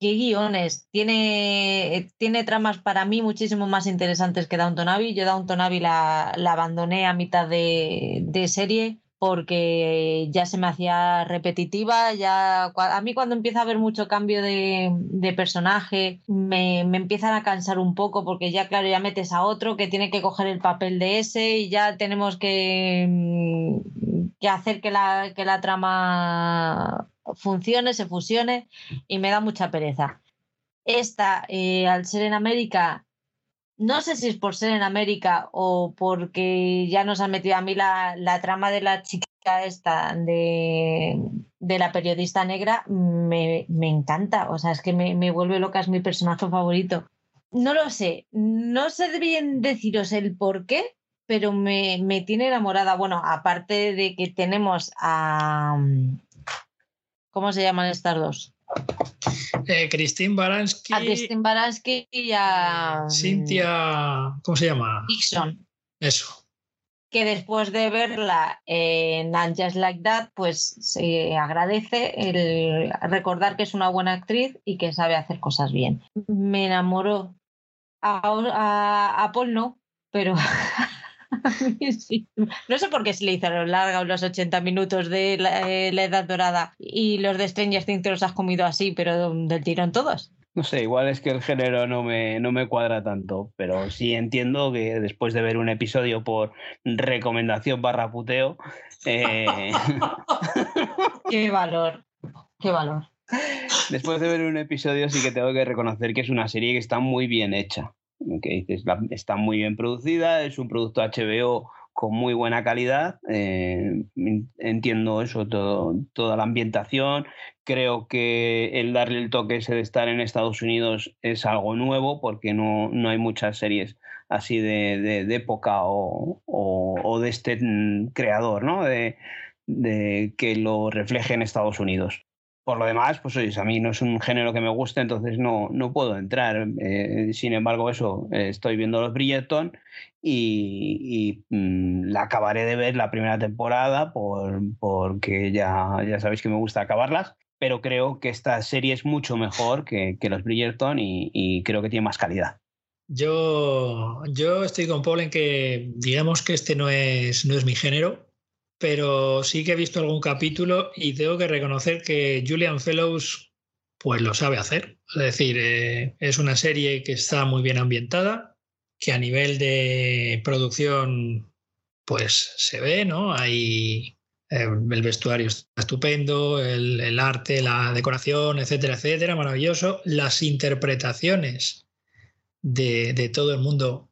guiones. Tiene, tiene tramas para mí muchísimo más interesantes que Downton Abbey. Yo Downton Abbey la, la abandoné a mitad de serie porque ya se me hacía repetitiva, ya a mí cuando empieza a haber mucho cambio de, personaje me, empiezan a cansar un poco porque ya claro, ya metes a otro que tiene que coger el papel de ese y ya tenemos que, mm, que hacer que la, que la trama funcione, se fusione y me da mucha pereza. Esta, eh, al ser en América, no sé si es por ser en América o porque ya nos han metido a mí la, trama de la chica esta, de, la periodista negra, me, encanta. O sea, es que me, vuelve loca, es mi personaje favorito. No lo sé, no sé bien deciros el por qué, pero me, me tiene enamorada. Bueno, aparte de que tenemos a... ¿Cómo se llaman estas dos? Eh, Christine Baranski. A Christine Baranski y a. Cintia. ¿Cómo se llama? Dixon. Eso. Que después de verla en And Just Like That, pues se agradece el recordar que es una buena actriz y que sabe hacer cosas bien. Me enamoró. A, a Paul no, pero [LAUGHS] [LAUGHS] No sé por qué se le hicieron larga los 80 minutos de eh, la, Edad Dorada y los de Stranger Things te los has comido así, pero del tirón todos. No sé, igual es que el género no me, no me cuadra tanto, pero sí entiendo que después de ver un episodio por recomendación barra puteo... Eh, [LAUGHS] ¡Qué valor! ¡Qué valor! Después de ver un episodio sí que tengo que reconocer que es una serie que está muy bien hecha que está muy bien producida, es un producto HBO con muy buena calidad. Eh, entiendo eso, toda la ambientación. Creo que el darle el toque ese de estar en Estados Unidos es algo nuevo porque no, no hay muchas series así de, época o, de este creador, ¿no? De que lo refleje en Estados Unidos. Por lo demás, pues oye, a mí no es un género que me guste, entonces no, no puedo entrar. Eh, sin embargo, eso, eh, estoy viendo los Bridgerton y, mm, la acabaré de ver la primera temporada por, porque ya, ya sabéis que me gusta acabarlas, pero creo que esta serie es mucho mejor que, que los Bridgerton y, y, creo que tiene más calidad. Yo, yo estoy con Paul en que digamos que este no es, no es mi género, pero sí que he visto algún capítulo y tengo que reconocer que Julian Fellows pues lo sabe hacer. Es decir, eh, es una serie que está muy bien ambientada, que a nivel de producción pues se ve, ¿no? Hay eh, el vestuario está estupendo, el, arte, la decoración, etcétera, etcétera, maravilloso. Las interpretaciones de, de todo el mundo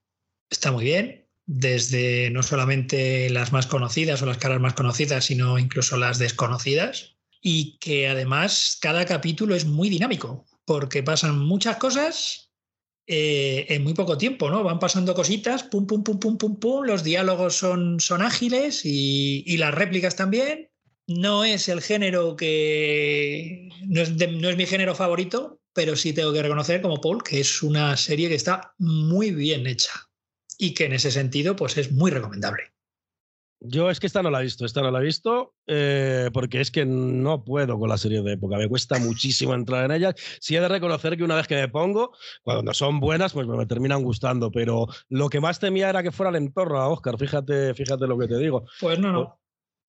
está muy bien desde no solamente las más conocidas o las caras más conocidas, sino incluso las desconocidas, y que además cada capítulo es muy dinámico, porque pasan muchas cosas eh, en muy poco tiempo, ¿no? Van pasando cositas, pum, pum, pum, pum, pum, pum, los diálogos son, son ágiles y, las réplicas también. No es el género que... No es, no es mi género favorito, pero sí tengo que reconocer como Paul que es una serie que está muy bien hecha y que en ese sentido pues es muy recomendable. Yo es que esta no la he visto, esta no la he visto eh, porque es que no puedo con la serie de época, me cuesta muchísimo entrar en ellas. Sí he de reconocer que una vez que me pongo, cuando son buenas, pues me terminan gustando, pero lo que más temía era que fuera el entorno, Oscar, fíjate, fíjate lo que te digo. Pues no, no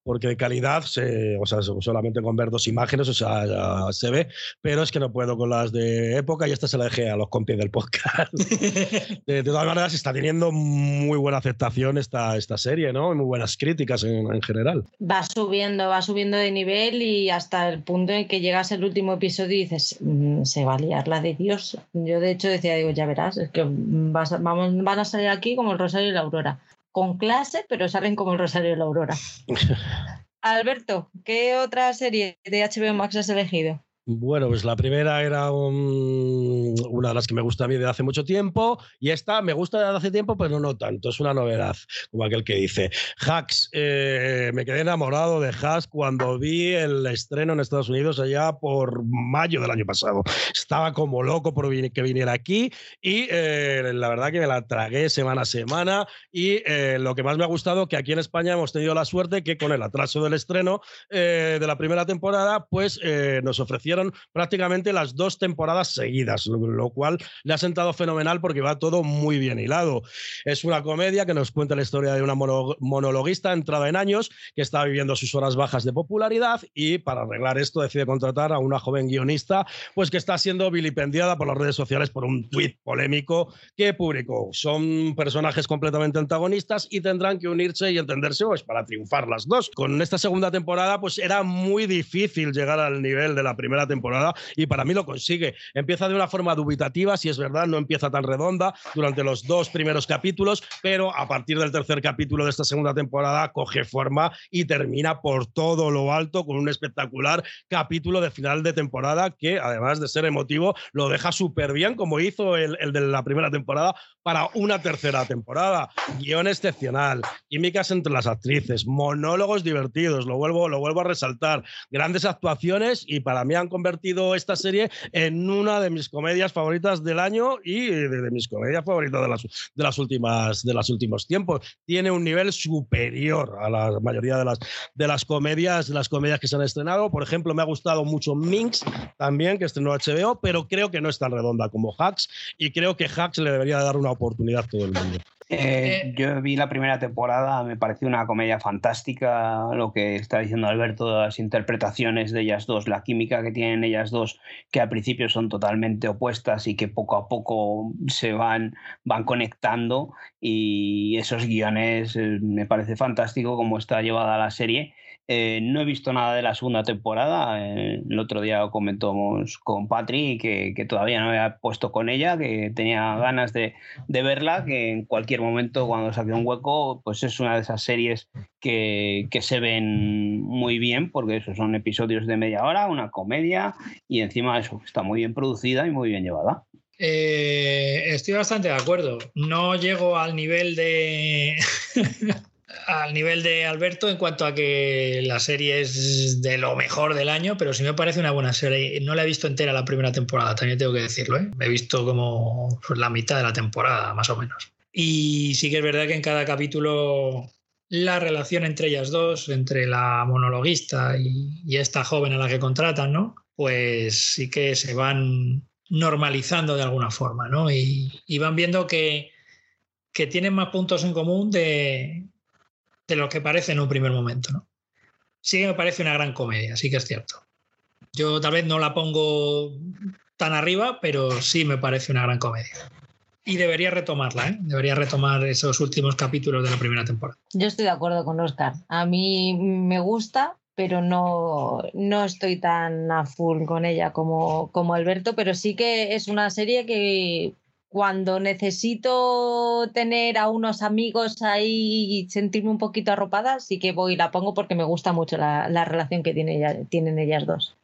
porque de calidad, se, o sea, solamente con ver dos imágenes, o sea, se ve, pero es que no puedo con las de época y esta se la dejé a los compis del podcast. [LAUGHS] de, todas maneras, está teniendo muy buena aceptación esta, esta serie, ¿no? muy buenas críticas en, general. Va subiendo, va subiendo de nivel y hasta el punto en que llegas el último episodio y dices, mm, se va a liar la de Dios. Yo, de hecho, decía, digo, ya verás, es que vamos, van a salir aquí como el Rosario y la Aurora con clase, pero salen como el Rosario de la Aurora. [LAUGHS] Alberto, ¿qué otra serie de HBO Max has elegido? Bueno, pues la primera era una de las que me gusta a mí desde hace mucho tiempo y esta me gusta desde hace tiempo, pero no tanto, es una novedad, como aquel que dice. Hacks, eh, me quedé enamorado de Hacks cuando vi el estreno en Estados Unidos allá por mayo del año pasado. Estaba como loco por que viniera aquí y eh, la verdad que me la tragué semana a semana y eh, lo que más me ha gustado que aquí en España hemos tenido la suerte que con el atraso del estreno de la primera temporada, pues nos ofrecía prácticamente las dos temporadas seguidas, lo, cual le ha sentado fenomenal porque va todo muy bien hilado. Es una comedia que nos cuenta la historia de una monologuista entrada en años que está viviendo sus horas bajas de popularidad y para arreglar esto decide contratar a una joven guionista pues que está siendo vilipendiada por las redes sociales por un tuit polémico que publicó. Son personajes completamente antagonistas y tendrán que unirse y entenderse pues, para triunfar las dos. Con esta segunda temporada pues era muy difícil llegar al nivel de la primera temporada y para mí lo consigue. Empieza de una forma dubitativa, si es verdad, no empieza tan redonda durante los dos primeros capítulos, pero a partir del tercer capítulo de esta segunda temporada coge forma y termina por todo lo alto con un espectacular capítulo de final de temporada que además de ser emotivo lo deja súper bien como hizo el, el de la primera temporada para una tercera temporada. Guión excepcional, químicas entre las actrices, monólogos divertidos, lo vuelvo, lo vuelvo a resaltar, grandes actuaciones y para mí han convertido esta serie en una de mis comedias favoritas del año y de, mis comedias favoritas de las, de las últimas de los últimos tiempos. Tiene un nivel superior a la mayoría de las, de las comedias, las comedias que se han estrenado. Por ejemplo, me ha gustado mucho Minx también, que estrenó HBO, pero creo que no es tan redonda como Hacks y creo que Hacks le debería dar una oportunidad a todo el mundo. Eh, eh, yo vi la primera temporada, me pareció una comedia fantástica, lo que está diciendo Alberto, las interpretaciones de ellas dos, la química que tienen ellas dos, que al principio son totalmente opuestas y que poco a poco se van, van conectando y esos guiones eh, me parece fantástico como está llevada la serie Eh, no he visto nada de la segunda temporada. el otro día comentamos con Patri que, todavía no había puesto con ella, que tenía ganas de, verla, que en cualquier momento cuando saque un hueco, pues es una de esas series que, se ven muy bien, porque esos son episodios de media hora, una comedia, y encima eso, está muy bien producida y muy bien llevada. Eh, estoy bastante de acuerdo. No llego al nivel de [LAUGHS] al nivel de Alberto en cuanto a que la serie es de lo mejor del año, pero sí me parece una buena serie. No la he visto entera la primera temporada, también tengo que decirlo. ¿eh? He visto como pues, la mitad de la temporada, más o menos. Y sí que es verdad que en cada capítulo la relación entre ellas dos, entre la monologuista y, esta joven a la que contratan, ¿no? Pues sí que se van normalizando de alguna forma, ¿no? Y, y van viendo que, que, tienen más puntos en común de, de lo que parece en un primer momento, ¿no? Sí me parece una gran comedia, sí que es cierto. Yo tal vez no la pongo tan arriba, pero sí me parece una gran comedia. Y debería retomarla, ¿eh? Debería retomar esos últimos capítulos de la primera temporada. Yo estoy de acuerdo con Oscar. A mí me gusta, pero no, no estoy tan a full con ella como, como Alberto, pero sí que es una serie que cuando necesito tener a unos amigos ahí y sentirme un poquito arropada, sí que voy y la pongo porque me gusta mucho la, la relación que tienen ellas dos.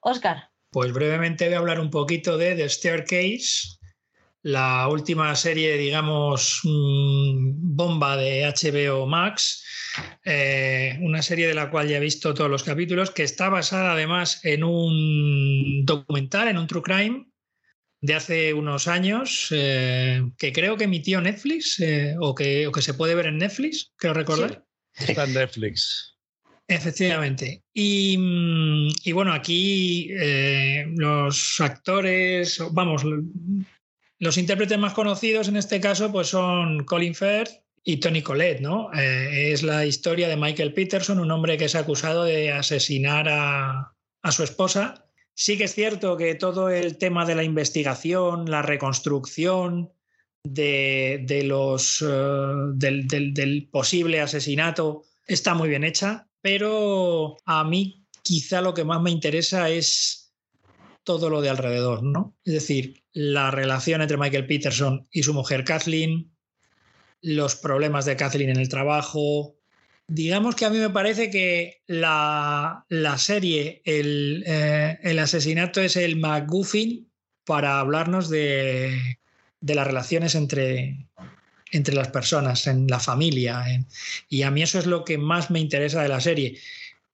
Oscar. Pues brevemente voy a hablar un poquito de The Staircase, la última serie, digamos, bomba de HBO Max, eh, una serie de la cual ya he visto todos los capítulos, que está basada además en un documental, en un true crime de hace unos años, eh, que creo que emitió Netflix, eh, o, que, o, que, se puede ver en Netflix, creo recordar. Sí. Está en Netflix. Efectivamente. Y, y bueno, aquí eh, los actores, vamos, los intérpretes más conocidos en este caso pues son Colin Firth y Tony Collette, ¿no? Es la historia de Michael Peterson, un hombre que es acusado de asesinar a, a su esposa. Sí que es cierto que todo el tema de la investigación, la reconstrucción de, los, del, del, del posible asesinato está muy bien hecha, pero a mí quizá lo que más me interesa es todo lo de alrededor, ¿no? Es decir, la relación entre Michael Peterson y su mujer Kathleen, los problemas de Kathleen en el trabajo. Digamos que a mí me parece que la, la serie, el, eh, el, asesinato es el McGuffin para hablarnos de, de las relaciones entre, entre las personas, en la familia. Y a mí eso es lo que más me interesa de la serie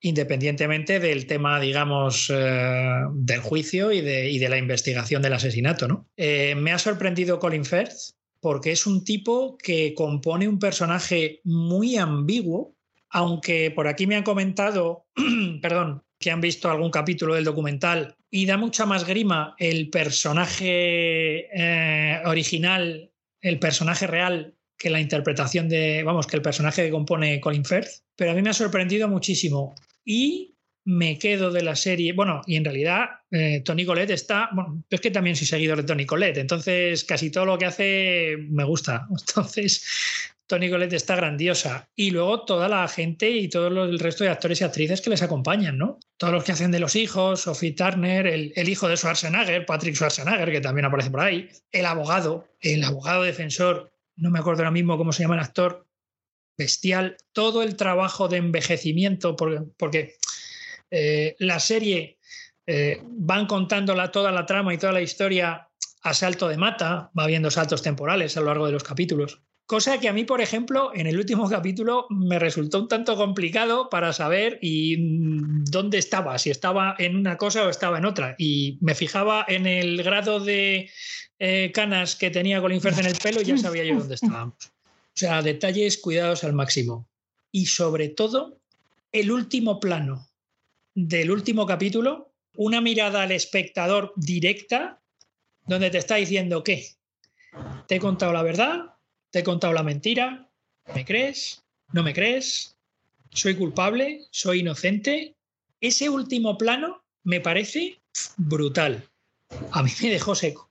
independientemente del tema, digamos, eh, del juicio y de, y de, la investigación del asesinato. ¿no? Eh, me ha sorprendido Colin Firth porque es un tipo que compone un personaje muy ambiguo, aunque por aquí me han comentado, [CLEARS THROAT] perdón, que han visto algún capítulo del documental y da mucha más grima el personaje eh, original, el personaje real que la interpretación de, vamos, que el personaje que compone Colin Firth, pero a mí me ha sorprendido muchísimo y me quedo de la serie. Bueno, y en realidad eh, Tony Colette está. Bueno, es que también soy seguidor de Tony Colette, entonces casi todo lo que hace me gusta. [LAUGHS] Entonces, Tony Colette está grandiosa. Y luego toda la gente y todo el resto de actores y actrices que les acompañan, ¿no? Todos los que hacen de los hijos, Sophie Turner, el, el hijo de Schwarzenegger, Patrick Schwarzenegger, que también aparece por ahí, el abogado, el abogado defensor, no me acuerdo ahora mismo cómo se llama el actor, bestial, todo el trabajo de envejecimiento, porque, porque eh, la serie eh, van contando la, toda la trama y toda la historia a salto de mata, va habiendo saltos temporales a lo largo de los capítulos. Cosa que a mí, por ejemplo, en el último capítulo me resultó un tanto complicado para saber y mm, dónde estaba, si estaba en una cosa o estaba en otra. Y me fijaba en el grado de eh, canas que tenía Colin Firth en el pelo y ya sabía yo dónde estábamos. O sea, detalles cuidados al máximo. Y sobre todo, el último plano del último capítulo, una mirada al espectador directa, donde te está diciendo que te he contado la verdad, te he contado la mentira, ¿me crees? ¿No me crees? ¿Soy culpable? ¿Soy inocente? Ese último plano me parece brutal. A mí me dejó seco.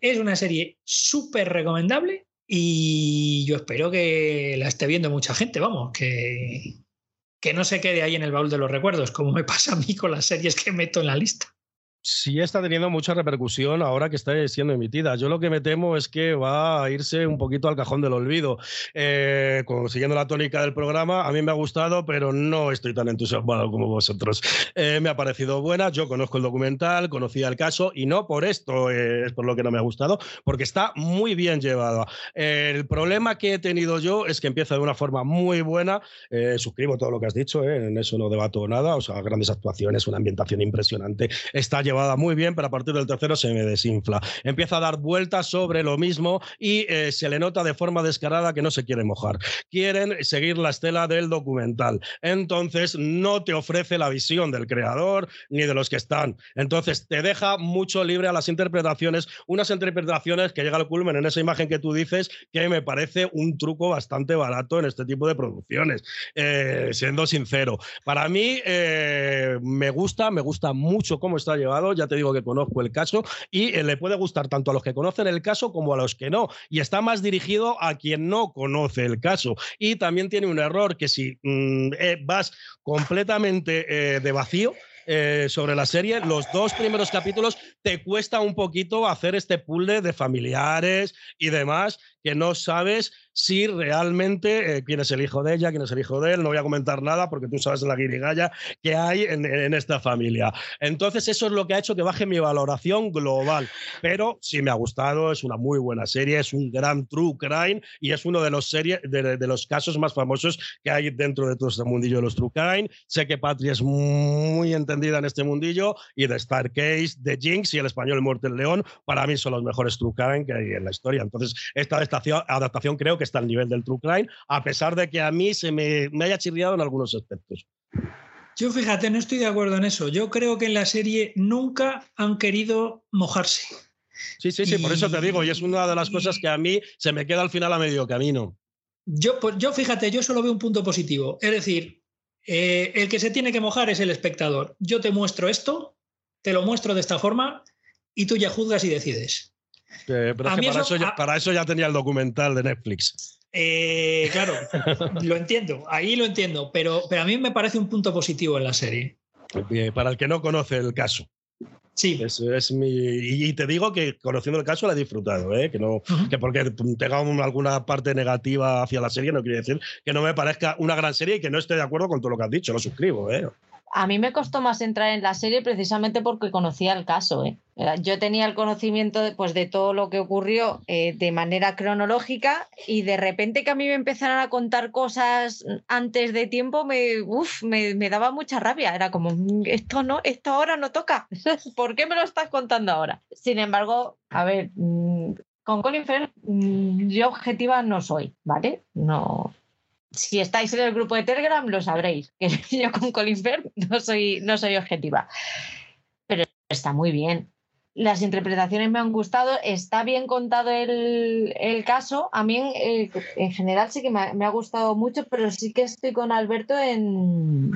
Es una serie súper recomendable y yo espero que la esté viendo mucha gente, vamos, que, que no se quede ahí en el baúl de los recuerdos, como me pasa a mí con las series que meto en la lista sí está teniendo mucha repercusión ahora que está siendo emitida. Yo lo que me temo es que va a irse un poquito al cajón del olvido. Eh, siguiendo la tónica del programa, a mí me ha gustado, pero no estoy tan entusiasmado como vosotros. Eh, me ha parecido buena, yo conozco el documental, conocía el caso y no por esto eh, es por lo que no me ha gustado, porque está muy bien llevada. el problema que he tenido yo es que empieza de una forma muy buena. suscribo todo lo que has dicho, en eso no debato nada. O sea, grandes actuaciones, una ambientación impresionante. Está llevada muy bien, pero a partir del tercero se me desinfla. Empieza a dar vueltas sobre lo mismo y eh, se le nota de forma descarada que no se quiere mojar. Quieren seguir la estela del documental. Entonces no te ofrece la visión del creador ni de los que están. Entonces te deja mucho libre a las interpretaciones, unas interpretaciones que llega al culmen en esa imagen que tú dices, que me parece un truco bastante barato en este tipo de producciones, eh, siendo sincero. Para mí eh, me gusta, me gusta mucho cómo está llevado ya te digo que conozco el caso y eh, le puede gustar tanto a los que conocen el caso como a los que no. Y está más dirigido a quien no conoce el caso. Y también tiene un error que si mm, eh, vas completamente eh, de vacío, sobre la serie, los dos primeros capítulos te cuesta un poquito hacer este puzzle de familiares y demás que no sabes si realmente eh, quién es el hijo de ella, quién es el hijo de él. No voy a comentar nada porque tú sabes la guirigalla que hay en, esta familia. Entonces, eso es lo que ha hecho que baje mi valoración global. Pero sí me ha gustado, es una muy buena serie, es un gran true crime y es uno de los, series, de, los casos más famosos que hay dentro de todo este mundillo de los true crime. Sé que Patria es muy entendida en este mundillo y de Star Case, de Jinx y el español Muerte el León, para mí son los mejores true crime que hay en la historia. Entonces, esta adaptación, adaptación creo que está al nivel del True Crime, a pesar de que a mí se me, me haya chirriado en algunos aspectos. Yo fíjate, no estoy de acuerdo en eso. Yo creo que en la serie nunca han querido mojarse. Sí, sí, sí, por eso te digo, y es una de las cosas que a mí se me queda al final a medio camino. Yo, pues, yo fíjate, yo solo veo un punto positivo. Es decir, eh, el que se tiene que mojar es el espectador. Yo te muestro esto, te lo muestro de esta forma y tú ya juzgas y decides pero para, eso ya, tenía el documental de Netflix. Eh, claro, [LAUGHS] lo entiendo, ahí lo entiendo, pero, pero a mí me parece un punto positivo en la serie. para el que no conoce el caso. Sí. Es, mi, y te digo que conociendo el caso la he disfrutado, ¿eh? que, no, que porque tenga alguna parte negativa hacia la serie no quiere decir que no me parezca una gran serie y que no esté de acuerdo con todo lo que has dicho, lo suscribo. ¿eh? A mí me costó más entrar en la serie precisamente porque conocía el caso. ¿eh? Yo tenía el conocimiento de, pues, de todo lo que ocurrió eh, de manera cronológica y de repente que a mí me empezaran a contar cosas antes de tiempo me, uf, me, me, daba mucha rabia. Era como, mm, esto no, esto ahora no toca. [LAUGHS] ¿Por qué me lo estás contando ahora? Sin embargo, a ver, mm, con Colin Firth mm, yo objetiva no soy, ¿vale? No, si estáis en el grupo de Telegram lo sabréis, que [LAUGHS] yo con Colin Firth no soy, no soy objetiva. Pero está muy bien. Las interpretaciones me han gustado, está bien contado el, caso. A mí en, en general sí que me ha, gustado mucho, pero sí que estoy con Alberto en,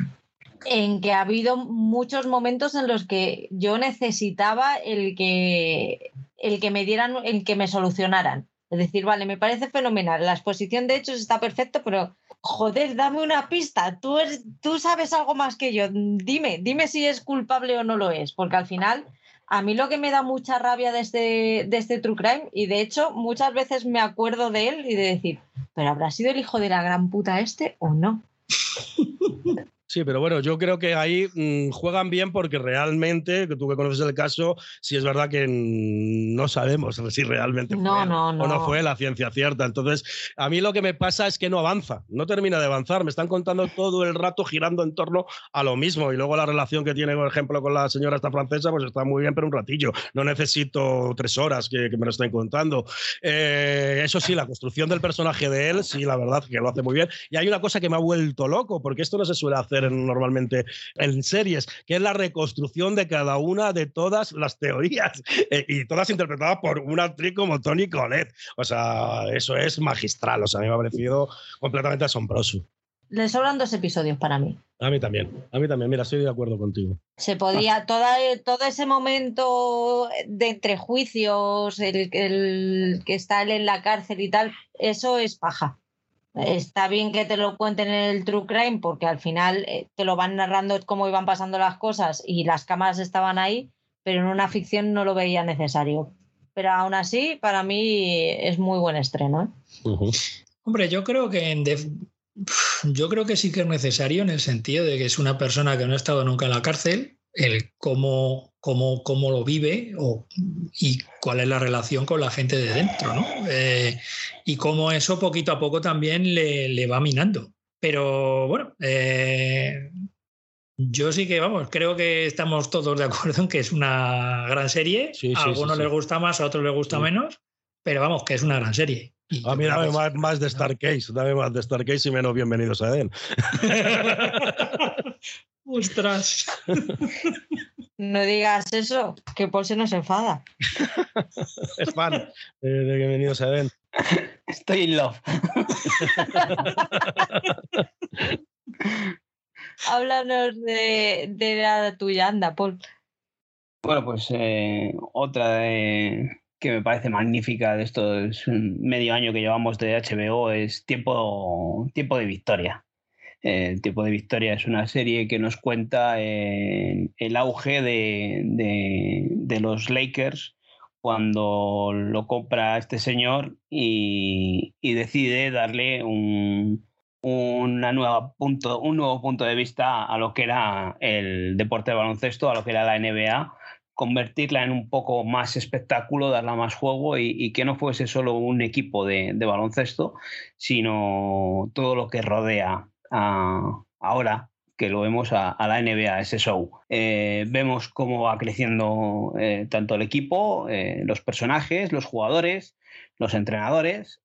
en que ha habido muchos momentos en los que yo necesitaba el que, el que me dieran, el que me solucionaran. Es decir, vale, me parece fenomenal. La exposición de hechos está perfecto, pero joder, dame una pista. Tú, tú sabes algo más que yo. Dime, dime si es culpable o no lo es, porque al final a mí lo que me da mucha rabia de este, de este True Crime, y de hecho muchas veces me acuerdo de él y de decir, pero ¿habrá sido el hijo de la gran puta este o no? [LAUGHS] Sí, pero bueno, yo creo que ahí mm, juegan bien porque realmente, que tú que conoces el caso, si es verdad que no sabemos [LAUGHS] si realmente fue o no fue la ciencia cierta. Entonces, a mí lo que me pasa es que no avanza, no termina de avanzar. Me están contando todo el rato girando en torno a lo mismo. Y luego la relación que tiene, por ejemplo, con la señora esta francesa, pues está muy bien, pero un ratillo. No necesito tres horas que, me lo estén contando. Eh, eso sí, la construcción del personaje de él, sí, la verdad que lo hace muy bien. Y hay una cosa que me ha vuelto loco, porque esto no se suele hacer normalmente en series, que es la reconstrucción de cada una de todas las teorías [LAUGHS] eh, y todas interpretadas por una actriz como Tony Collette. O sea, eso es magistral, o sea, a mí me ha parecido completamente asombroso. Le sobran dos episodios para mí. A mí también, a mí también, mira, estoy de acuerdo contigo. Se podía, toda, todo ese momento de entrejuicios, el, el que está él en la cárcel y tal, eso es paja. Está bien que te lo cuenten en el True Crime porque al final eh, te lo van narrando cómo iban pasando las cosas y las cámaras estaban ahí, pero en una ficción no lo veía necesario. Pero aún así, para mí es muy buen estreno. ¿eh? Hombre, yo creo que en yo creo que sí que es necesario en el sentido de que es una persona que no ha estado nunca en la cárcel, el cómo, cómo, cómo lo vive o, y cuál es la relación con la gente de dentro, ¿no? Eh, y cómo eso poquito a poco también le, le va minando. Pero bueno, eh, yo sí que, vamos, creo que estamos todos de acuerdo en que es una gran serie. a algunos les gusta más, a otros les gusta menos, pero vamos, que es una gran serie. a mí dame más, más, de Starcase, dame más de Starcase y menos bienvenidos a él. [LAUGHS] [LAUGHS] ¡Ostras! [LAUGHS] No digas eso, que Paul se nos enfada. [LAUGHS] es fan eh, de bienvenidos a Eden. Estoy in love. [LAUGHS] Háblanos de, de la tuya, anda, Paul. Bueno, pues eh, otra que me parece magnífica de estos medio año que llevamos de HBO es Tiempo, tiempo de Victoria. El Tiempo de Victoria es una serie que nos cuenta eh, el auge de, de, los Lakers cuando lo compra este señor y, y decide darle un, una nueva punto, un nuevo punto de vista a lo que era el deporte de baloncesto, a lo que era la NBA, convertirla en un poco más espectáculo, darla más juego y, que no fuese solo un equipo de, baloncesto, sino todo lo que rodea ahora que lo vemos a, la NBA, ese show. Eh, vemos cómo va creciendo eh, tanto el equipo, eh, los personajes, los jugadores, los entrenadores,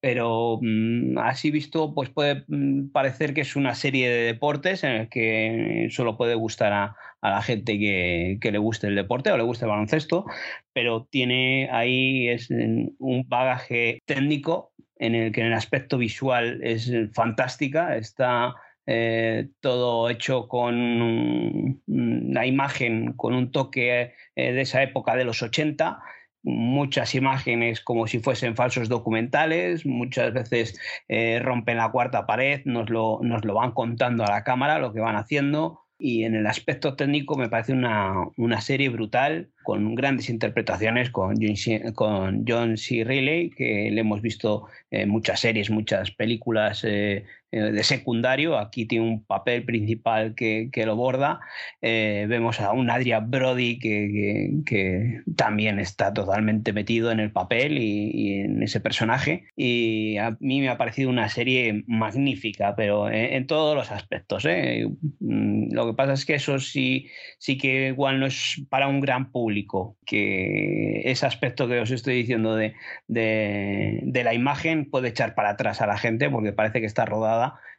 pero mm, así visto, pues puede mm, parecer que es una serie de deportes en el que solo puede gustar a, la gente que, le guste el deporte o le guste el baloncesto, pero tiene ahí es un bagaje técnico en el que en el aspecto visual es fantástica, está eh, todo hecho con la imagen, con un toque eh, de esa época de los 80 muchas imágenes como si fuesen falsos documentales, muchas veces eh, rompen la cuarta pared, nos lo, nos lo van contando a la cámara lo que van haciendo y en el aspecto técnico me parece una, una serie brutal con grandes interpretaciones con John, con John C. Reilly, que le hemos visto en muchas series, muchas películas eh, de secundario, aquí tiene un papel principal que, lo borda. Eh, vemos a un Adrian Brody que, también está totalmente metido en el papel y, en ese personaje. Y a mí me ha parecido una serie magnífica, pero en, todos los aspectos. ¿eh? Mm, lo que pasa es que eso sí, sí que igual no es para un gran público, que ese aspecto que os estoy diciendo de, de la imagen puede echar para atrás a la gente porque parece que está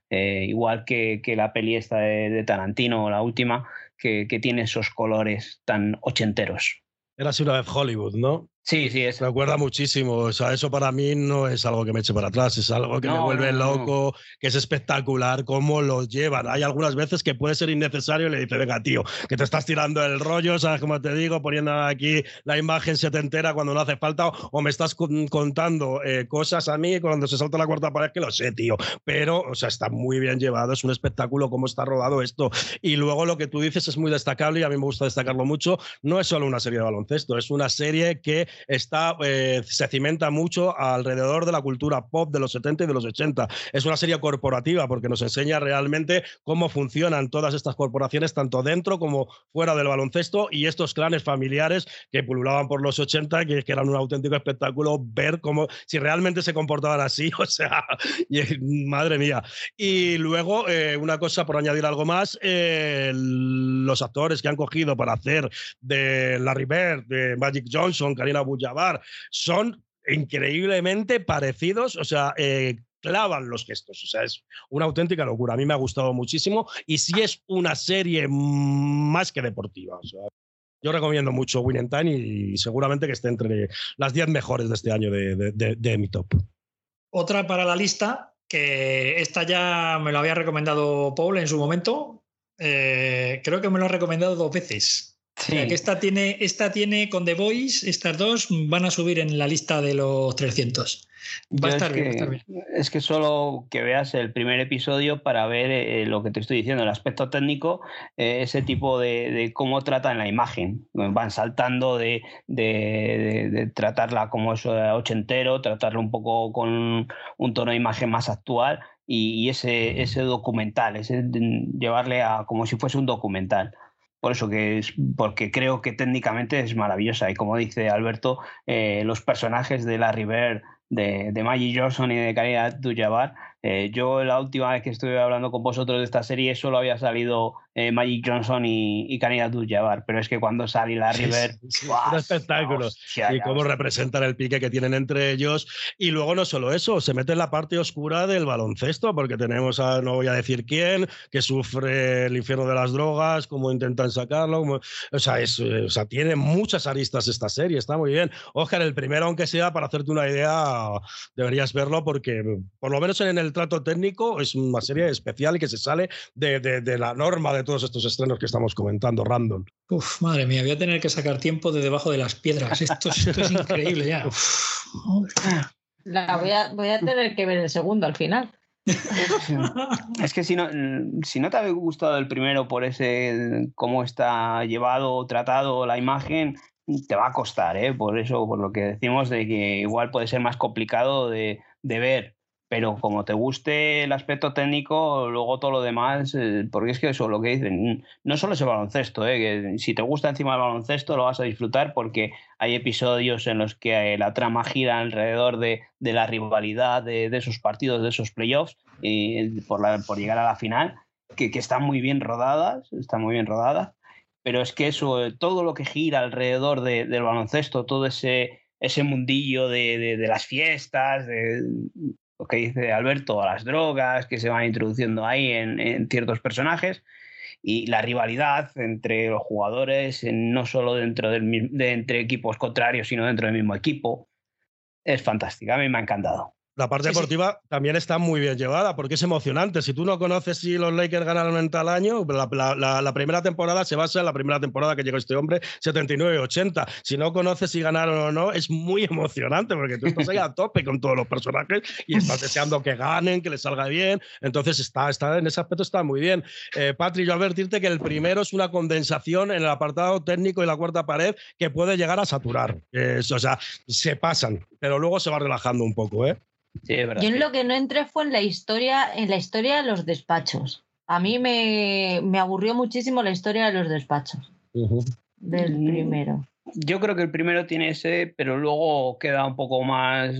eh, igual que, la peli esta de, Tarantino, la última, que, tiene esos colores tan ochenteros. Era una vez Hollywood, ¿no? Sí, sí, es. Me acuerda muchísimo. O sea, eso para mí no es algo que me eche para atrás, es algo que me vuelve loco, que es espectacular cómo lo llevan. Hay algunas veces que puede ser innecesario y le dice, venga, tío, que te estás tirando el rollo, ¿sabes cómo te digo? Poniendo aquí la imagen se te entera cuando no hace falta, o me estás contando eh, cosas a mí cuando se salta la cuarta pared, que lo sé, tío. Pero, o sea, está muy bien llevado, es un espectáculo cómo está rodado esto. Y luego lo que tú dices es muy destacable y a mí me gusta destacarlo mucho. No es solo una serie de baloncesto, es una serie que está, eh, se cimenta mucho alrededor de la cultura pop de los 70 y de los 80. Es una serie corporativa porque nos enseña realmente cómo funcionan todas estas corporaciones, tanto dentro como fuera del baloncesto, y estos clanes familiares que pululaban por los 80, que, que eran un auténtico espectáculo ver cómo, si realmente se comportaban así, [LAUGHS] o sea, madre mía. Y luego, eh, una cosa por añadir algo más, eh, los actores que han cogido para hacer de Larry Bird, de Magic Johnson, Karina Bujabar, son increíblemente parecidos, o sea, eh, clavan los gestos, o sea, es una auténtica locura. A mí me ha gustado muchísimo y sí es una serie más que deportiva. yo recomiendo mucho Win Time y seguramente que esté entre las 10 mejores de este año de, mi top. Otra para la lista, que esta ya me lo había recomendado Paul en su momento. Eh, creo que me lo ha recomendado dos veces que esta tiene, esta tiene con The Voice, estas dos van a subir en la lista de los 300. Va a, estar bien, Es que solo que veas el primer episodio para ver eh, lo que te estoy diciendo, el aspecto técnico, eh, ese tipo de, cómo tratan la imagen. Van saltando de, de, tratarla como eso ochentero, tratarla un poco con un tono de imagen más actual y, ese, ese documental, ese llevarle a como si fuese un documental por eso que es, porque creo que técnicamente es maravillosa. Y como dice Alberto, eh, los personajes de la River, de, de Maggie Johnson y de Karina Dujabar eh, yo la última vez que estuve hablando con vosotros de esta serie solo había salido eh, Magic Johnson y, y Kanina pero es que cuando sale la River... es un espectáculo. y cómo representan el pique que tienen entre ellos. Y luego no solo eso, se mete en la parte oscura del baloncesto, porque tenemos a, no voy a decir quién, que sufre el infierno de las drogas, cómo intentan sacarlo. o, sea, es, eh, o sea, tiene muchas aristas esta serie, está muy bien. Oscar, el primero, aunque sea, para hacerte una idea, deberías verlo porque por lo menos en el trato técnico es una serie especial y que se sale de, la norma de todos estos estrenos que estamos comentando, random. Uf, madre mía, voy a tener que sacar tiempo de debajo de las piedras. Esto, es increíble ya. voy, a, tener que ver el segundo al final. es que si no, si no te ha gustado el primero por ese cómo está llevado, tratado la imagen, te va a costar, ¿eh? Por eso, por lo que decimos de que igual puede ser más complicado de, de ver pero como te guste el aspecto técnico, luego todo lo demás, eh, porque es que eso lo que dicen, no solo es el baloncesto, eh, que si te gusta encima el baloncesto lo vas a disfrutar porque hay episodios en los que la trama gira alrededor de, la rivalidad de, esos partidos, de esos playoffs, y por, por llegar a la final, que, están muy bien rodadas, están muy bien rodadas, pero es que eso, eh, todo lo que gira alrededor del baloncesto, todo ese ese mundillo de, de, las fiestas, de, lo que dice Alberto, a las drogas que se van introduciendo ahí en, ciertos personajes y la rivalidad entre los jugadores, no solo dentro del, de, entre equipos contrarios, sino dentro del mismo equipo, es fantástica. A mí me ha encantado. La parte deportiva también está muy bien llevada porque es emocionante. Si tú no conoces si los Lakers ganaron en tal año, la, primera temporada se basa en la primera temporada que llegó este hombre, 79-80. Si no conoces si ganaron o no, es muy emocionante porque tú estás ahí a tope con todos los personajes y estás deseando que ganen, que les salga bien. Entonces, está, está, en ese aspecto está muy bien. Eh, Patrick, yo advertirte que el primero es una condensación en el apartado técnico y la cuarta pared que puede llegar a saturar. o sea, se pasan, pero luego se va relajando un poco, ¿eh? Yo en lo que no entré fue en la historia, en la historia de los despachos. A mí me, aburrió muchísimo la historia de los despachos. Del mm, primero. Yo creo que el primero tiene ese, pero luego queda un poco más.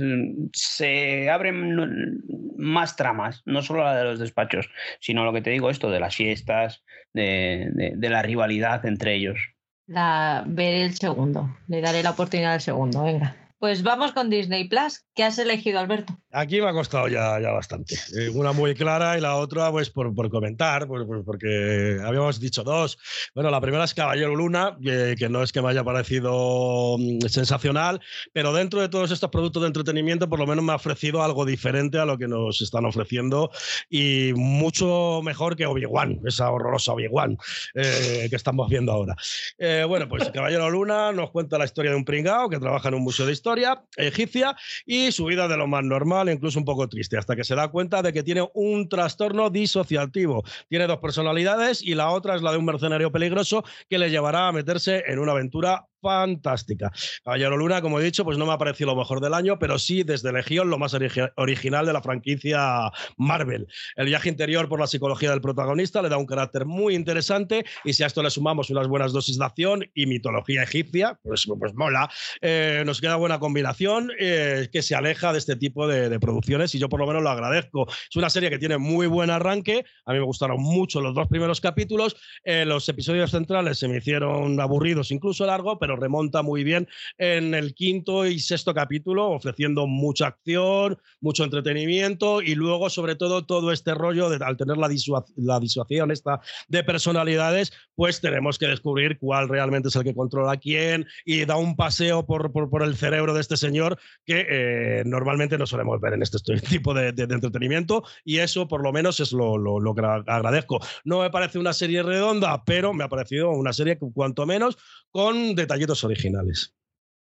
Se abren más tramas, no solo la de los despachos, sino lo que te digo, esto de las fiestas, de, la rivalidad entre ellos. La, veré el segundo, le daré la oportunidad al segundo, venga. Pues vamos con Disney Plus. ¿Qué has elegido, Alberto? Aquí me ha costado ya, ya bastante. Eh, una muy clara y la otra, pues por, por comentar, pues, pues, porque habíamos dicho dos. Bueno, la primera es Caballero Luna, que, no es que me haya parecido mm, sensacional, pero dentro de todos estos productos de entretenimiento, por lo menos me ha ofrecido algo diferente a lo que nos están ofreciendo y mucho mejor que Obi-Wan, esa horrorosa Obi-Wan eh, que estamos viendo ahora. Eh, bueno, pues Caballero Luna nos cuenta la historia de un pringao que trabaja en un museo de historia egipcia y su vida de lo más normal, incluso un poco triste, hasta que se da cuenta de que tiene un trastorno disociativo. Tiene dos personalidades y la otra es la de un mercenario peligroso que le llevará a meterse en una aventura fantástica. Caballero Luna, como he dicho, pues no me ha parecido lo mejor del año, pero sí desde Legión lo más original de la franquicia Marvel. El viaje interior por la psicología del protagonista le da un carácter muy interesante y si a esto le sumamos unas buenas dosis de acción y mitología egipcia, pues, pues mola. Eh, nos queda buena combinación eh, que se aleja de este tipo de, producciones y yo por lo menos lo agradezco. Es una serie que tiene muy buen arranque, a mí me gustaron mucho los dos primeros capítulos, eh, los episodios centrales se me hicieron aburridos, incluso largo, pero pero remonta muy bien en el quinto y sexto capítulo, ofreciendo mucha acción, mucho entretenimiento y luego, sobre todo, todo este rollo de al tener la, la disuasión esta de personalidades, pues tenemos que descubrir cuál realmente es el que controla a quién y da un paseo por, por, el cerebro de este señor que eh, normalmente no solemos ver en este tipo de, entretenimiento y eso por lo menos es lo, lo, que agradezco. No me parece una serie redonda, pero me ha parecido una serie cuanto menos con originales.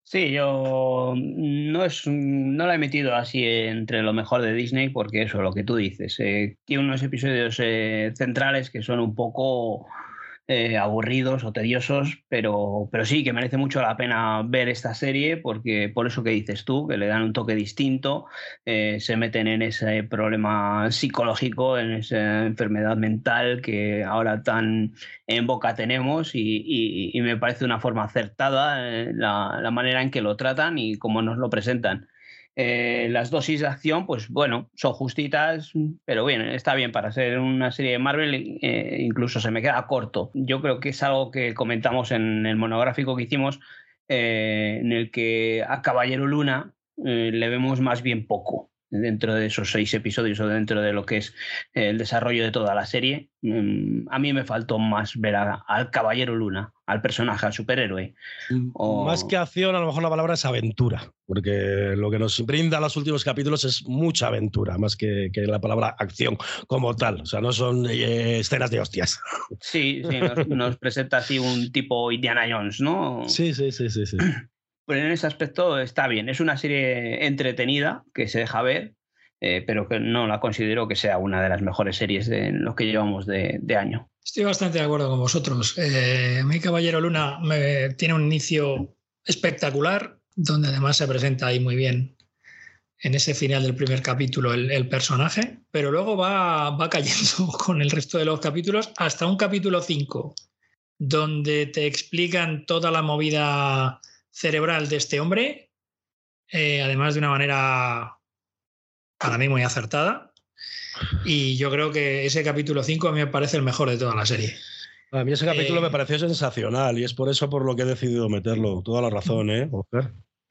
Sí, yo no, es, no la he metido así entre lo mejor de Disney porque eso, lo que tú dices, eh, tiene unos episodios eh, centrales que son un poco eh, aburridos o tediosos, pero, pero sí que merece mucho la pena ver esta serie porque por eso que dices tú, que le dan un toque distinto, eh, se meten en ese problema psicológico, en esa enfermedad mental que ahora tan en boca tenemos y, me parece una forma acertada eh, la, la manera en que lo tratan y cómo nos lo presentan. Eh, las dosis de acción, pues bueno, son justitas, pero bien, está bien para ser una serie de Marvel, eh, incluso se me queda corto. Yo creo que es algo que comentamos en el monográfico que hicimos, eh, en el que a Caballero Luna le vemos más bien poco dentro de esos seis episodios o dentro de lo que es el desarrollo de toda la serie. Mm, a mí me faltó más ver al Caballero Luna, al personaje, al superhéroe. Mm, más que acción, a lo mejor la palabra es aventura, porque lo que nos brinda los últimos capítulos es mucha aventura, más que, la palabra acción como tal. O sea, no son eh, escenas de hostias. Sí, sí, nos, [LAUGHS] nos presenta así un tipo Indiana Jones, ¿no? Sí, sí, sí, sí. sí. [CLEARS THROAT] Pues en ese aspecto está bien. Es una serie entretenida que se deja ver, eh, pero que no la considero que sea una de las mejores series de lo que llevamos de, año. Estoy bastante de acuerdo con vosotros. Eh, mi Caballero Luna tiene un inicio espectacular, donde además se presenta ahí muy bien en ese final del primer capítulo el, personaje, pero luego va, va, cayendo [LAUGHS] con el resto de los capítulos hasta un capítulo 5, donde te explican toda la movida cerebral de este hombre, eh, además de una manera para mí muy acertada. Y yo creo que ese capítulo 5 a mí me parece el mejor de toda la serie. A mí ese capítulo me eh, pareció sensacional y es por eso por lo que he decidido meterlo. Toda la razón, ¿eh?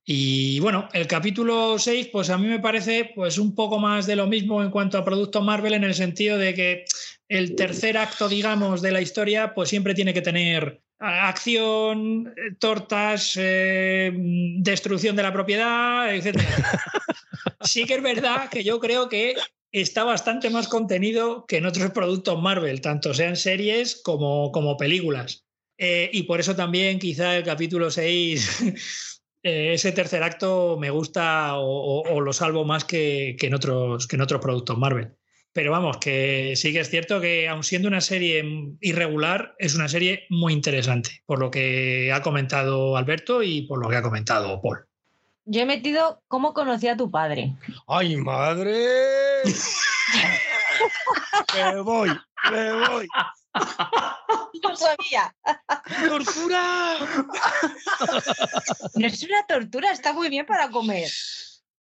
Y bueno, el capítulo 6, pues a mí me parece pues un poco más de lo mismo en cuanto a producto Marvel, en el sentido de que el tercer acto, digamos, de la historia, pues siempre tiene que tener acción, tortas, eh, destrucción de la propiedad, etc. [LAUGHS] sí que es verdad que yo creo que está bastante más contenido que en otros productos Marvel, tanto sean series como, como películas. Eh, y por eso también quizá el capítulo 6, [LAUGHS] eh, ese tercer acto me gusta o, lo salvo más que, en otros, que en otros productos Marvel. Pero vamos, que sí que es cierto que aun siendo una serie irregular, es una serie muy interesante, por lo que ha comentado Alberto y por lo que ha comentado Paul. Yo he metido cómo conocí a tu padre. ¡Ay, madre! me voy, me voy. No sabía. ¡Tortura! No es una tortura, está muy bien para comer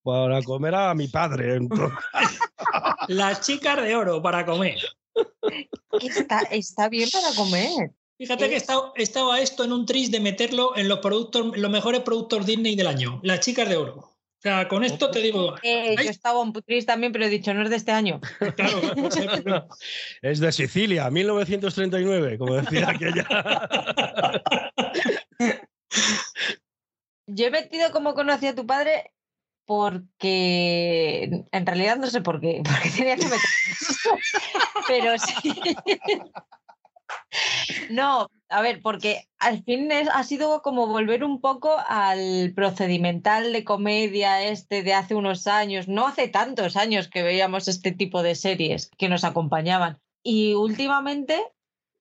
para comer a mi padre. Las chicas de oro para comer. Está, está bien para comer. Fíjate que estaba, estaba esto en un tris de meterlo en los productos, los mejores productos Disney del año, las chicas de oro. O sea, con esto te digo. Eh, yo estaba un tris también, pero he dicho, no es de este año. [LAUGHS] Claro, [LAUGHS] es de Sicilia, 1939, como decía [LAUGHS] aquella. Yo he metido como conocí a tu padre porque en realidad no sé por qué, porque tenía que meter. Pero sí. No, a ver, porque al fin ha sido como volver un poco al procedimental de comedia este de hace unos años, no hace tantos años que veíamos este tipo de series que nos acompañaban. Y últimamente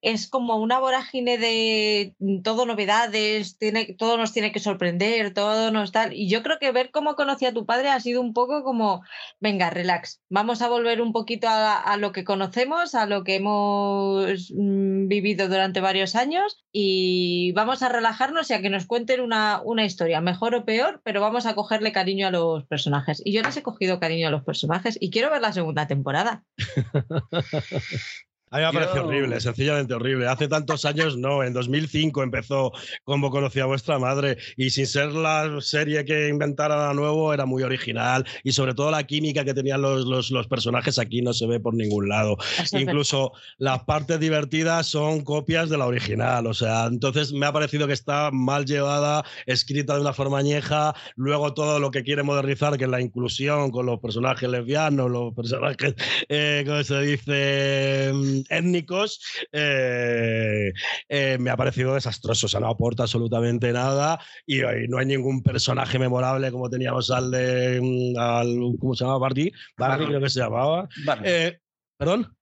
es como una vorágine de mm, todo novedades, tiene, todo nos tiene que sorprender, todo nos tal. Y yo creo que ver cómo conocí a tu padre ha sido un poco como, venga, relax, vamos a volver un poquito a, lo que conocemos, a lo que hemos mm, vivido durante varios años y vamos a relajarnos y a que nos cuenten una, una historia, mejor o peor, pero vamos a cogerle cariño a los personajes. Y yo les he cogido cariño a los personajes y quiero ver la segunda temporada. [LAUGHS] A mí me parece Yo- horrible, sencillamente horrible. Hace tantos años no, en 2005 empezó como conocía vuestra madre y sin ser la serie que inventara nuevo era muy original y sobre todo la química que tenían los, los- los personajes aquí no se ve por ningún lado. Incluso las partes divertidas son copias de la original, o sea, entonces me ha parecido que está mal llevada, escrita de una forma añeja, luego todo lo que quiere modernizar, que es la inclusión con los personajes lesbianos, los personajes, eh, ¿cómo se dice?, Étnicos, eh, eh, me ha parecido desastroso, o sea, no aporta absolutamente nada y, y no hay ningún personaje memorable como teníamos al de, mm, al, ¿cómo se llama? Barney, Barney Barney. creo que se llamaba. Barney. Eh, ¿Perdón?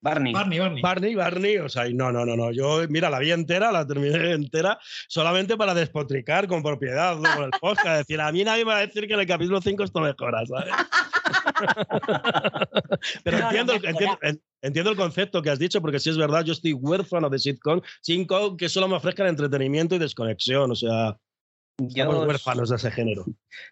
Barney. Barney, Barney. Barney, Barney, o sea, no, no, no, no. Yo, mira, la vi entera, la terminé [LAUGHS] entera, solamente para despotricar con propiedad ¿no? con el podcast. Es decir, a mí nadie me va a decir que en el capítulo 5 esto mejora, ¿sabes? [LAUGHS] [LAUGHS] Pero entiendo el concepto que has dicho, porque si es verdad, yo estoy huérfano de sitcom, sitcom que solo me ofrezcan entretenimiento y desconexión, o sea, estamos Yo, huérfanos de ese género.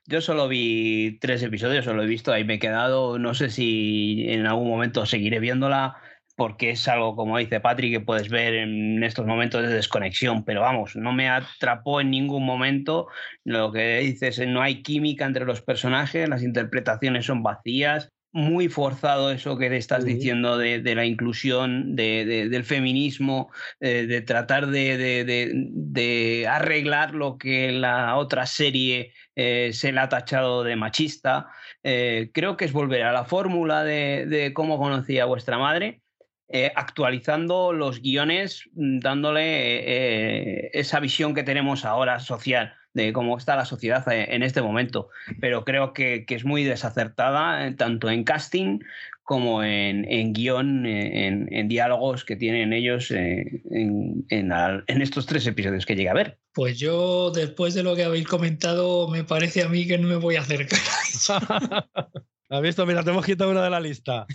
yo solo vi tres episodios, solo he visto, ahí me he quedado. No sé si en algún momento seguiré viéndola, porque es algo, como dice Patrick, que puedes ver en estos momentos de desconexión, pero vamos, no me atrapó en ningún momento. Lo que dices, no hay química entre los personajes, las interpretaciones son vacías. Muy forzado eso que te estás diciendo de, de la inclusión, de- de- del feminismo, eh, de tratar de, arreglar lo que la otra serie eh, se le ha tachado de machista. Eh, creo que es volver a la fórmula de, de cómo conocía a vuestra madre, eh, actualizando los guiones, mm, dándole eh, esa visión que tenemos ahora social de cómo está la sociedad eh, en este momento. Pero creo que, que es muy desacertada, tanto en casting como en, en guion, en, en diálogos que tienen ellos en, en al- en estos tres episodios que llegué a ver. Pues yo, después de lo que habéis comentado, me parece a mí que no me voy a acercar. [LAUGHS] ¿Has visto? Mira, te hemos quitado una de la lista.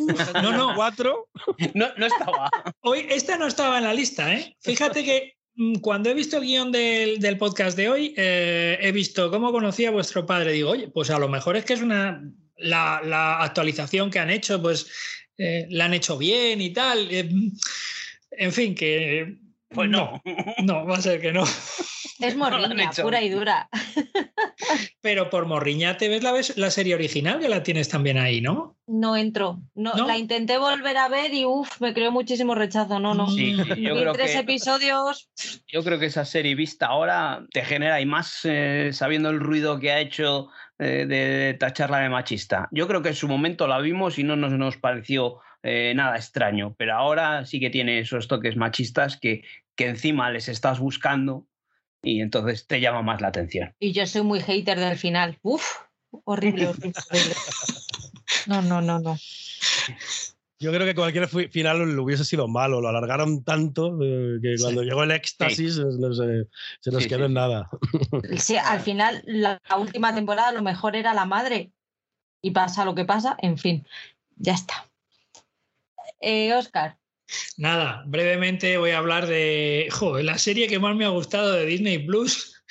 No, no. Cuatro. No, no estaba. Hoy, esta no estaba en la lista, ¿eh? Fíjate que mm, cuando he visto el guion del, del podcast de hoy, eh, he visto cómo conocía a vuestro padre. Digo, oye, pues a lo mejor es que es una. La, la actualización que han hecho, pues eh, la han hecho bien y tal. eh, en fin, que. Pues no. No, va a ser que no. [LAUGHS] Es morriña, pura y dura. Pero por morriña te ves la, ves- la serie original, que la tienes también ahí, ¿no? No entro. No, ¿No? La intenté volver a ver y uff, me creó muchísimo rechazo. No, no. Sí, sí, yo creo tres que episodios. yo creo que esa serie vista ahora te genera y más eh, sabiendo el ruido que ha hecho eh, de, de tacharla de machista. Yo creo que en su momento la vimos y no nos, nos pareció eh, nada extraño, pero ahora sí que tiene esos toques machistas que, que encima les estás buscando y entonces te llama más la atención. Y yo soy muy hater del final. Uf, horrible, horrible, horrible. No, no, no, no. Yo creo que cualquier fi- final lo hubiese sido malo, lo alargaron tanto eh, que cuando llegó el éxtasis eh, no sé, se nos Sí, quedó sí, en nada. Sí, al final, la, la última temporada, lo mejor era la madre. Y pasa lo que pasa, en fin, ya está. Eh, Oscar, Nada, brevemente voy a hablar de la serie que más me ha gustado de Disney Plus. [LAUGHS]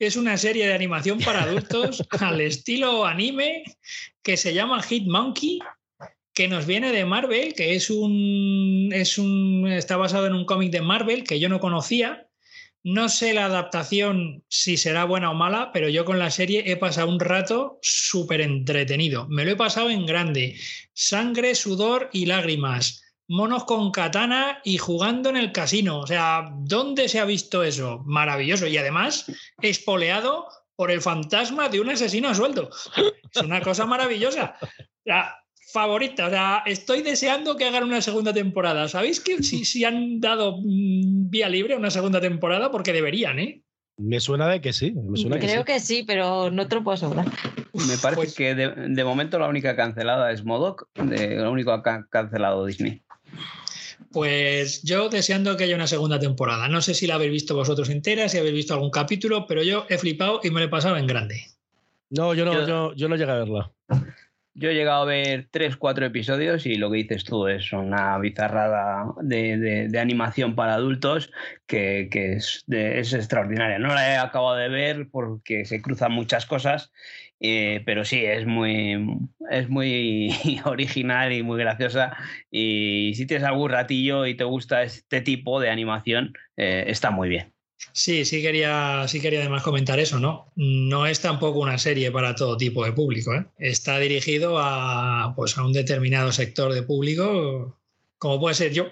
Es una serie de animación para adultos [LAUGHS] al estilo anime que se llama Hit Monkey, que nos viene de Marvel, que es un, es un está basado en un cómic de Marvel que yo no conocía. No sé la adaptación si será buena o mala, pero yo con la serie he pasado un rato súper entretenido. Me lo he pasado en grande. Sangre, sudor y lágrimas monos con katana y jugando en el casino. O sea, ¿dónde se ha visto eso? Maravilloso. Y además, espoleado por el fantasma de un asesino a sueldo. Es una cosa maravillosa. O sea, favorita. O sea, estoy deseando que hagan una segunda temporada. ¿Sabéis que si, si han dado mm, vía libre a una segunda temporada? Porque deberían, ¿eh? Me suena de que sí, me suena que creo sí. que sí, pero no te lo puedo asegurar. Me parece Pues- que de, de momento la única cancelada es Modoc, de, lo único que ha cancelado Disney. Pues yo deseando que haya una segunda temporada. No sé si la habéis visto vosotros entera, si habéis visto algún capítulo, pero yo he flipado y me lo he pasado en grande. No, yo no, Yo- yo, yo no llegué a verla. Yo he llegado a ver tres, cuatro episodios y lo que dices tú es una bizarrada de, animación para adultos que, es, es, extraordinaria. No la he acabado de ver porque se cruzan muchas cosas, eh, pero sí, es muy, es muy [LAUGHS] original y muy graciosa. Y si tienes algún ratillo y te gusta este tipo de animación, eh, está muy bien. Sí, sí quería, sí quería además comentar eso, ¿no? No es tampoco una serie para todo tipo de público, ¿eh? Está dirigido a, pues, a un determinado sector de público, como puede ser yo.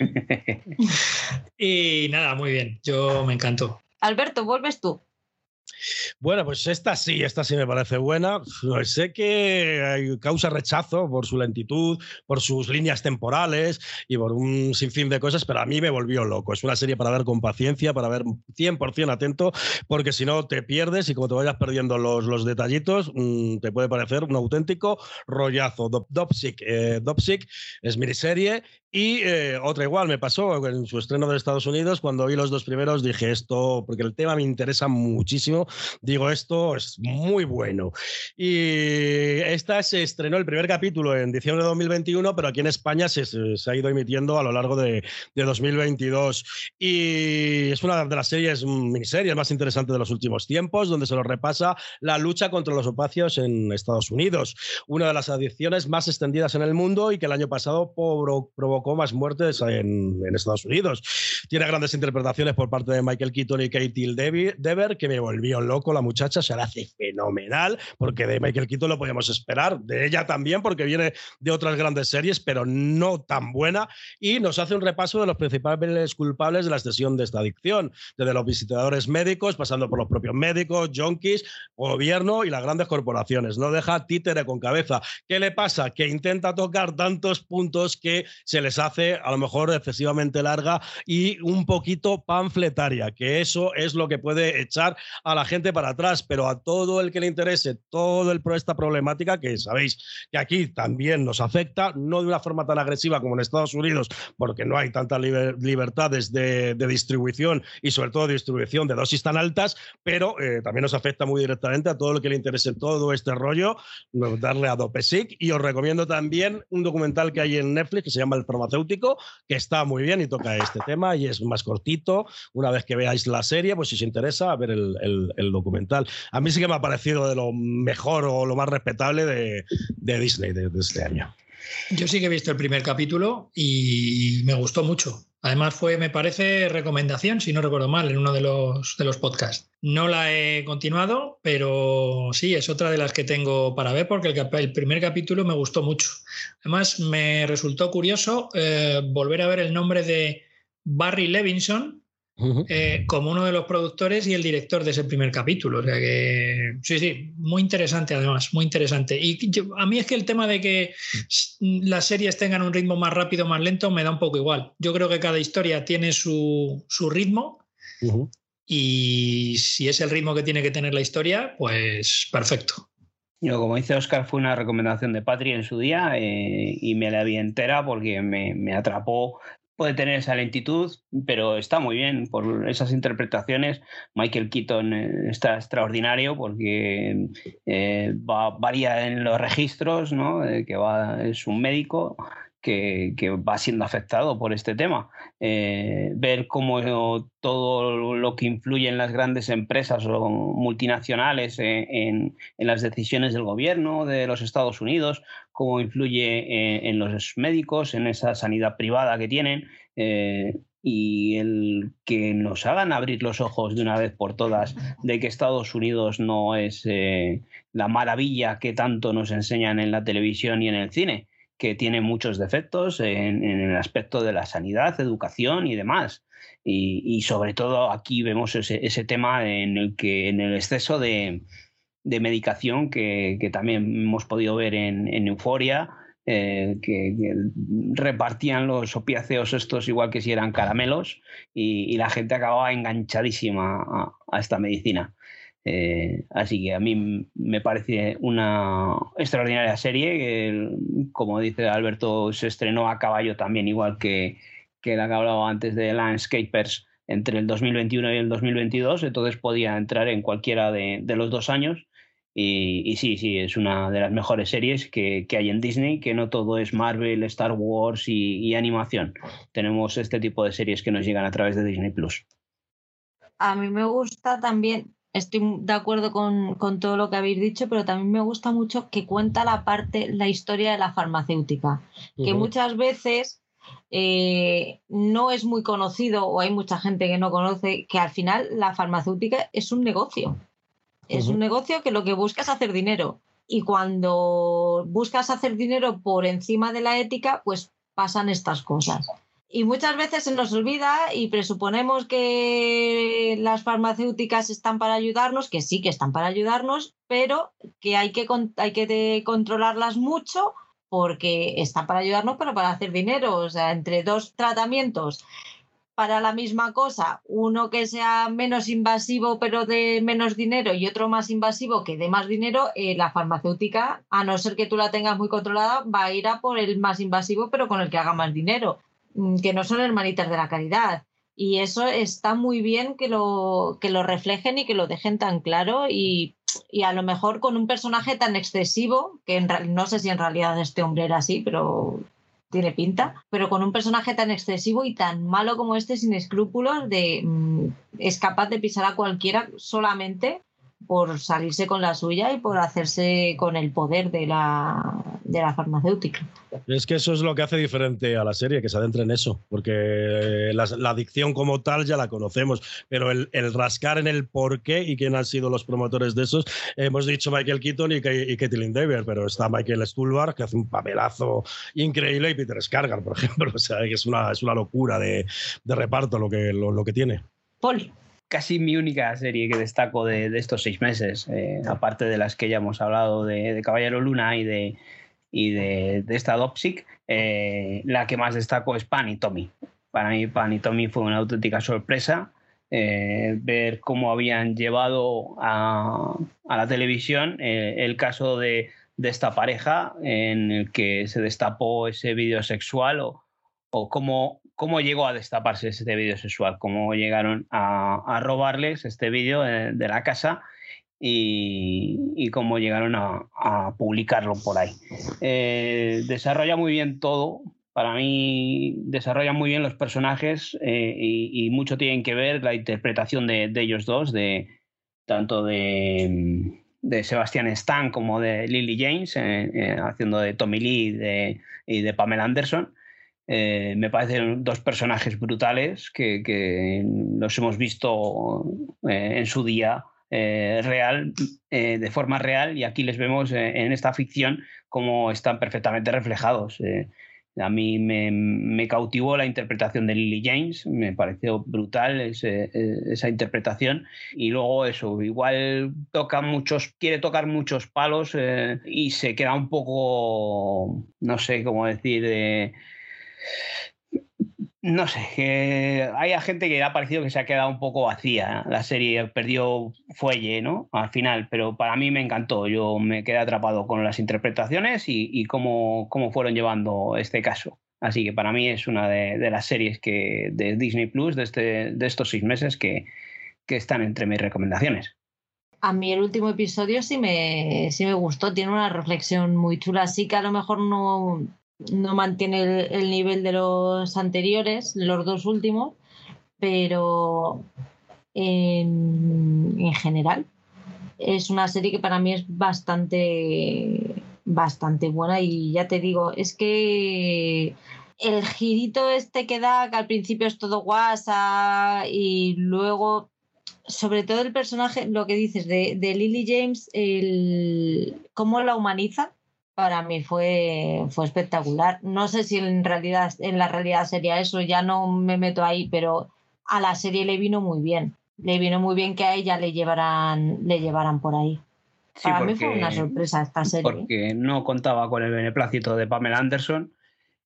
[LAUGHS] y nada, muy bien, yo me encantó. Alberto, vuelves tú. Bueno, pues esta sí, esta sí me parece buena. Sé que causa rechazo por su lentitud, por sus líneas temporales y por un sinfín de cosas, pero a mí me volvió loco. Es una serie para ver con paciencia, para ver 100% atento, porque si no te pierdes y como te vayas perdiendo los, los detallitos, mm, te puede parecer un auténtico rollazo. Dopsic, eh, es miniserie y eh, otra igual, me pasó en su estreno de Estados Unidos, cuando vi los dos primeros dije esto, porque el tema me interesa muchísimo, digo esto es muy bueno. Y esta se estrenó el primer capítulo en diciembre de 2021, pero aquí en España se, se ha ido emitiendo a lo largo de, de, 2022. Y es una de las series, miniseries más interesantes de los últimos tiempos, donde se nos repasa la lucha contra los opacios en Estados Unidos, una de las adicciones más extendidas en el mundo y que el año pasado provocó más muertes en, Estados Unidos. Tiene grandes interpretaciones por parte de Michael Keaton y Katie Dever, que me volvió loco. La muchacha se la hace fenomenal, porque de Michael Keaton lo podíamos esperar, de ella también, porque viene de otras grandes series, pero no tan buena. Y nos hace un repaso de los principales culpables de la extensión de esta adicción, desde los visitadores médicos, pasando por los propios médicos, junkies, gobierno y las grandes corporaciones. No deja títere con cabeza. ¿Qué le pasa? Que intenta tocar tantos puntos que se le hace a lo mejor excesivamente larga y un poquito panfletaria, que eso es lo que puede echar a la gente para atrás, pero a todo el que le interese todo el, esta problemática, que sabéis que aquí también nos afecta, no de una forma tan agresiva como en Estados Unidos, porque no hay tantas libertades de, distribución y sobre todo distribución de dosis tan altas, pero eh, también nos afecta muy directamente a todo el que le interese todo este rollo, darle a Dopesic. Y os recomiendo también un documental que hay en Netflix que se llama El farmacéutico, que está muy bien y toca este tema y es más cortito. Una vez que veáis la serie, pues si os interesa, a ver el, documental. A mí sí que me ha parecido de lo mejor o lo más respetable de, Disney de este año. Yo sí que he visto el primer capítulo y me gustó mucho. Además fue, me parece, recomendación, si no recuerdo mal, en uno de los, de los podcasts. No la he continuado, pero sí, es otra de las que tengo para ver porque el, primer capítulo me gustó mucho. Además, me resultó curioso eh, volver a ver el nombre de Barry Levinson, eh, como uno de los productores y el director de ese primer capítulo. O sea que, sí, sí, muy interesante además, muy interesante. Y a mí es que el tema de que las series tengan un ritmo más rápido, más lento, me da un poco igual. Yo creo que cada historia tiene su, ritmo y si es el ritmo que tiene que tener la historia, pues perfecto. Yo, como dice Oscar, fue una recomendación de Patri en su día eh, y me la vi entera porque me, me, atrapó puede tener esa lentitud, pero está muy bien por esas interpretaciones. Michael Keaton eh, está extraordinario porque eh, va, varía en los registros, ¿no? que va, es un médico que, va siendo afectado por este tema. Eh, ver cómo todo lo que influye en las grandes empresas o multinacionales en, las decisiones del gobierno de los Estados Unidos, cómo influye en, los médicos, en esa sanidad privada que tienen. Eh, y el que nos hagan abrir los ojos de una vez por todas de que Estados Unidos no es eh, la maravilla que tanto nos enseñan en la televisión y en el cine, que tiene muchos defectos en, el aspecto de la sanidad, educación y demás. Y, sobre todo aquí vemos ese, tema en el exceso de, medicación que, también hemos podido ver en, Euforia, eh, que, repartían los opiáceos estos igual que si eran caramelos y, la gente acababa enganchadísima a esta medicina. Eh, así que a mí me parece una extraordinaria serie que, como dice Alberto, se estrenó a caballo también, igual que, que la que hablaba antes de Landscapers entre el 2021 y el 2022, entonces podía entrar en cualquiera de, los dos años Y, sí, sí, es una de las mejores series que, hay en Disney, que no todo es Marvel, Star Wars y, animación. Tenemos este tipo de series que nos llegan a través de Disney Plus. A mí me gusta también, estoy de acuerdo con, todo lo que habéis dicho, pero también me gusta mucho que cuenta la parte, la historia de la farmacéutica, que muchas veces eh, no es muy conocido o hay mucha gente que no conoce que al final la farmacéutica es un negocio. Es un negocio que lo que busca es hacer dinero. Y cuando buscas hacer dinero por encima de la ética, pues pasan estas cosas. Y muchas veces se nos olvida y presuponemos que las farmacéuticas están para ayudarnos, que sí que están para ayudarnos, pero que hay que, hay que controlarlas mucho porque están para ayudarnos, pero para hacer dinero. O sea, entre dos tratamientos para la misma cosa, uno que sea menos invasivo pero de menos dinero y otro más invasivo que de más dinero, eh, la farmacéutica, a no ser que tú la tengas muy controlada, va a ir a por el más invasivo pero con el que haga más dinero, que no son hermanitas de la caridad. Y eso está muy bien que lo, que lo reflejen y que lo dejen tan claro y, y a lo mejor con un personaje tan excesivo, que no sé si en realidad este hombre era así, pero tiene pinta, pero con un personaje tan excesivo y tan malo como este, sin escrúpulos, de mm, es capaz de pisar a cualquiera solamente por salirse con la suya y por hacerse con el poder de la, de la farmacéutica. Es que eso es lo que hace diferente a la serie, que se adentre en eso, porque la, adicción como tal ya la conocemos, pero el, rascar en el por qué y quién han sido los promotores de esos, hemos dicho Michael Keaton y, y Caitlin Dever, pero está Michael Stuhlbarg, que hace un papelazo increíble, y Peter Skargar, por [LAUGHS] ejemplo, o sea, que es una, es una locura de, reparto lo que, lo, que tiene. Paul casi mi única serie que destaco de, estos seis meses, eh, aparte de las que ya hemos hablado de, Caballero Luna y de, y de, esta Dopsic, eh, la que más destaco es Pan y Tommy. Para mí Pan y Tommy fue una auténtica sorpresa. Eh, ver cómo habían llevado a, la televisión el caso de, esta pareja en el que se destapó ese vídeo sexual o, o cómo cómo llegó a destaparse este vídeo sexual, cómo llegaron a, robarles este vídeo de, la casa y, cómo llegaron a, publicarlo por ahí. Eh, desarrolla muy bien todo. Para mí desarrolla muy bien los personajes eh, y, mucho tienen que ver la interpretación de, ellos dos, de tanto de, Sebastián Stan como de Lily James, eh, haciendo de Tommy Lee y de Pamela Anderson. Eh, me parecen dos personajes brutales que, los hemos visto eh, en su día eh, real, de forma real, y aquí les vemos en esta ficción como están perfectamente reflejados. a mí me, cautivó la interpretación de Lily James, me pareció brutal esa interpretación. Y luego eso, igual toca muchos, quiere tocar muchos palos y se queda un poco, no sé cómo decir, no sé, que hay gente que ha parecido que se ha quedado un poco vacía. La serie perdió fuelle, ¿no? Al final, pero para mí me encantó. Yo me quedé atrapado con las interpretaciones y, cómo, cómo, fueron llevando este caso. Así que para mí es una de, las series que, de Disney Plus de, este, de estos seis meses que, que están entre mis recomendaciones. A mí el último episodio sí me, sí me gustó, tiene una reflexión muy chula, sí que a lo mejor no, no mantiene el, nivel de los anteriores, los dos últimos, pero en, general es una serie que para mí es bastante, bastante buena. Y ya te digo, es que el girito este que da, que al principio es todo guasa y luego, sobre todo el personaje, lo que dices de, de Lily James, el, cómo la humaniza, para mí fue, fue espectacular. No sé si en realidad, en la realidad sería eso, ya no me meto ahí, pero a la serie le vino muy bien. Le vino muy bien que a ella le llevaran, le llevaran por ahí. para mí fue una sorpresa esta serie. Porque no contaba con el beneplácito de Pamela Anderson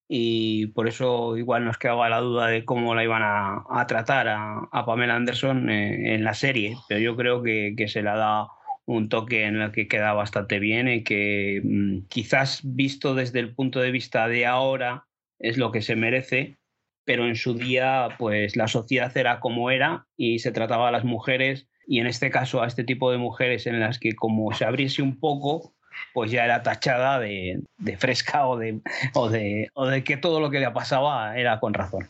y por eso igual nos quedaba la duda de cómo la iban a, tratar a, Pamela Anderson eh, en, la serie, pero yo creo que, que se la da un toque en el que queda bastante bien y que mm, quizás visto desde el punto de vista de ahora es lo que se merece, pero en su día pues la sociedad era como era y se trataba a las mujeres y en este caso a este tipo de mujeres en las que como se abriese un poco, pues ya era tachada de, fresca o de, o, de, o de que todo lo que le pasaba era con razón.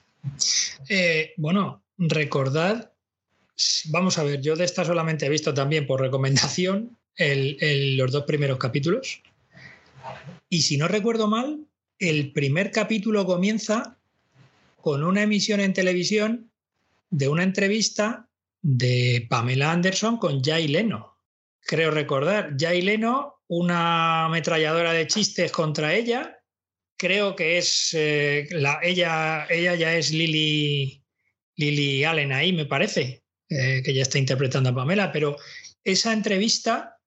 Eh, bueno, recordad, vamos a ver, yo de esta solamente he visto también por recomendación los dos primeros capítulos. Y si no recuerdo mal, el primer capítulo comienza con una emisión en televisión de una entrevista de Pamela Anderson con Jay Leno. Creo recordar, Jay Leno, una ametralladora de chistes contra ella. Creo que es eh, la, ella, ella ya es Lily, Lily Allen ahí, me parece, eh, que ya está interpretando a Pamela, pero esa entrevista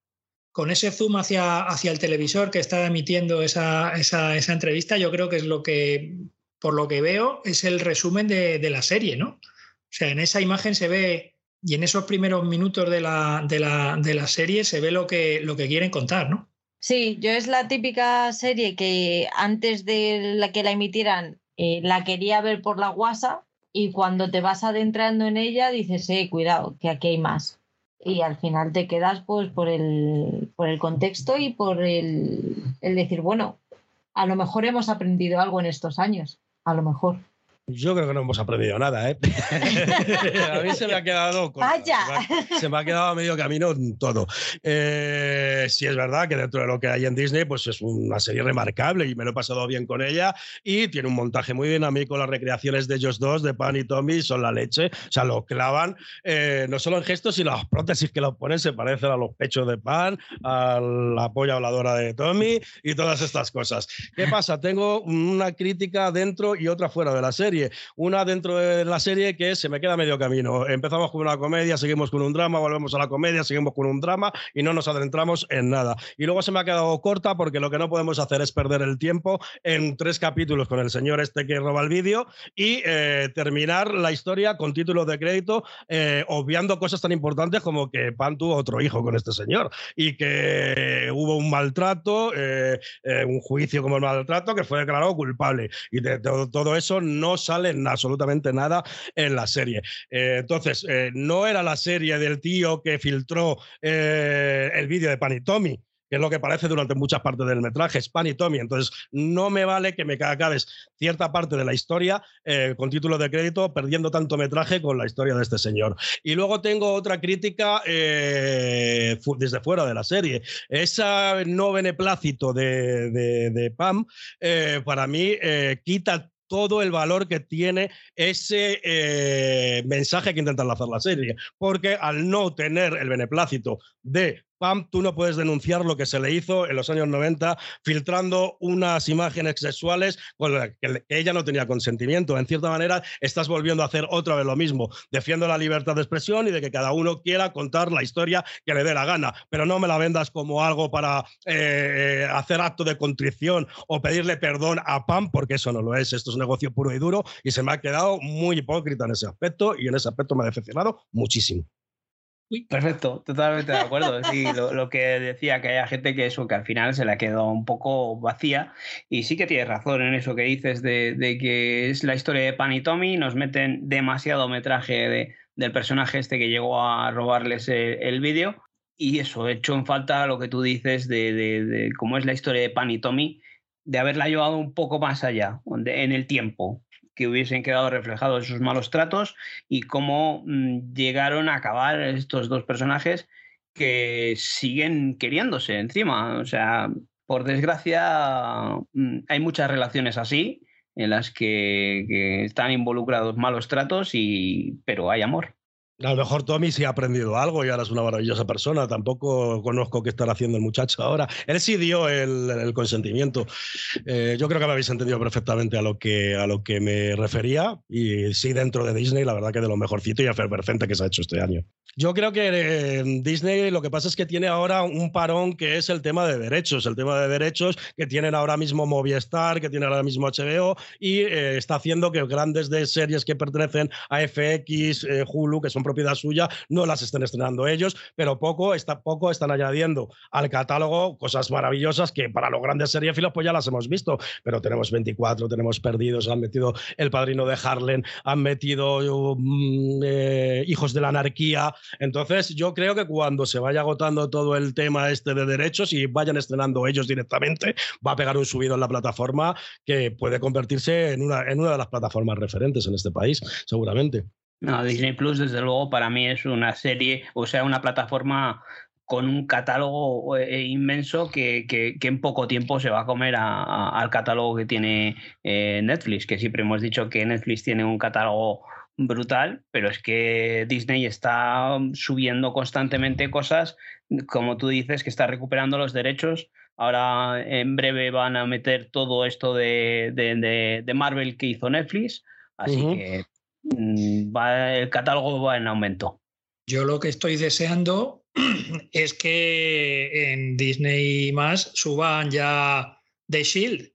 con ese zoom hacia, hacia el televisor que está emitiendo esa, esa, esa, entrevista, yo creo que es lo que, por lo que veo, es el resumen de, de, la serie, ¿no? O sea, en esa imagen se ve, y en esos primeros minutos de la, de la, de la serie se ve lo que, lo que quieren contar, ¿no? Sí, yo es la típica serie que antes de la que la emitieran eh, la quería ver por la WhatsApp y cuando te vas adentrando en ella dices, eh, cuidado, que aquí hay más y al final te quedas pues por el, por el contexto y por el, el decir, bueno, a lo mejor hemos aprendido algo en estos años, a lo mejor. Yo creo que no hemos aprendido nada, ¿eh? [LAUGHS] a mí se me ha quedado. ¡Vaya! Se me ha quedado a medio camino todo. Eh, sí, es verdad que dentro de lo que hay en Disney, pues es una serie remarcable y me lo he pasado bien con ella. Y tiene un montaje muy dinámico. Las recreaciones de ellos dos, de Pan y Tommy, son la leche. O sea, lo clavan eh, no solo en gestos, sino las prótesis que los ponen se parecen a los pechos de Pan, a la polla voladora de Tommy y todas estas cosas. ¿Qué pasa? Tengo una crítica dentro y otra fuera de la serie una dentro de la serie que se me queda medio camino. Empezamos con una comedia, seguimos con un drama, volvemos a la comedia, seguimos con un drama y no nos adentramos en nada. Y luego se me ha quedado corta porque lo que no podemos hacer es perder el tiempo en tres capítulos con el señor este que roba el vídeo y eh, terminar la historia con títulos de crédito, eh, obviando cosas tan importantes como que Pan tuvo otro hijo con este señor y que hubo un maltrato, eh, un juicio como el maltrato que fue declarado culpable. Y de, todo, todo eso no sale absolutamente nada en la serie. Eh, entonces, eh, no era la serie del tío que filtró eh, el vídeo de Panitomi que es lo que parece durante muchas partes del metraje, es Pan y Tommy. Entonces, no me vale que me acabes cierta parte de la historia con título de crédito, perdiendo tanto metraje con la historia de este señor. Y luego tengo otra crítica desde fuera de la serie. Esa no beneplácito de, de, Pam, para mí, quita todo el valor que tiene ese eh, mensaje que intenta lanzar la serie. Porque al no tener el beneplácito de Pam, tú no puedes denunciar lo que se le hizo en los años 90 filtrando unas imágenes sexuales con las que ella no tenía consentimiento. En cierta manera, estás volviendo a hacer otra vez lo mismo. Defiendo la libertad de expresión y de que cada uno quiera contar la historia que le dé la gana, pero no me la vendas como algo para eh, hacer acto de contrición o pedirle perdón a Pam, porque eso no lo es. Esto es un negocio puro y duro y se me ha quedado muy hipócrita en ese aspecto y en ese aspecto me ha decepcionado muchísimo. Perfecto, totalmente de acuerdo. Sí, lo, que decía, que haya gente que eso, que al final se la quedó un poco vacía. Y sí que tienes razón en eso que dices de, que es la historia de Pan y Tommy, nos meten demasiado metraje de, del personaje este que llegó a robarles el, vídeo. Y eso, he hecho en falta lo que tú dices de, de, cómo es la historia de Pan y Tommy, de haberla llevado un poco más allá, en el tiempo que hubiesen quedado reflejados esos malos tratos y cómo mm, llegaron a acabar estos dos personajes que siguen queriéndose encima. O sea, por desgracia, mm, hay muchas relaciones así en las que, que están involucrados malos tratos, y, pero hay amor. A lo mejor Tommy sí ha aprendido algo y ahora es una maravillosa persona. Tampoco conozco qué estará haciendo el muchacho ahora. Él sí dio el, consentimiento. Eh, yo creo que me habéis entendido perfectamente a lo, que, a lo que me refería. Y sí, dentro de Disney, la verdad que de lo mejorcito y efervescente que se ha hecho este año. Yo creo que eh, Disney lo que pasa es que tiene ahora un parón que es el tema de derechos. El tema de derechos que tienen ahora mismo Movistar, que tiene ahora mismo HBO y eh, está haciendo que grandes de series que pertenecen a FX, Hulu, que son propiedad suya, no las estén estrenando ellos, pero poco, está, poco están añadiendo al catálogo cosas maravillosas que para los grandes seriefilos pues ya las hemos visto, pero tenemos 24, tenemos Perdidos, han metido El Padrino de Harlem, han metido mm, eh, Hijos de la Anarquía, entonces yo creo que cuando se vaya agotando todo el tema este de derechos y vayan estrenando ellos directamente, va a pegar un subido en la plataforma que puede convertirse en una, en una de las plataformas referentes en este país, seguramente. No, Disney Plus, desde luego, para mí es una serie, o sea, una plataforma con un catálogo eh, inmenso que, en poco tiempo se va a comer al catálogo que tiene eh, Netflix, que siempre hemos dicho que Netflix tiene un catálogo brutal, pero es que Disney está subiendo constantemente cosas, como tú dices, que está recuperando los derechos. Ahora en breve van a meter todo esto de, de, Marvel que hizo Netflix, así que va, el catálogo va en aumento. Yo lo que estoy deseando [CLEARS THROAT] es que en Disney más suban ya The Shield,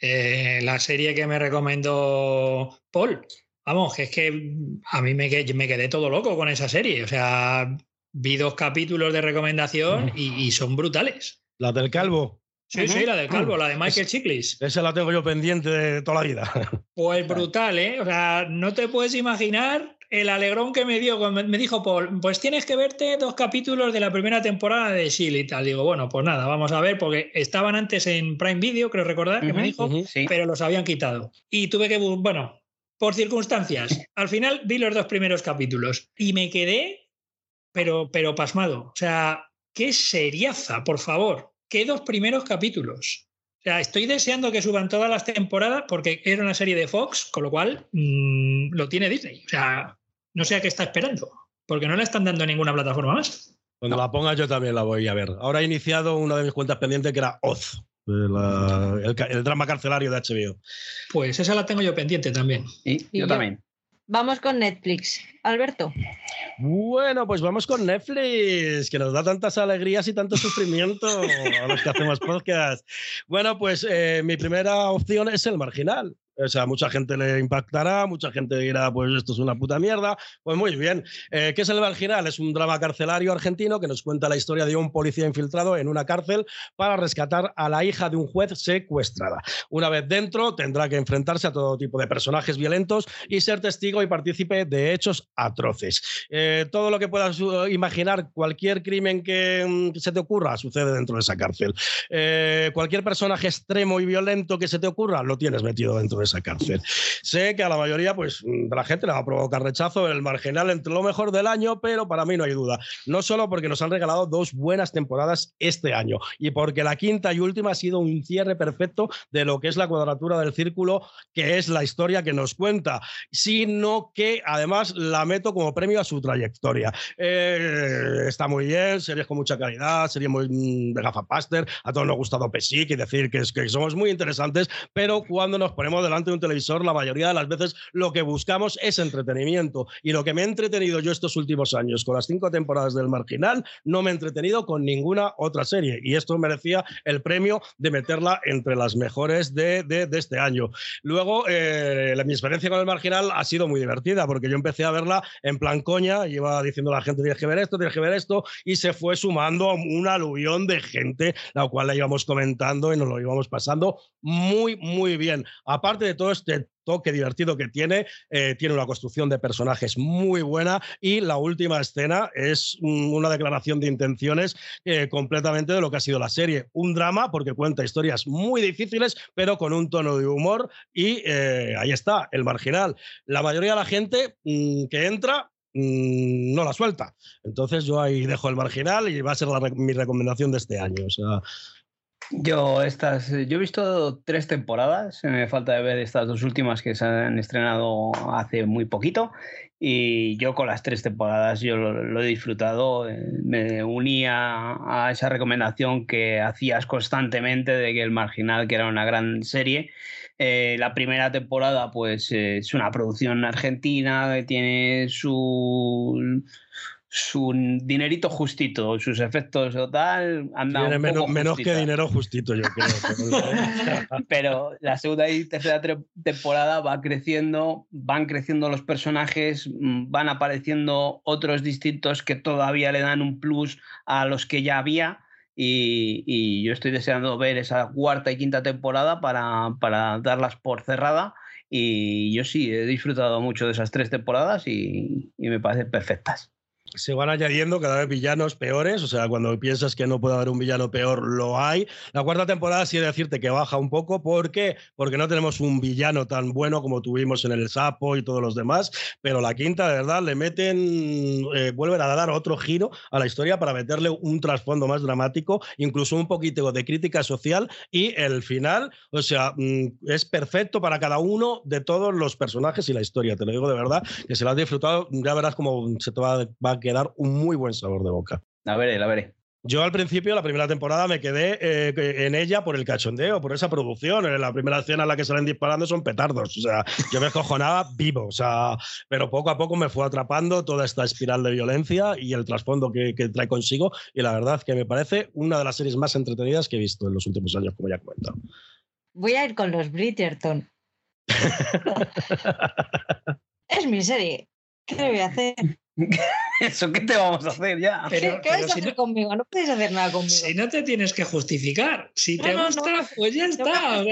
eh, la serie que me recomendó Paul. Vamos, que es que a mí me, me quedé todo loco con esa serie. O sea, vi dos capítulos de recomendación y, son brutales. ¿La del calvo? Sí, sí, la del calvo, la de Michael Chiklis. Esa la tengo yo pendiente de toda la vida. Pues brutal, ¿eh? O sea, no te puedes imaginar el alegrón que me dio cuando me dijo Paul, pues tienes que verte dos capítulos de la primera temporada de Shield y tal. Digo, bueno, pues nada, vamos a ver, porque estaban antes en Prime Video, creo recordar, que me dijo, pero los habían quitado. Y tuve que, bueno, por circunstancias. Al final vi los dos primeros capítulos y me quedé, pero, pero pasmado. O sea, qué seriaza, por favor. Qué dos primeros capítulos. O sea, estoy deseando que suban todas las temporadas porque era una serie de Fox, con lo cual mm, lo tiene Disney. O sea, no sé a qué está esperando, porque no la están dando en ninguna plataforma más. Cuando la ponga yo también la voy a ver. Ahora he iniciado una de mis cuentas pendientes que era Oz el, drama carcelario de HBO. Pues esa la tengo yo pendiente también. Y, yo, también. Vamos con Netflix. Alberto. Bueno, pues vamos con Netflix, que nos da tantas alegrías y tanto sufrimiento a los que hacemos podcast. Bueno, pues eh, mi primera opción es El Marginal. O sea, mucha gente le impactará, mucha gente dirá, pues esto es una puta mierda. Pues muy bien. Eh, ¿Qué es el marginal? Es un drama carcelario argentino que nos cuenta la historia de un policía infiltrado en una cárcel para rescatar a la hija de un juez secuestrada. Una vez dentro, tendrá que enfrentarse a todo tipo de personajes violentos y ser testigo y partícipe de hechos atroces. Eh, todo lo que puedas imaginar, cualquier crimen que, mm, se te ocurra, sucede dentro de esa cárcel. Eh, cualquier personaje extremo y violento que se te ocurra, lo tienes metido dentro esa cárcel. Sé que a la mayoría pues, de la gente le va a provocar rechazo el marginal entre lo mejor del año, pero para mí no hay duda. No solo porque nos han regalado dos buenas temporadas este año y porque la quinta y última ha sido un cierre perfecto de lo que es la cuadratura del círculo, que es la historia que nos cuenta, sino que además la meto como premio a su trayectoria. Eh, está muy bien, series con mucha calidad, series muy mm, de gafapaster, a todos nos ha gustado Pesic y decir que, es, que somos muy interesantes, pero cuando nos ponemos de delante de un televisor, la mayoría de las veces lo que buscamos es entretenimiento. Y lo que me he entretenido yo estos últimos años con las cinco temporadas del Marginal, no me he entretenido con ninguna otra serie. Y esto merecía el premio de meterla entre las mejores de, de, este año. Luego, eh, la, mi experiencia con el Marginal ha sido muy divertida porque yo empecé a verla en plan coña, iba diciendo a la gente, tienes que ver esto, tienes que ver esto, y se fue sumando un aluvión de gente, la cual la íbamos comentando y nos lo íbamos pasando muy, muy bien. Aparte de todo este toque divertido que tiene, eh, tiene una construcción de personajes muy buena y la última escena es una declaración de intenciones eh, completamente de lo que ha sido la serie. Un drama porque cuenta historias muy difíciles, pero con un tono de humor y eh, ahí está, el marginal. La mayoría de la gente mm, que entra mm, no la suelta. Entonces yo ahí dejo el marginal y va a ser mi recomendación de este año. O sea, yo estas, yo he visto tres temporadas, me falta de ver estas dos últimas que se han estrenado hace muy poquito y yo con las tres temporadas yo lo, he disfrutado, eh, me unía a esa recomendación que hacías constantemente de que El Marginal, que era una gran serie. Eh, la primera temporada pues es una producción argentina que tiene su su dinerito justito, sus efectos o tal, anda Tiene un menos, poco menos que dinero justito, yo creo. [LAUGHS] Pero la segunda y tercera temporada va creciendo, van creciendo los personajes, mm, van apareciendo otros distintos que todavía le dan un plus a los que ya había. Y, y yo estoy deseando ver esa cuarta y quinta temporada para, para darlas por cerrada. Y yo sí, he disfrutado mucho de esas tres temporadas y, y me parecen perfectas. Se van añadiendo cada vez villanos peores, o sea, cuando piensas que no puede haber un villano peor, lo hay. La cuarta temporada sí he de decirte que baja un poco, ¿por qué? Porque no tenemos un villano tan bueno como tuvimos en el Sapo y todos los demás, pero la quinta, de verdad, le meten, eh, vuelven a dar otro giro a la historia para meterle un trasfondo más dramático, incluso un poquito de crítica social y el final, o sea, mm, es perfecto para cada uno de todos los personajes y la historia, te lo digo de verdad, que si lo has disfrutado, ya verás cómo se te va, va quedar un muy buen sabor de boca. La veré, la veré. Yo al principio, la primera temporada, me quedé eh, en ella por el cachondeo, por esa producción. En la primera escena en la que salen disparando son petardos. O sea, yo me escojonaba vivo. O sea, pero poco a poco me fue atrapando toda esta espiral de violencia y el trasfondo que, que trae consigo. Y la verdad que me parece una de las series más entretenidas que he visto en los últimos años, como ya he comentado. Voy a ir con los Bridgerton. [LAUGHS] es mi serie. ¿Qué le voy a hacer? [LAUGHS] ¿Eso qué te vamos a hacer ya? Pero- ¿Qué, qué vais a si hacer no- conmigo? No podéis hacer nada conmigo. Si no te tienes que justificar, si No, te no, gusta, no. pues ya está. o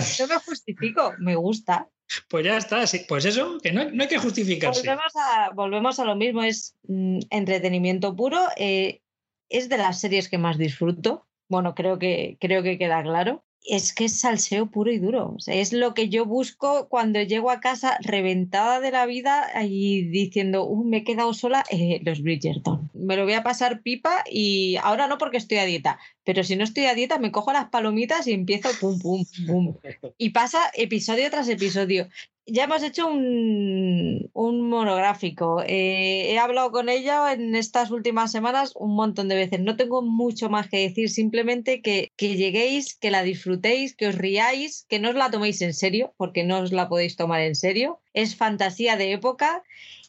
sea, No me justifico, me gusta. pues ya está. sí, Pues eso, que no, no hay que justificarse. Volvemos a, volvemos a lo mismo, es mm, entretenimiento puro. eh, es de las series que más disfruto. Bueno, creo que, creo que queda claro. Es que es salseo puro y duro. O sea, es lo que yo busco cuando llego a casa reventada de la vida y diciendo, "Uh, me he quedado sola, eh, los Bridgerton. Me lo voy a pasar pipa y ahora no porque estoy a dieta, pero si no estoy a dieta me cojo las palomitas y empiezo pum, pum, pum. [LAUGHS] Y pasa episodio tras episodio ya hemos hecho un, monográfico. Eh, he hablado con ella en estas últimas semanas un montón de veces. No tengo mucho más que decir, simplemente que, que lleguéis, que la disfrutéis, que os riáis, que no os la toméis en serio, porque no os la podéis tomar en serio. Es fantasía de época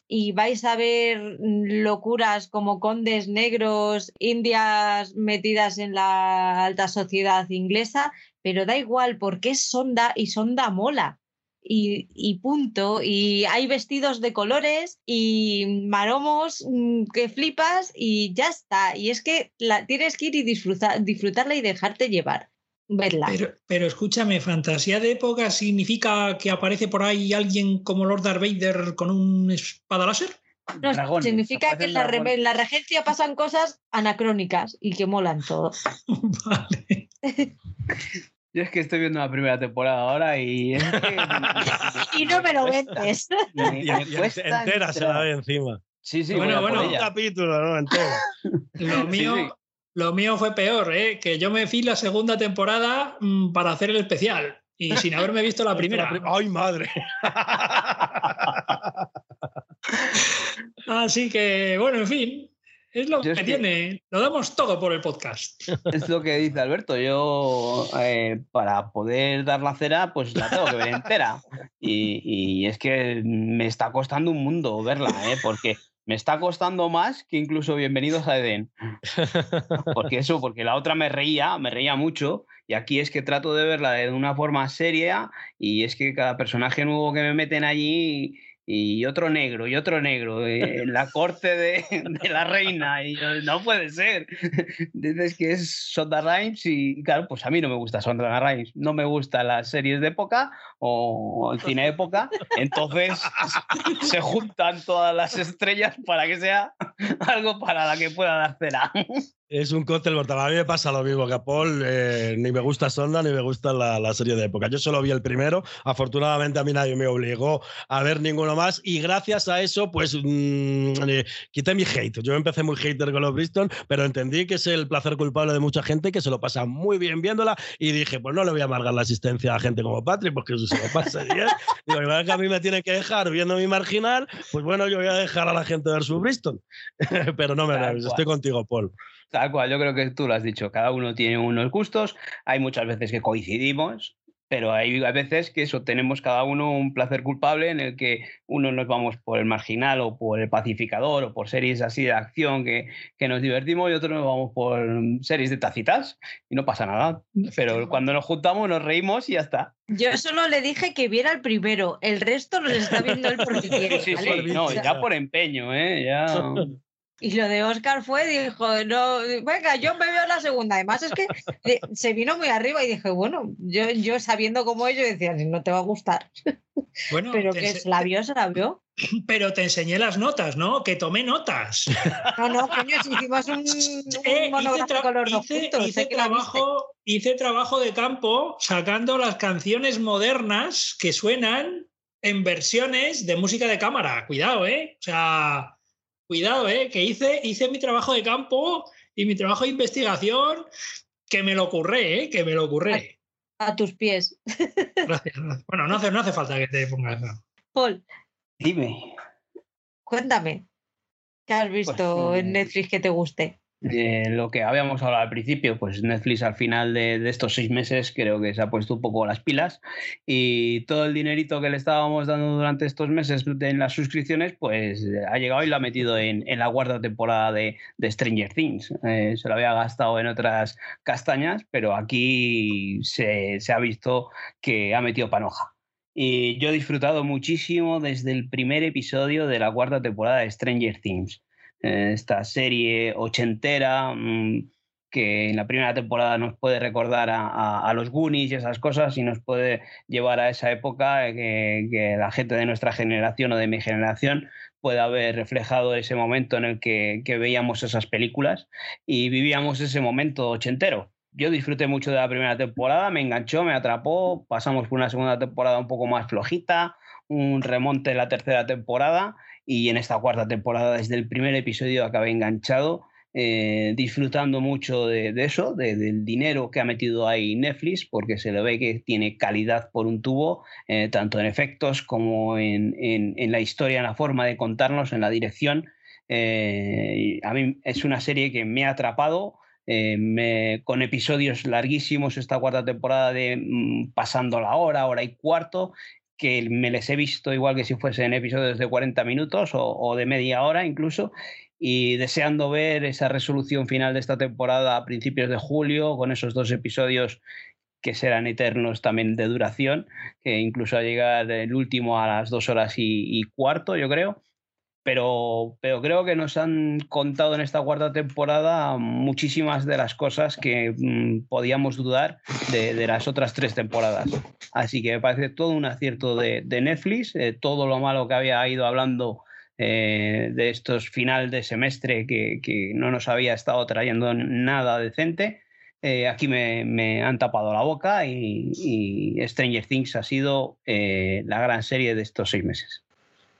y vais a ver locuras como condes negros, indias metidas en la alta sociedad inglesa, pero da igual porque es sonda y sonda mola y, y punto. Y hay vestidos de colores y maromos mm, que flipas y ya está. Y es que la, tienes que ir y disfrutar, disfrutarla y dejarte llevar. Verla. Pero, pero escúchame, fantasía de época significa que aparece por ahí alguien como Lord Darth Vader con un espada láser. No, Dragones, significa que en la, en la regencia pasan cosas anacrónicas y que molan todo. [LAUGHS] vale. [LAUGHS] Yo es que estoy viendo la primera temporada ahora y [LAUGHS] es que Y no me lo vendes. [LAUGHS] Me, Y, me y cuesta entera se la ve encima. Sí, sí, Bueno, bueno, Un capítulo, ¿no? Entero. [LAUGHS] Lo mío, sí. lo mío fue peor, ¿eh? que yo me fui la segunda temporada mm, para hacer el especial y sin haberme visto la primera. ¡Ay, madre! Así que, bueno, en fin, es lo Yo que es que- tiene. Lo damos todo por el podcast. [LAUGHS] Es lo que dice Alberto. Yo, eh, para poder dar la cera, pues la tengo que ver entera. Y, y es que me está costando un mundo verla, ¿eh? porque me está costando más que incluso Bienvenidos a Edén. Porque eso, porque la otra me reía, me reía mucho. Y aquí es que trato de verla de una forma seria. Y es que cada personaje nuevo que me meten allí. Y otro negro, y otro negro, eh, en la [LAUGHS] corte de, de la reina, y yo, no puede ser. [LAUGHS] Dices que es Sonda Rhimes y claro, pues a mí no me gusta Sonda Rhimes, no me gustan las series de época o el cine de época, entonces se juntan todas las estrellas para que sea algo para la que pueda dar cera. Es un cóctel mortal. A mí me pasa lo mismo que a Paul. eh, ni me gusta Sonda ni me gusta la, la serie de época. Yo solo vi el primero. Afortunadamente a mí nadie me obligó a ver ninguno más. Y gracias a eso, pues mm, eh, quité mi hate. Yo empecé muy hater con los Bristol, pero entendí que es el placer culpable de mucha gente que se lo pasa muy bien viéndola. Y dije, pues no le voy a amargar la asistencia a gente como Patrick, porque se lo pasa bien. Digo, igual que a mí me tiene que dejar viendo mi marginal, pues bueno, yo voy a dejar a la gente ver su Bristol. [LAUGHS] pero no me cual. estoy contigo, Paul. Tal cual, yo creo que tú lo has dicho, cada uno tiene unos gustos, hay muchas veces que coincidimos, pero hay a veces que eso tenemos cada uno un placer culpable en el que uno nos vamos por el marginal o por el pacificador o por series así de acción que, que nos divertimos y otros nos vamos por series de tacitas y no pasa nada. Pero cuando nos juntamos nos reímos y ya está. Yo solo le dije que viera el primero, el resto nos está viendo él porque [LAUGHS] quiere. Sí, sí, no, ya por empeño, ¿eh? Ya... [LAUGHS] Y lo de Oscar fue, dijo, no, venga, yo me veo la segunda. Además es que se vino muy arriba y dije, bueno, yo, yo sabiendo cómo ello decía, no te va a gustar. [LAUGHS] Bueno, pero que se la vio, se la vio. Pero te enseñé las notas, ¿no? Que tomé notas. No, no, coño, hicimos un, [LAUGHS] eh, monográfico los hice, hice trabajo, hice trabajo de campo sacando las canciones modernas que suenan en versiones de música de cámara. Cuidado, ¿eh? O sea, cuidado, ¿eh? que hice, hice mi trabajo de campo y mi trabajo de investigación, que me lo ocurré, ¿eh? que me lo ocurré. A, tus pies. [LAUGHS] Gracias, Bueno, no hace, no hace falta que te pongas. Paul. Dime. Cuéntame. ¿Qué has pues, visto en Netflix que te guste? Lo que habíamos hablado al principio, pues Netflix al final de, estos seis meses creo que se ha puesto un poco las pilas y todo el dinerito que le estábamos dando durante estos meses en las suscripciones, pues ha llegado y lo ha metido en, la cuarta temporada de, Stranger Things. Eh, se lo había gastado en otras castañas, pero aquí se, se ha visto que ha metido panoja. Y yo he disfrutado muchísimo desde el primer episodio de la cuarta temporada de Stranger Things esta serie ochentera mm, que en la primera temporada nos puede recordar a, los Goonies y esas cosas y nos puede llevar a esa época que, la gente de nuestra generación o de mi generación pueda haber reflejado ese momento en el que, veíamos esas películas y vivíamos ese momento ochentero. Yo disfruté mucho de la primera temporada, me enganchó, me atrapó, pasamos por una segunda temporada un poco más flojita, un remonte en la tercera temporada y en esta cuarta temporada desde el primer episodio acabé enganchado, eh, disfrutando mucho de, eso, del dinero que ha metido ahí Netflix, porque se le ve que tiene calidad por un tubo, eh, tanto en efectos como en, la historia, en la forma de contarnos, en la dirección. Eh, a mí es una serie que me ha atrapado. con episodios larguísimos esta cuarta temporada de mm, pasando la hora, hora y cuarto, que me les he visto igual que si fuesen episodios de 40 minutos o, de media hora incluso, y deseando ver esa resolución final de esta temporada a principios de julio, con esos dos episodios que serán eternos también de duración, que incluso a llegar el último a las dos horas y cuarto, yo creo pero, pero creo que nos han contado en esta cuarta temporada muchísimas de las cosas que mm, podíamos dudar de, las otras tres temporadas. Así que me parece todo un acierto de, Netflix, eh, todo lo malo que había ido hablando eh, de estos final de semestre que, no nos había estado trayendo nada decente. Eh, aquí me, han tapado la boca y, y Stranger Things ha sido la gran serie de estos seis meses.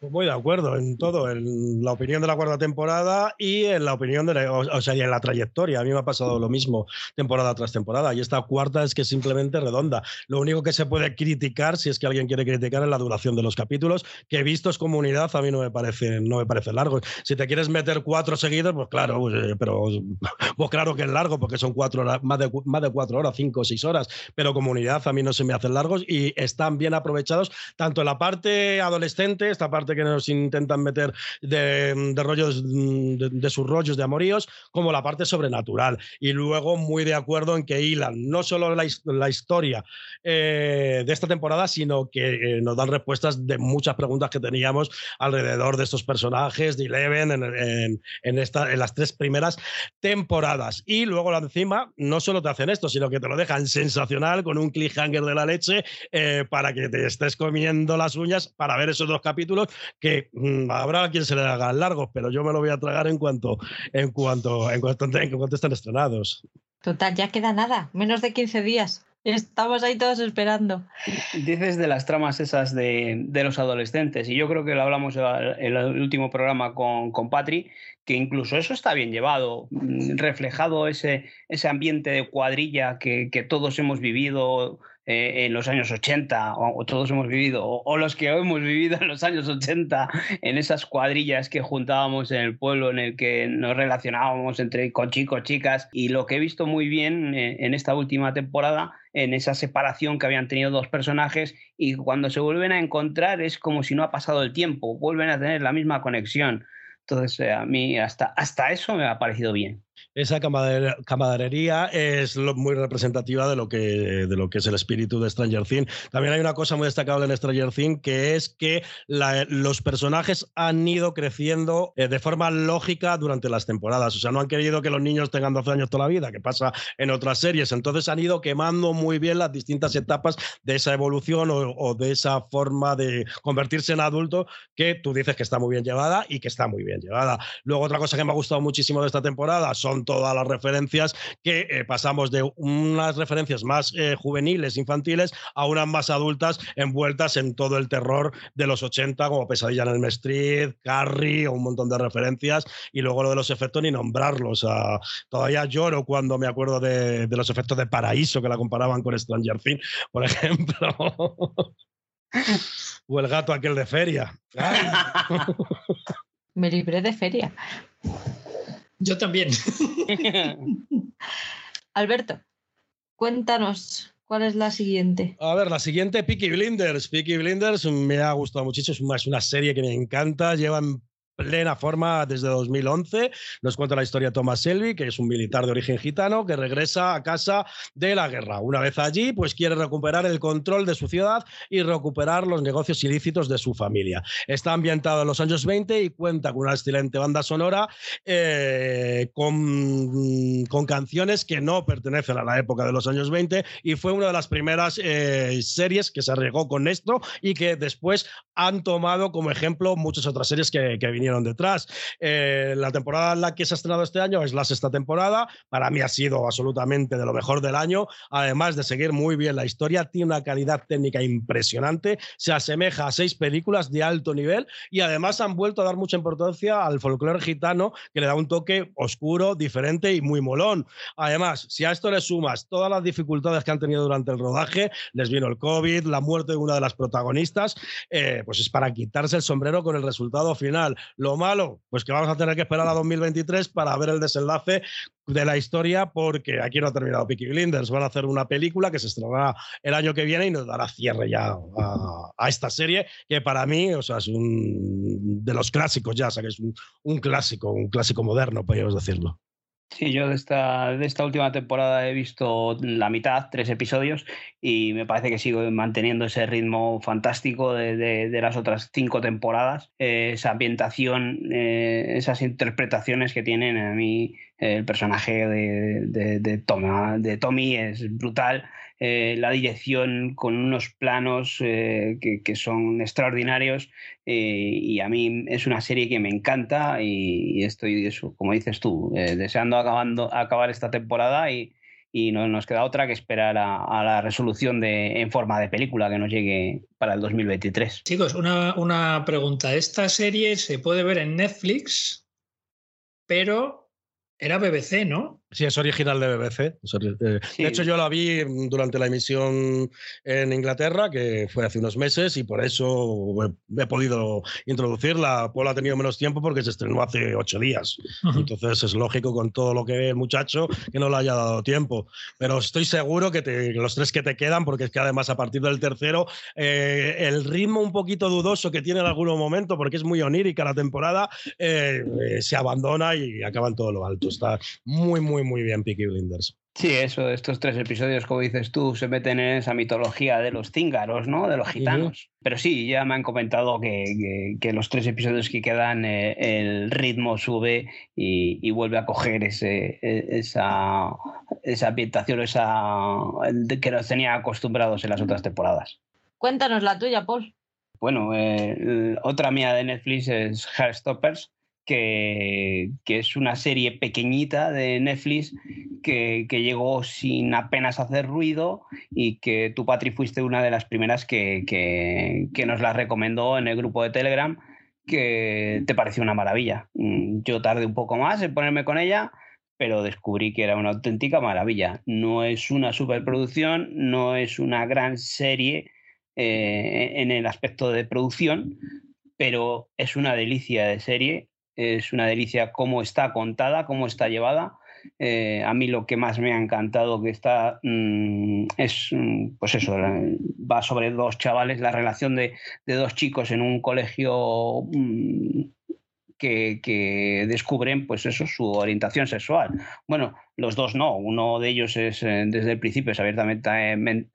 Muy de acuerdo en todo, en la opinión de la cuarta temporada y en la opinión de la, o, sea, y en la trayectoria. A mí me ha pasado lo mismo temporada tras temporada y esta cuarta es que es simplemente redonda. Lo único que se puede criticar, si es que alguien quiere criticar, es la duración de los capítulos, que vistos como unidad a mí no me parece, no me parece largo. Si te quieres meter cuatro seguidos, pues claro, pues, eh, pero [LAUGHS] pues claro que es largo porque son cuatro horas, más de, más de cuatro horas, cinco o seis horas, pero como unidad a mí no se me hacen largos y están bien aprovechados tanto en la parte adolescente, esta parte que nos intentan meter de, rollos, de, sus rollos de amoríos, como la parte sobrenatural. Y luego muy de acuerdo en que hilan no solo la, historia eh, de esta temporada, sino que eh, nos dan respuestas de muchas preguntas que teníamos alrededor de estos personajes de Eleven en, en, esta, en las tres primeras temporadas. Y luego encima, no solo te hacen esto, sino que te lo dejan sensacional con un cliffhanger de la leche eh, para que te estés comiendo las uñas para ver esos dos capítulos que mm, habrá quien se le haga largos, pero yo me lo voy a tragar en cuanto, en cuanto, en cuanto, en cuanto estén estrenados. Total, ya queda nada, menos de 15 días. Estamos ahí todos esperando. Dices de las tramas esas de, de los adolescentes, y yo creo que lo hablamos en el último programa con, con Patri, que incluso eso está bien llevado, mm, reflejado ese, ese ambiente de cuadrilla que, que todos hemos vivido eh, en los años 80, o, todos hemos vivido, o, los que hemos vivido en los años 80, en esas cuadrillas que juntábamos en el pueblo, en el que nos relacionábamos entre con chicos, chicas, y lo que he visto muy bien eh, en esta última temporada en esa separación que habían tenido dos personajes y cuando se vuelven a encontrar es como si no ha pasado el tiempo, vuelven a tener la misma conexión. Entonces, a mí hasta, hasta eso me ha parecido bien esa camaradería es muy representativa de lo, que, de lo que es el espíritu de Stranger Things. También hay una cosa muy destacable en Stranger Things, que es que los personajes han ido creciendo eh, de forma lógica durante las temporadas. O sea, no han querido que los niños tengan 12 años toda la vida, que pasa en otras series. Entonces han ido quemando muy bien las distintas etapas de esa evolución o, o de esa forma de convertirse en adulto que tú dices que está muy bien llevada y que está muy bien llevada. Luego, otra cosa que me ha gustado muchísimo de esta temporada son todas las referencias que eh, pasamos de unas referencias más eh, juveniles, infantiles, a unas más adultas envueltas en todo el terror de los 80, como Pesadilla en el Street, Carrie, un montón de referencias, y luego lo de los efectos ni nombrarlos. todavía lloro cuando me acuerdo de los efectos de Paraíso, que la comparaban con Stranger Things, por ejemplo. [LAUGHS] o el gato aquel de feria. [LAUGHS] Me libré de feria. Yo también. [LAUGHS] Alberto, cuéntanos. ¿Cuál es la siguiente? A ver, la siguiente, Peaky Blinders. Peaky Blinders me ha gustado muchísimo, es una serie que me encanta. Llevan plena forma desde 2011. Nos cuenta la historia de Thomas Shelby, que es un militar de origen gitano que regresa a casa de la guerra. Una vez allí, pues quiere recuperar el control de su ciudad y recuperar los negocios ilícitos de su familia. Está ambientado en los años 20 y cuenta con una excelente banda sonora eh, con, con, canciones que no pertenecen a la época de los años 20 y fue una de las primeras eh, series que se arriesgó con esto y que después han tomado como ejemplo muchas otras series que, que vinieron detrás. Eh, la temporada en la que se ha estrenado este año es la sexta temporada. Para mí ha sido absolutamente de lo mejor del año. Además de seguir muy bien la historia, tiene una calidad técnica impresionante. Se asemeja a seis películas de alto nivel y además han vuelto a dar mucha importancia al folclore gitano que le da un toque oscuro, diferente y muy molón. Además, si a esto le sumas todas las dificultades que han tenido durante el rodaje, les vino el COVID, la muerte de una de las protagonistas, eh, pues es para quitarse el sombrero con el resultado final. Lo malo, pues que vamos a tener que esperar a 2023 para ver el desenlace de la historia, porque aquí no ha terminado Peaky Blinders. Van a hacer una película que se estrenará el año que viene y nos dará cierre ya a, esta serie, que para mí, o sea, es un de los clásicos ya, o sea, que es un, un clásico, un clásico moderno, podríamos decirlo. Sí, yo de esta, de esta última temporada he visto la mitad, tres episodios, y me parece que sigo manteniendo ese ritmo fantástico de, de, las otras cinco temporadas, eh, esa ambientación, eh, esas interpretaciones que tienen a mí el personaje de, de, de Tommy es brutal eh, la dirección con unos planos eh, que, son extraordinarios eh, y a mí es una serie que me encanta y, estoy, como dices tú, deseando acabando, acabar esta temporada y, no nos queda otra que esperar a, la resolución de, en forma de película que nos llegue para el 2023. Chicos, una, una pregunta. Esta serie se puede ver en Netflix, pero era BBC, ¿no? Sí, es original de BBC. Eh, de hecho, yo la vi durante la emisión en Inglaterra, que fue hace unos meses, y por eso he, podido introducirla. Paul ha tenido menos tiempo porque se estrenó hace ocho días. Entonces es lógico con todo lo que ve el muchacho que no le haya dado tiempo. Pero estoy seguro que los tres que te quedan, porque es que además a partir del tercero, eh, el ritmo un poquito dudoso que tiene en algún momento, porque es muy onírica la temporada, eh, se abandona y acaba en todo lo alto. Está muy, muy muy, bien Peaky Blinders. Sí, eso, estos tres episodios, como dices tú, se meten en esa mitología de los cíngaros, ¿no? De los gitanos. Pero sí, ya me han comentado que, que, los tres episodios que quedan, eh, el ritmo sube y, vuelve a coger ese, e, esa, esa ambientación, esa que nos tenía acostumbrados en las otras temporadas. Cuéntanos la tuya, Paul. Bueno, eh, otra mía de Netflix es Heartstoppers que, es una serie pequeñita de Netflix que, llegó sin apenas hacer ruido y que tú, Patri, fuiste una de las primeras que, que, nos la recomendó en el grupo de Telegram, que te pareció una maravilla. Mm, yo tardé un poco más en ponerme con ella, pero descubrí que era una auténtica maravilla. No es una superproducción, no es una gran serie eh, en el aspecto de producción, pero es una delicia de serie, es una delicia cómo está contada, cómo está llevada. Eh, a mí lo que más me ha encantado que está mm, es, mm, pues eso, va sobre dos chavales, la relación de, de dos chicos en un colegio mm, que, descubren pues eso, su orientación sexual. Bueno, los dos no, uno de ellos es eh, desde el principio es abiertamente,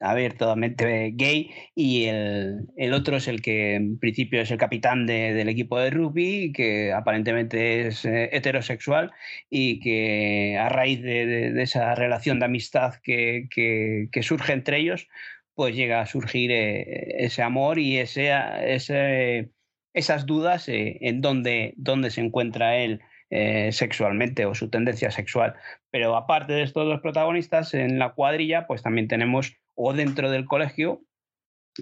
abiertamente gay y el, otro es el que en principio es el capitán del equipo de rugby, que aparentemente es eh, heterosexual y que a raíz de, esa relación de amistad que, que, surge entre ellos, pues llega a surgir eh, ese amor y ese, ese esas dudas eh, en dónde, dónde, se encuentra él eh, sexualmente o su tendencia sexual. Pero aparte de estos dos protagonistas, en la cuadrilla, pues también tenemos, o dentro del colegio,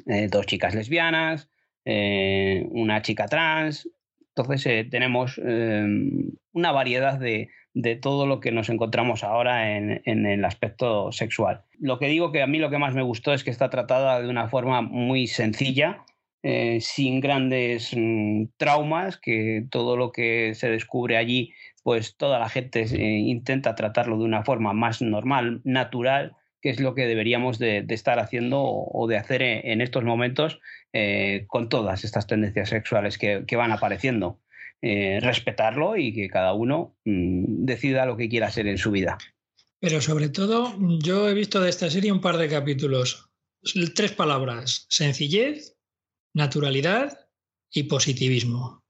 eh, dos chicas lesbianas, una chica trans. Entonces tenemos una variedad de, de, todo lo que nos encontramos ahora en, en el aspecto sexual. Lo que digo que a mí lo que más me gustó es que está tratada de una forma muy sencilla, eh, sin grandes mm, traumas, que todo lo que se descubre allí, pues toda la gente eh, intenta tratarlo de una forma más normal, natural, que es lo que deberíamos de, estar haciendo o, de hacer en, estos momentos eh, con todas estas tendencias sexuales que, van apareciendo. respetarlo y que cada uno mm, decida lo que quiera hacer en su vida. Pero sobre todo, yo he visto de esta serie un par de capítulos. Tres palabras, sencillez, naturalidad y positivismo.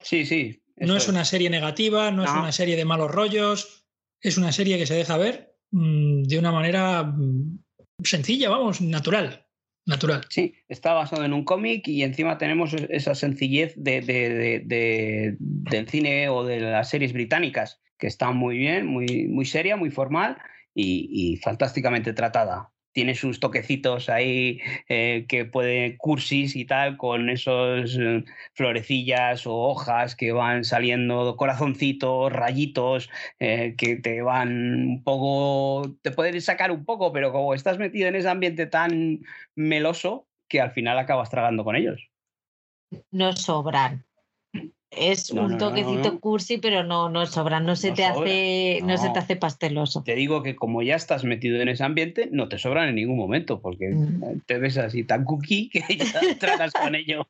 Sí, sí. No es una serie negativa, no, es una serie de malos rollos, es una serie que se deja ver mm, de una manera mm, sencilla, vamos, natural. Natural. Sí, está basado en un cómic y encima tenemos esa sencillez de, del cine o de las series británicas, que está muy bien, muy, muy seria, muy formal y fantásticamente tratada tiene sus toquecitos ahí eh, que puede cursis y tal, con esos eh, florecillas o hojas que van saliendo, corazoncitos, rayitos, eh, que te van un poco, te pueden sacar un poco, pero como estás metido en ese ambiente tan meloso, que al final acabas tragando con ellos. No sobran. Es un toquecito cursi, pero no, no sobra, no se te hace, no. se te hace pasteloso. Te digo que como ya estás metido en ese ambiente, no te sobran en ningún momento, porque mm. te ves así tan cookie [LAUGHS] que ya tratas con ello.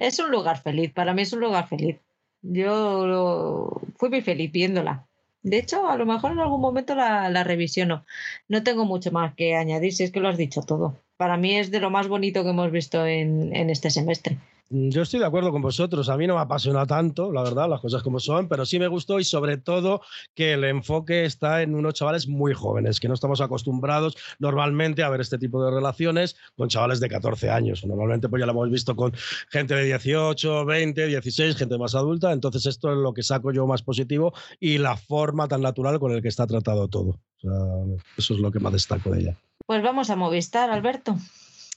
Es un lugar feliz, para mí es un lugar feliz. Yo fui muy feliz viéndola. De hecho, a lo mejor en algún momento la, la, revisiono. No tengo mucho más que añadir, si es que lo has dicho todo. Para mí es de lo más bonito que hemos visto en, en este semestre. Yo estoy de acuerdo con vosotros. A mí no me apasiona tanto, la verdad, las cosas como son, pero sí me gustó y sobre todo que el enfoque está en unos chavales muy jóvenes, que no estamos acostumbrados normalmente a ver este tipo de relaciones con chavales de 14 años. Normalmente pues ya lo hemos visto con gente de 18, 20, 16, gente más adulta. Entonces esto es lo que saco yo más positivo y la forma tan natural con el que está tratado todo. eso es lo que más destaco de ella. Pues vamos a Movistar, Alberto.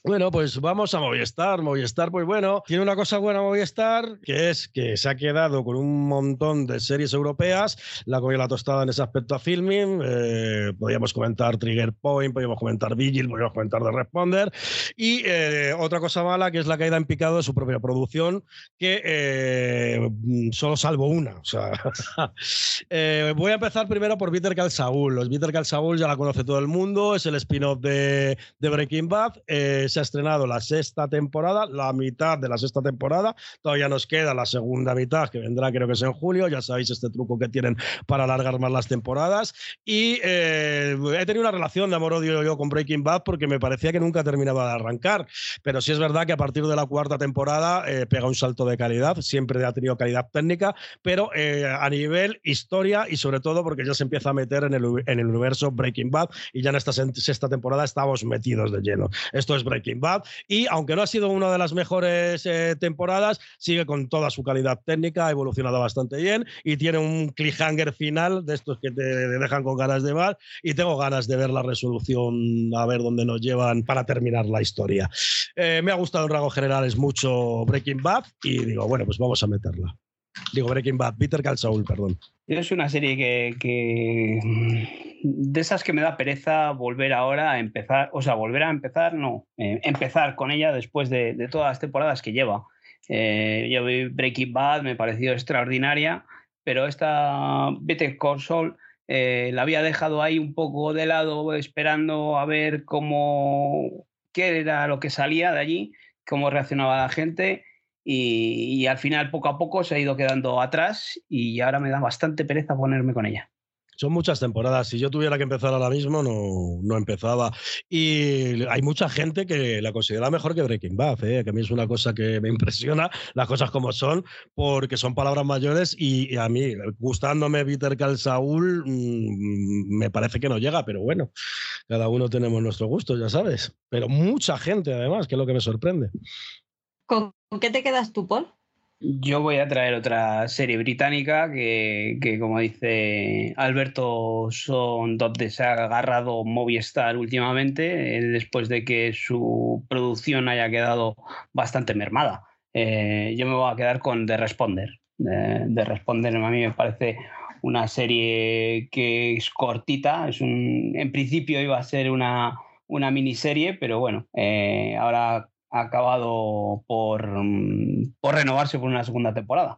Bueno, pues vamos a Movistar. Movistar, pues bueno, tiene una cosa buena Movistar, que es que se ha quedado con un montón de series europeas, la comida la tostada en ese aspecto a filming, eh, podríamos comentar Trigger Point, podríamos comentar Vigil, podríamos comentar The Responder, y eh, otra cosa mala que es la caída en picado de su propia producción, que eh, solo salvo una. Sea, [LAUGHS] voy a empezar primero por Peter Saul. Los Peter Saul ya la conoce todo el mundo, es el spin-off de, de Breaking Bad se ha estrenado la sexta temporada, la mitad de la sexta temporada. Todavía nos queda la segunda mitad, que vendrá creo que es en julio. Ya sabéis este truco que tienen para alargar más las temporadas. Y eh, he tenido una relación de amor-odio yo con Breaking Bad porque me parecía que nunca terminaba de arrancar. Pero sí es verdad que a partir de la cuarta temporada eh, pega un salto de calidad. Siempre ha tenido calidad técnica, pero eh, a nivel historia y sobre todo porque ya se empieza a meter en el, en el universo Breaking Bad y ya en esta sexta temporada estamos metidos de lleno. Esto es Breaking Breaking Bad. Y aunque no ha sido una de las mejores eh, temporadas, sigue con toda su calidad técnica, ha evolucionado bastante bien y tiene un cliffhanger final de estos que te dejan con ganas de más. Y tengo ganas de ver la resolución, a ver dónde nos llevan para terminar la historia. Eh, me ha gustado en rasgos generales mucho Breaking Bad y digo, bueno, pues vamos a meterla. Digo Breaking Bad, Peter Call Saul, Es una serie que, de esas que me da pereza volver ahora a empezar, o sea, volver a empezar, no, eh, empezar con ella después de, todas las temporadas que lleva. Eh, yo vi Breaking Bad, me pareció extraordinaria, pero esta Better Call Saul eh, la había dejado ahí un poco de lado, esperando a ver cómo, qué era lo que salía de allí, cómo reaccionaba la gente. Y, al final, poco a poco, se ha ido quedando atrás y ahora me da bastante pereza ponerme con ella. Son muchas temporadas. Si yo tuviera que empezar ahora mismo, no, no empezaba. Y hay mucha gente que la considera mejor que Breaking Bad, ¿eh? que a mí es una cosa que me [LAUGHS] impresiona, las cosas como son, porque son palabras mayores y, a mí, gustándome Peter Cal Saúl, mm, me parece que no llega, pero bueno, cada uno tenemos nuestro gusto, ya sabes. Pero mucha gente, además, que es lo que me sorprende. ¿Con qué te quedas tú, Paul? Yo voy a traer otra serie británica que, como dice Alberto, son donde se ha agarrado Movistar últimamente, eh, después de que su producción haya quedado bastante mermada. Eh, yo me voy a quedar con The Responder. The Responder a mí me parece una serie que es cortita, es un, en principio iba a ser una, una miniserie, pero bueno, eh, ahora ha acabado por, mm, por renovarse por una segunda temporada.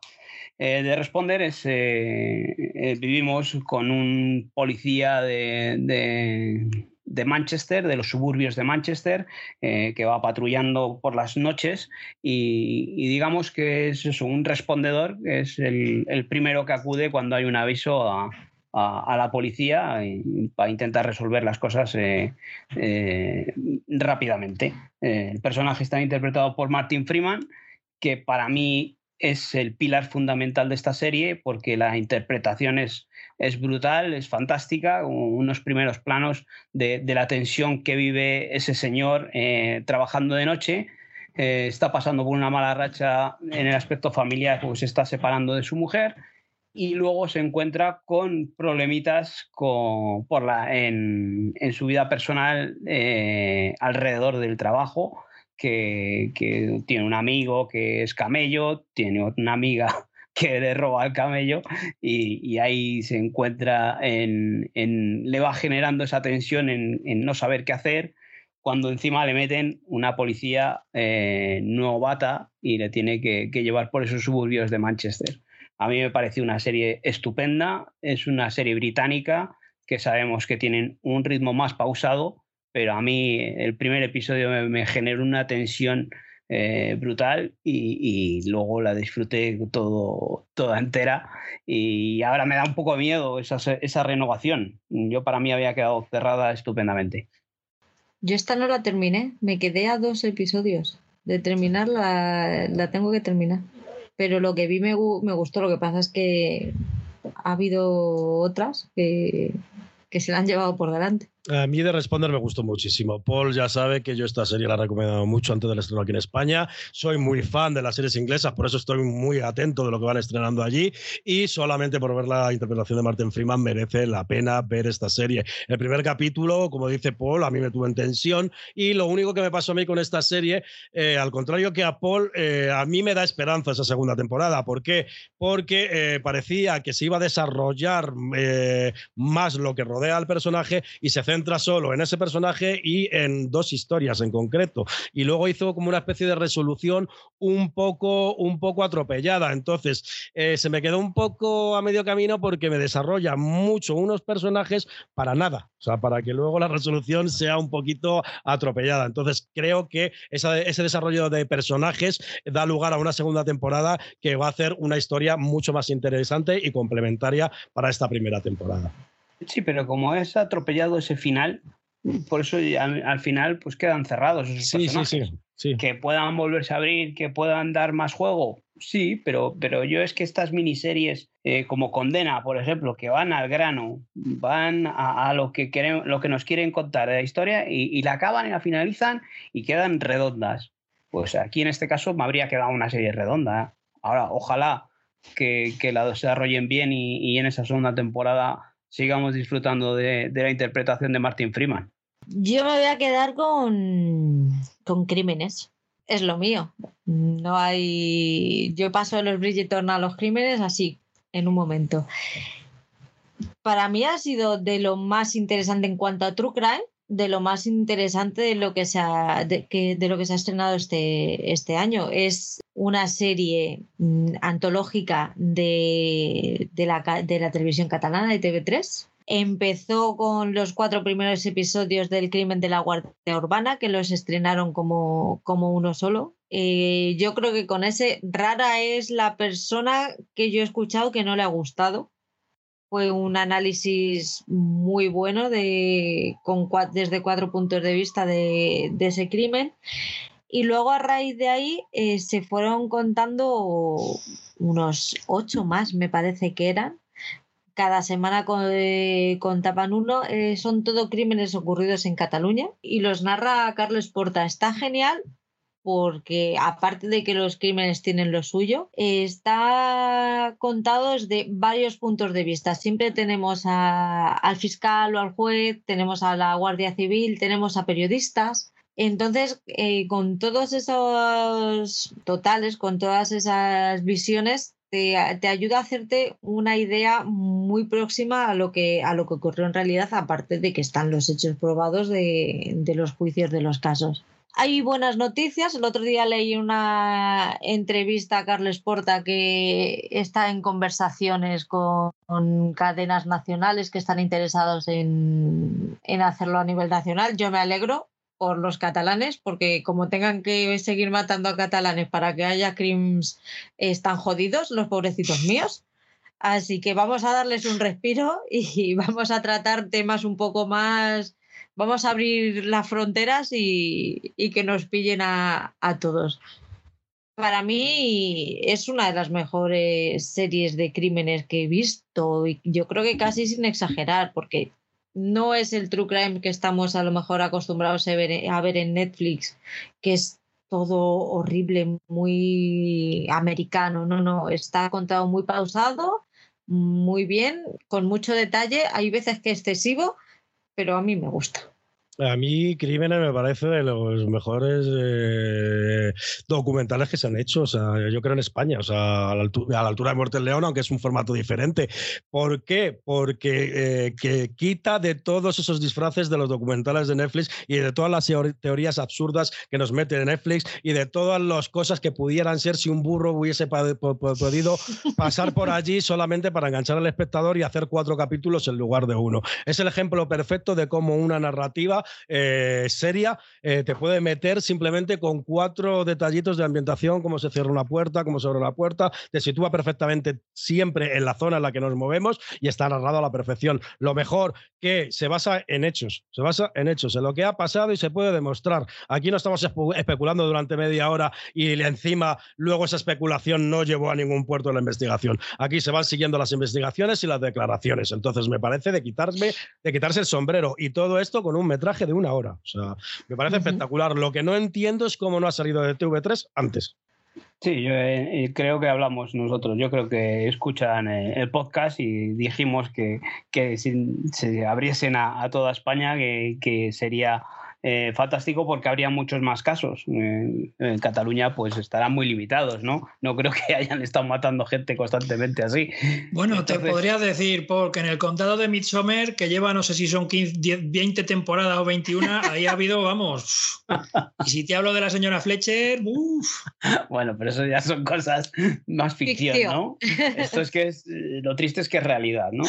Eh, de Responder es, eh, eh, vivimos con un policía de, Manchester, de los suburbios de Manchester, que va patrullando por las noches y, digamos que es un respondedor, es el, el, primero que acude cuando hay un aviso a, a, la policía para intentar resolver las cosas eh, eh, rápidamente. Eh, el personaje está interpretado por Martin Freeman, que para mí es el pilar fundamental de esta serie porque la interpretación es, es brutal, es fantástica, unos primeros planos de, la tensión que vive ese señor trabajando de noche. está pasando por una mala racha en el aspecto familiar, pues se está separando de su mujer y luego se encuentra con problemitas con, por la, en, en, su vida personal eh, alrededor del trabajo, que, que, tiene un amigo que es camello, tiene una amiga [LAUGHS] que le roba el camello y, ahí se encuentra en, en, le va generando esa tensión en, en, no saber qué hacer cuando encima le meten una policía eh, novata y le tiene que llevar por esos suburbios de Manchester. A mí me parece una serie estupenda, es una serie británica que sabemos que tienen un ritmo más pausado, pero a mí el primer episodio me, generó una tensión eh, brutal y, luego la disfruté todo, toda entera y ahora me da un poco de miedo esa, esa renovación. Yo para mí había quedado cerrada estupendamente. Yo esta no la terminé, me quedé a dos episodios. De terminarla, la tengo que terminar pero lo que vi me, gustó. Lo que pasa es que ha habido otras que, que se la han llevado por delante. A mí de Responder me gustó muchísimo. Paul ya sabe que yo esta serie la he recomendado mucho antes del estreno aquí en España. Soy muy fan de las series inglesas, por eso estoy muy atento de lo que van estrenando allí. Y solamente por ver la interpretación de Martin Freeman merece la pena ver esta serie. El primer capítulo, como dice Paul, a mí me tuvo en tensión. Y lo único que me pasó a mí con esta serie, eh, al contrario que a Paul, eh, a mí me da esperanza esa segunda temporada. ¿Por qué? Porque eh, parecía que se iba a desarrollar más lo que rodea al personaje y se centra solo en ese personaje y en dos historias en concreto. Y luego hizo como una especie de resolución un poco, un poco atropellada. Entonces, eh, se me quedó un poco a medio camino porque me desarrolla mucho unos personajes para nada. O sea, para que luego la resolución sea un poquito atropellada. Entonces, creo que ese desarrollo de personajes da lugar a una segunda temporada que va a hacer una historia mucho más interesante y complementaria para esta primera temporada. Sí, pero como es atropellado ese final, por eso al, final pues quedan cerrados esos sí, personajes. Sí, sí, que puedan volverse a abrir, que puedan dar más juego, sí, pero, pero yo es que estas miniseries eh, como Condena, por ejemplo, que van al grano, van a, lo, que queremos, lo que nos quieren contar de la historia y, la acaban y la finalizan y quedan redondas. Pues aquí en este caso me habría quedado una serie redonda. Ahora, ojalá que, que la desarrollen bien y, y en esa segunda temporada sigamos disfrutando de, la interpretación de Martin Freeman. Yo me voy a quedar con, con crímenes. Es lo mío. No hay. Yo paso de los Bridgerton a los crímenes así, en un momento. para mí ha sido de lo más interesante en cuanto a True Crime, de lo más interesante de lo que se ha, de, que, de lo que se ha estrenado este, este año. Es una serie mm, antológica de, de, la, de la televisión catalana, de TV3. Empezó con los cuatro primeros episodios del Crimen de la Guardia Urbana, que los estrenaron como, como uno solo. Eh, yo creo que con ese, rara es la persona que yo he escuchado que no le ha gustado fue un análisis muy bueno de, con, desde cuatro puntos de vista de, ese crimen. Y luego a raíz de ahí eh, se fueron contando unos ocho más, me parece que eran. Cada semana con, eh, contaban uno. Eh, son todo crímenes ocurridos en Cataluña y los narra Carlos Porta. Está genial porque aparte de que los crímenes tienen lo suyo, está contado desde varios puntos de vista. Siempre tenemos al fiscal o al juez, tenemos a la Guardia Civil, tenemos a periodistas. Entonces, eh, con todos esos totales, con todas esas visiones, te, ayuda a hacerte una idea muy próxima a lo que, a lo que ocurrió en realidad, aparte de que están los hechos probados de los juicios de los casos. Hay buenas noticias. El otro día leí una entrevista a Carles Porta que está en conversaciones con, cadenas nacionales que están interesados en, en hacerlo a nivel nacional. Yo me alegro por los catalanes, porque como tengan que seguir matando a catalanes para que haya crimes, están jodidos los pobrecitos [LAUGHS] míos. Así que vamos a darles un respiro y [LAUGHS] vamos a tratar temas un poco más vamos a abrir las fronteras y, y que nos pillen a, a, todos. Para mí es una de las mejores series de crímenes que he visto y yo creo que casi sin exagerar, porque no es el true crime que estamos a lo mejor acostumbrados a ver, a ver en Netflix, que es todo horrible, muy americano. No, no, está contado muy pausado, muy bien, con mucho detalle. Hay veces que excesivo, pero a mí me gusta. A mí Crímenes me parece de los mejores eh, documentales que se han hecho, o sea, yo creo en España, o sea, a la, altura, a la altura de Muerte en León, aunque es un formato diferente. ¿Por qué? Porque eh, que quita de todos esos disfraces de los documentales de Netflix y de todas las teorías absurdas que nos mete Netflix y de todas las cosas que pudieran ser si un burro hubiese podido pasar por allí solamente para enganchar al espectador y hacer cuatro capítulos en lugar de uno. Es el ejemplo perfecto de cómo una narrativa eh, seria, eh, te puede meter simplemente con cuatro detallitos de ambientación, cómo se cierra una puerta, cómo se abre una puerta, te sitúa perfectamente siempre en la zona en la que nos movemos y está narrado a la perfección. Lo mejor que se basa en hechos, se basa en hechos, en lo que ha pasado y se puede demostrar. Aquí no estamos especulando durante media hora y encima luego esa especulación no llevó a ningún puerto de la investigación. Aquí se van siguiendo las investigaciones y las declaraciones. Entonces me parece de de quitarse el sombrero y todo esto con un metraje de una hora. O sea, me parece uh -huh. espectacular. Lo que no entiendo es cómo no ha salido de TV3 antes. Sí, yo eh, creo que hablamos nosotros. Yo creo que escuchan eh, el podcast y dijimos que, que si se abriesen a, a toda España, que, que sería eh, fantástico porque habría muchos más casos. Eh, en Cataluña pues estarán muy limitados, ¿no? No creo que hayan estado matando gente constantemente así. Bueno, Entonces... te podría decir, porque en el condado de Midsommar, que lleva no sé si son 15, 10, 20 temporadas o 21, ahí ha habido, vamos. Y si te hablo de la señora Fletcher, uff. Bueno, pero eso ya son cosas más ficción, ficción. ¿no? Esto es que es, lo triste es que es realidad, ¿no?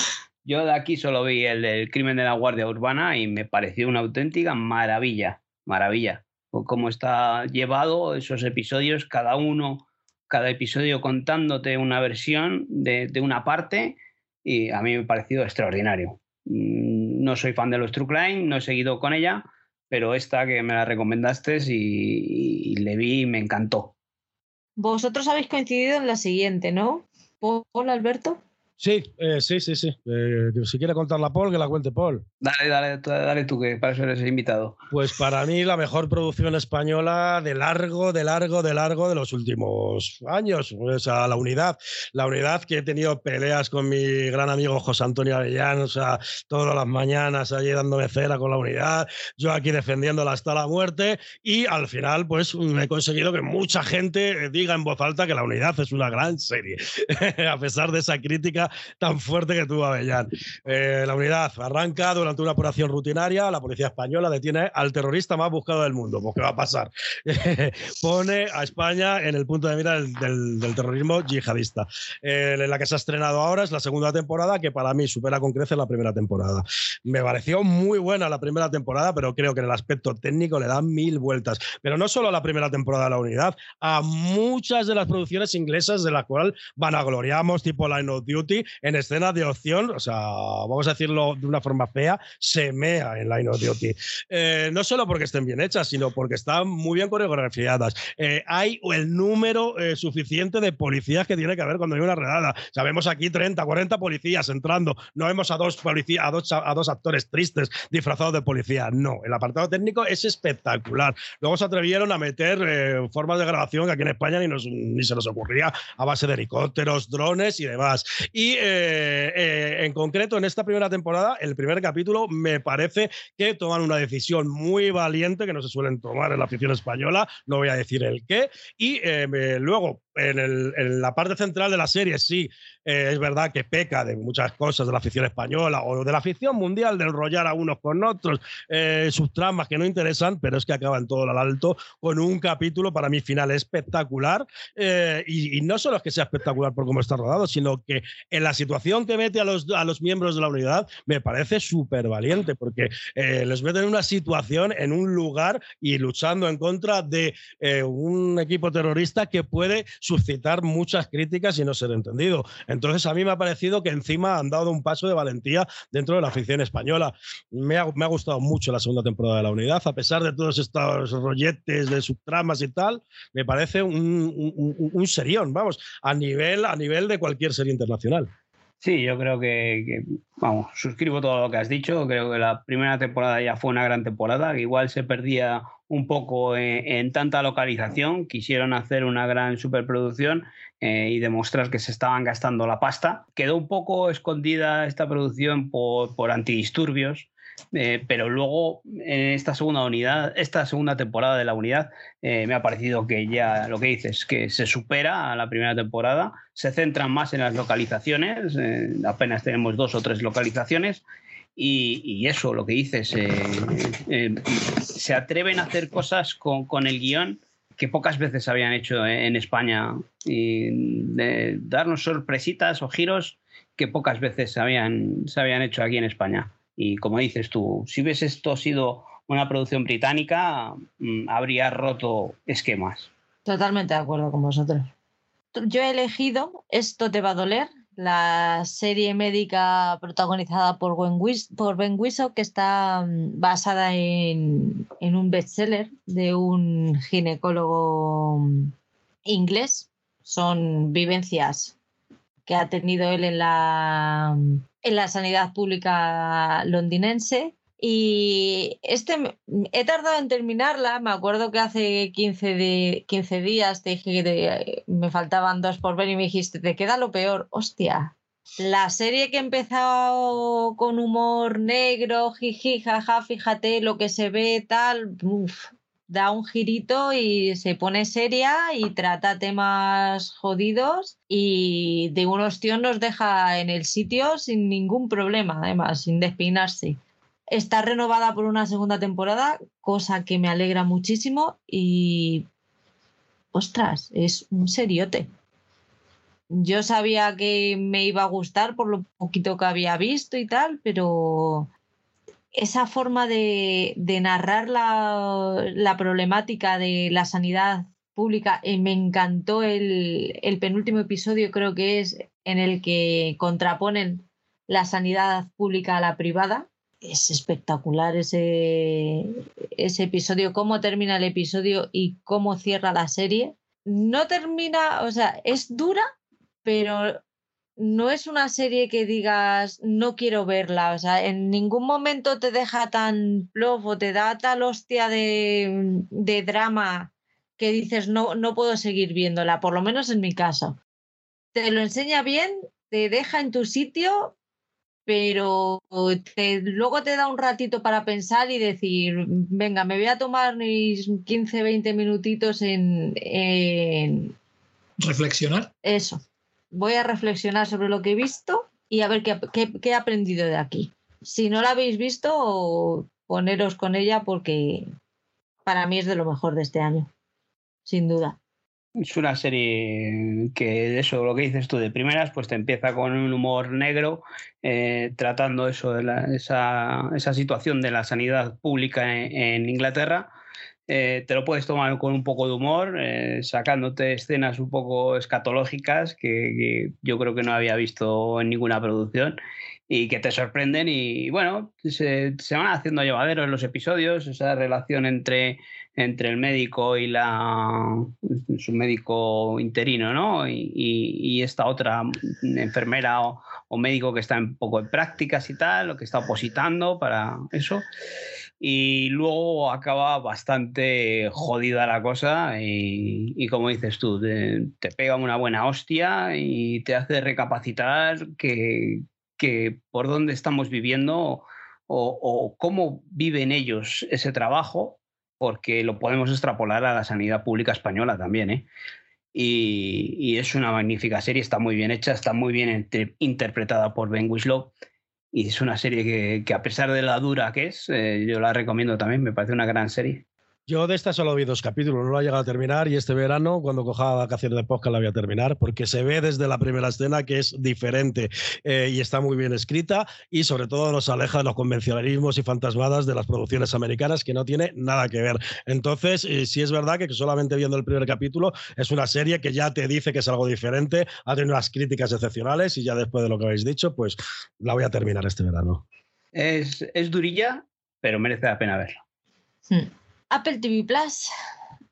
Yo de aquí solo vi el crimen de la Guardia Urbana y me pareció una auténtica maravilla, maravilla. Cómo está llevado esos episodios, cada uno, cada episodio contándote una versión de, una parte y a mí me ha parecido extraordinario. No soy fan de los True Crime, no he seguido con ella, pero esta que me la recomendaste y, le vi y me encantó. Vosotros habéis coincidido en la siguiente, ¿no? Hola, Alberto. Sí, eh, sí, sí, sí. Eh, si quiere contarla Paul, que la cuente Paul. Dale, dale, dale tú, que para eso eres el invitado. Pues para mí la mejor producción española de largo, de largo, de largo de los últimos años. O sea, la unidad. La unidad que he tenido peleas con mi gran amigo José Antonio Avellán, o sea, todas las mañanas allí dándome cera con la unidad, yo aquí defendiéndola hasta la muerte y al final pues he conseguido que mucha gente diga en voz alta que la unidad es una gran serie. [LAUGHS] A pesar de esa crítica tan fuerte que tuvo Avellán. Eh, la unidad arranca durante una operación rutinaria, la policía española detiene al terrorista más buscado del mundo. Pues, ¿qué va a pasar? [LAUGHS] Pone a España en el punto de mira del, terrorismo yihadista. Eh, la que se ha estrenado ahora es la segunda temporada, que para mí supera con creces la primera temporada. Me pareció muy buena la primera temporada, pero creo que en el aspecto técnico le dan mil vueltas. Pero no solo a la primera temporada de la unidad, a muchas de las producciones inglesas de las cuales vanagloriamos, tipo Line of Duty, en escenas de opción, o sea, vamos a decirlo de una forma fea, se mea en Line of Duty. Eh, no solo porque estén bien hechas, sino porque están muy bien coreografiadas. Eh, hay el número eh, suficiente de policías que tiene que haber cuando hay una redada. Sabemos aquí 30, 40 policías entrando. No vemos a dos policías, a dos, actores tristes disfrazados de policía. No, el apartado técnico es espectacular. Luego se atrevieron a meter formas de grabación que aquí en España ni, ni se nos ocurría a base de helicópteros, drones y demás. Y en concreto, en esta primera temporada, el primer capítulo me parece que toman una decisión muy valiente que no se suelen tomar en la afición española. No voy a decir el qué. Y luego en, la parte central de la serie sí, eh, es verdad que peca de muchas cosas de la afición española o de la afición mundial, de enrollar a unos con otros, eh, sus tramas que no interesan, pero es que acaban todo al alto con un capítulo para mí final espectacular. Eh, y, no solo es que sea espectacular por cómo está rodado, sino que en la situación que mete a los, a los miembros de la unidad me parece súper valiente, porque les mete en una situación, en un lugar y luchando en contra de un equipo terrorista que puede suscitar muchas críticas y no ser entendido. Entonces, a mí me ha parecido que encima han dado un paso de valentía dentro de la afición española. Me ha, gustado mucho la segunda temporada de la unidad, a pesar de todos estos rolletes de subtramas y tal, me parece un, serión, vamos, a nivel, a nivel de cualquier serie internacional. Sí, yo creo que, vamos, suscribo todo lo que has dicho. Creo que la primera temporada ya fue una gran temporada, que igual se perdía un poco en, tanta localización, quisieron hacer una gran superproducción eh, y demostrar que se estaban gastando la pasta. Quedó un poco escondida esta producción por, por antidisturbios, eh, pero luego en esta segunda unidad, esta segunda temporada de la unidad, eh, me ha parecido que ya lo que dices, que se supera a la primera temporada, se centran más en las localizaciones, apenas tenemos dos o tres localizaciones, y, eso, lo que dices, eh, eh, se atreven a hacer cosas con, con, el guion que pocas veces habían hecho en España y darnos sorpresitas o giros que pocas veces habían, se habían hecho aquí en España. Y como dices tú, si ves esto sido una producción británica, mm, habría roto esquemas. Totalmente de acuerdo con vosotros. Yo he elegido Esto te va a doler, la serie médica protagonizada por, por Ben Whishaw, que está mm, basada en, un bestseller de un ginecólogo mm, inglés. Son vivencias que ha tenido él en la, mm, en la sanidad pública londinense y este, he tardado en terminarla, me acuerdo que hace 15, de, 15 días te dije que me faltaban dos por ver y me dijiste, te queda lo peor, hostia. La serie que he con humor negro, jiji, jaja, fíjate lo que se ve, tal, da un girito y se pone seria y trata temas jodidos y de un ostión nos deja en el sitio sin ningún problema, además, sin despeinarse. Está renovada por una segunda temporada, cosa que me alegra muchísimo y, ostras, es un seriote. Yo sabía que me iba a gustar por lo poquito que había visto y tal, pero esa forma de, narrar la, problemática de la sanidad pública, y me encantó el penúltimo episodio, creo que es en el que contraponen la sanidad pública a la privada es espectacular ese, ese episodio, cómo termina el episodio y cómo cierra la serie. No termina, o sea, es dura, pero no es una serie que digas no quiero verla, o sea, en ningún momento te deja tan plof o te da tal hostia de, de drama que dices no, no puedo seguir viéndola, por lo menos en mi caso. Te lo enseña bien, te deja en tu sitio, pero luego te da un ratito para pensar y decir, venga, me voy a tomar mis 15, 20 minutitos en, Reflexionar. Eso. voy a reflexionar sobre lo que he visto y a ver qué, qué he aprendido de aquí. Si no la habéis visto, poneros con ella porque para mí es de lo mejor de este año, sin duda. Es una serie que eso, lo que dices tú de primeras, pues te empieza con un humor negro, eh, tratando eso de esa, esa, situación de la sanidad pública en, Inglaterra. Eh, te lo puedes tomar con un poco de humor, eh, sacándote escenas un poco escatológicas que, yo creo que no había visto en ninguna producción y que te sorprenden y bueno, se, se van haciendo llevaderos los episodios, esa relación entre entre el médico y la su médico interino, ¿no? Y, esta otra enfermera o, médico que está un poco en prácticas y tal, lo que está opositando para eso. Y luego acaba bastante jodida la cosa y, como dices tú, te, pega una buena hostia y te hace recapacitar que, que por dónde estamos viviendo o, o, cómo viven ellos ese trabajo porque lo podemos extrapolar a la sanidad pública española también. ¿eh? Y, es una magnífica serie, está muy bien hecha, está muy bien interpretada por Ben Whislow. Y es una serie que, a pesar de la dura que es, eh, yo la recomiendo también, me parece una gran serie. Yo de esta solo vi dos capítulos, no la he llegado a terminar y este verano, cuando coja vacaciones de podcast, la voy a terminar porque se ve desde la primera escena que es diferente eh, y está muy bien escrita y sobre todo nos aleja de los convencionalismos y fantasmadas de las producciones americanas que no tiene nada que ver. Entonces, eh, sí es verdad que solamente viendo el primer capítulo es una serie que ya te dice que es algo diferente, ha tenido unas críticas excepcionales y ya después de lo que habéis dicho, pues la voy a terminar este verano. Es, es durilla, pero merece la pena verla. Sí. Apple TV Plus.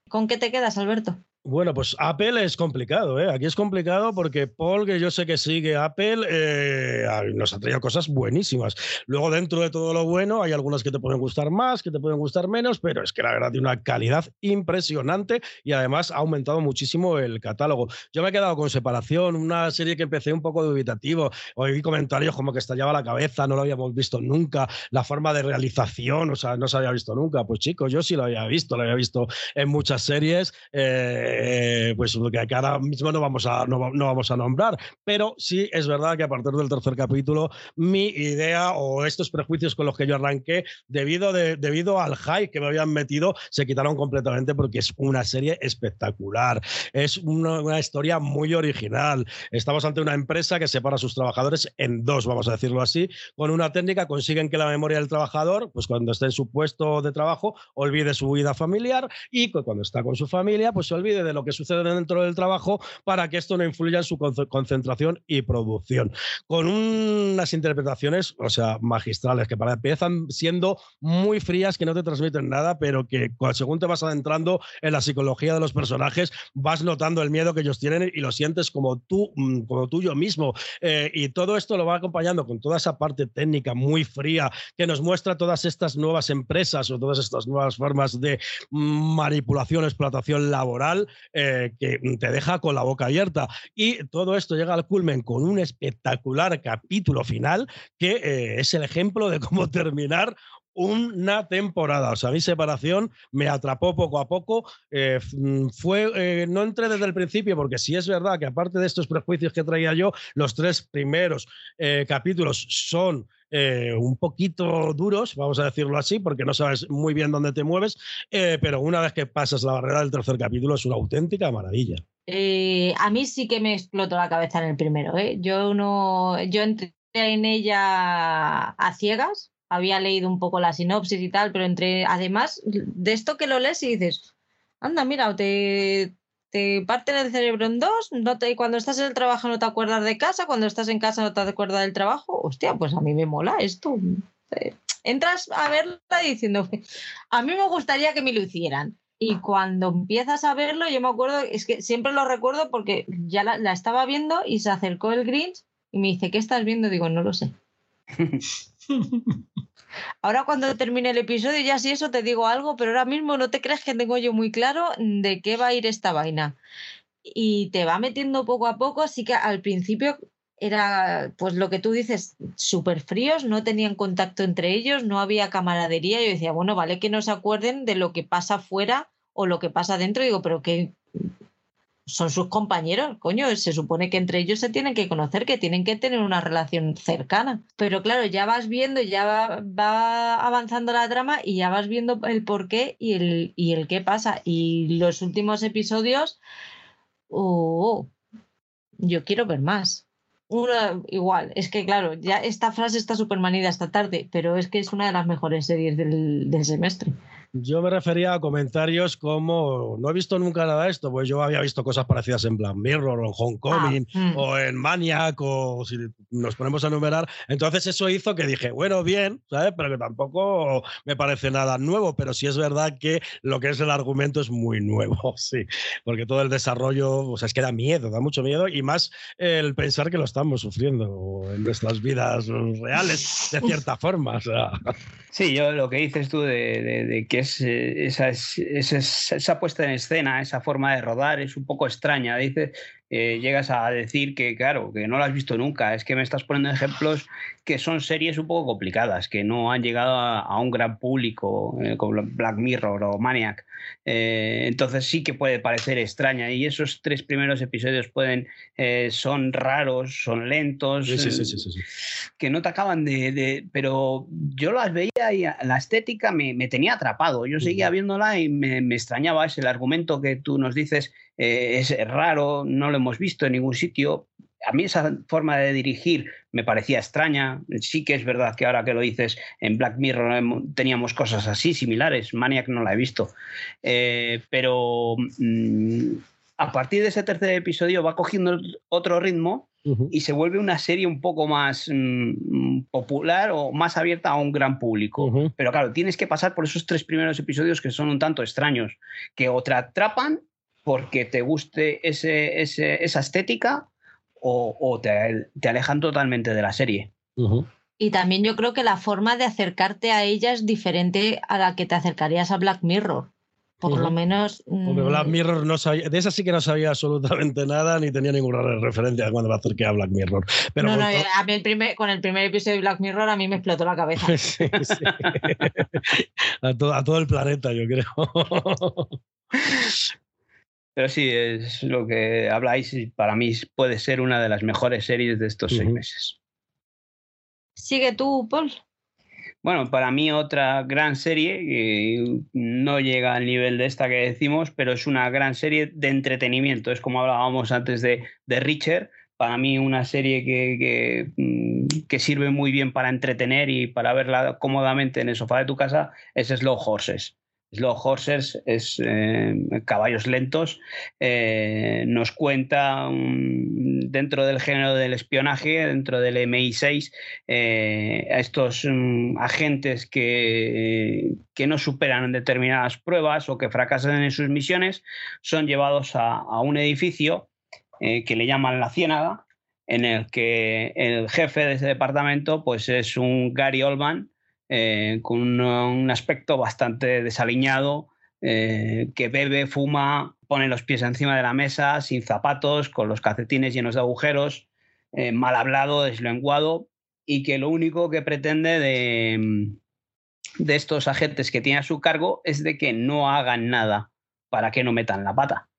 ¿Con qué te quedas, Alberto? Bueno, pues Apple es complicado, ¿eh? Aquí es complicado porque Paul, que yo sé que sigue Apple, eh, nos ha traído cosas buenísimas. Luego, dentro de todo lo bueno, hay algunas que te pueden gustar más, que te pueden gustar menos, pero es que la verdad tiene una calidad impresionante y además ha aumentado muchísimo el catálogo. Yo me he quedado con Separación, una serie que empecé un poco dubitativo. Oí comentarios como que estallaba la cabeza, no lo habíamos visto nunca. La forma de realización, o sea, no se había visto nunca. Pues chicos, yo sí lo había visto, lo había visto en muchas series. Eh, eh, pues que ahora mismo no vamos, a, no, vamos a nombrar, pero sí es verdad que a partir del tercer capítulo mi idea o estos prejuicios con los que yo arranqué, debido, de, debido al hype que me habían metido, se quitaron completamente porque es una serie espectacular, es una, una historia muy original. Estamos ante una empresa que separa a sus trabajadores en dos, vamos a decirlo así, con una técnica consiguen que la memoria del trabajador, pues cuando esté en su puesto de trabajo, olvide su vida familiar y cuando está con su familia, pues se olvide de lo que sucede dentro del trabajo para que esto no influya en su concentración y producción. Con unas interpretaciones, o sea, magistrales, que para empiezan siendo muy frías, que no te transmiten nada, pero que según te vas adentrando en la psicología de los personajes, vas notando el miedo que ellos tienen y lo sientes como tú, mm, como tuyo mismo. Eh, y todo esto lo va acompañando con toda esa parte técnica muy fría que nos muestra todas estas nuevas empresas o todas estas nuevas formas de manipulación, explotación laboral eh, que te deja con la boca abierta. Y todo esto llega al culmen con un espectacular capítulo final que eh, es el ejemplo de cómo [LAUGHS] terminar una temporada. O sea, mi separación me atrapó poco a poco. Eh, mm, fue, no entré desde el principio, porque sí es verdad que aparte de estos prejuicios que traía yo, los tres primeros capítulos son eh, un poquito duros, vamos a decirlo así, porque no sabes muy bien dónde te mueves, eh, pero una vez que pasas la barrera del tercer capítulo es una auténtica maravilla. Eh, a mí sí que me explotó la cabeza en el primero. Yo no, yo entré en ella a ciegas, había leído un poco la sinopsis y tal, pero entre, además de esto que lo lees y dices, anda, mira, te, te parten el cerebro en dos, no te, cuando estás en el trabajo no te acuerdas de casa, cuando estás en casa no te acuerdas del trabajo. Hostia, pues a mí me mola esto. Entras a verla diciendo, a mí me gustaría que me lo hicieran. Y cuando empiezas a verlo, yo me acuerdo, es que siempre lo recuerdo porque ya la, la estaba viendo y se acercó el Grinch y me dice, ¿qué estás viendo? Digo, no lo sé. [LAUGHS] Ahora cuando termine el episodio ya si eso te digo algo, pero ahora mismo no te crees que tengo yo muy claro de qué va a ir esta vaina. Y te va metiendo poco a poco, así que al principio era, pues lo que tú dices, súper fríos, no tenían contacto entre ellos, no había camaradería. Yo decía, bueno, vale que no se acuerden de lo que pasa fuera o lo que pasa dentro. Digo, pero que son sus compañeros, coño, se supone que entre ellos se tienen que conocer, que tienen que tener una relación cercana. Pero claro, ya vas viendo, ya va, avanzando la trama y ya vas viendo el por qué y el, y el qué pasa. Y los últimos episodios, oh, yo quiero ver más. Una, igual, es que claro, ya esta frase está súper manida esta tarde, pero es que es una de las mejores series del, del semestre. Yo me refería a comentarios como no he visto nunca nada de esto, pues yo había visto cosas parecidas en Black Mirror o en Homecoming ah, mm. o en Maniac o si nos ponemos a enumerar. Entonces eso hizo que dije, bueno, bien, ¿sabes? Pero que tampoco me parece nada nuevo, pero sí es verdad que lo que es el argumento es muy nuevo, [LAUGHS] sí, porque todo el desarrollo, o sea, es que da miedo, da mucho miedo y más el pensar que lo estamos sufriendo en nuestras vidas reales, de cierta forma. Sí, yo lo que dices tú de que eh, esa, esa, puesta en escena, esa forma de rodar es un poco extraña. Dice, eh, llegas a decir que, claro, que no lo has visto nunca. Es que me estás poniendo ejemplos que son series un poco complicadas, que no han llegado a, un gran público, eh, como Black Mirror o Maniac. Eh, entonces sí que puede parecer extraña. Y esos tres primeros episodios pueden, son raros, son lentos, que no te acaban de, Pero yo las veía y la estética me, tenía atrapado. Yo seguía viéndola y me, me extrañaba. Es el argumento que tú nos dices eh, es raro, no lo hemos visto en ningún sitio. A mí esa forma de dirigir me parecía extraña. Sí que es verdad que ahora que lo dices, en Black Mirror teníamos cosas así, similares. Maniac no la he visto. Eh, pero mm, a partir de ese tercer episodio va cogiendo otro ritmo y se vuelve una serie un poco más mm, popular o más abierta a un gran público. Pero claro, tienes que pasar por esos tres primeros episodios que son un tanto extraños, que o te atrapan porque te guste ese, esa estética o, te, alejan totalmente de la serie. Y también yo creo que la forma de acercarte a ella es diferente a la que te acercarías a Black Mirror. Por lo menos. Porque Black mm, Mirror no sabía, de esa sí que no sabía absolutamente nada, ni tenía ninguna referencia cuando me acerqué a Black Mirror. Pero no, no, a mí el primer, con el primer episodio de Black Mirror a mí me explotó la cabeza. [LAUGHS] sí, sí. [LAUGHS] a, a todo el planeta, yo creo. [LAUGHS] Pero sí, es lo que habláis y para mí puede ser una de las mejores series de estos seis meses. Sigue tú, Paul. Bueno, para mí otra gran serie, que no llega al nivel de esta que decimos, pero es una gran serie de entretenimiento. Es como hablábamos antes de, de Richard. Para mí una serie que, que, mm, que, sirve muy bien para entretener y para verla cómodamente en el sofá de tu casa es Slow Horses. Slow Horses es eh, caballos lentos. Eh, nos cuenta dentro del género del espionaje, dentro del MI6, eh, a estos mm, agentes que, que, no superan determinadas pruebas o que fracasan en sus misiones, son llevados a, a un edificio que le llaman la Ciénaga, en el que el jefe de ese departamento pues, es un Gary Oldman eh, con un, aspecto bastante desaliñado, eh, que bebe, fuma, pone los pies encima de la mesa, sin zapatos, con los calcetines llenos de agujeros, eh, mal hablado, deslenguado, y que lo único que pretende de, de estos agentes que tiene a su cargo es de que no hagan nada para que no metan la pata.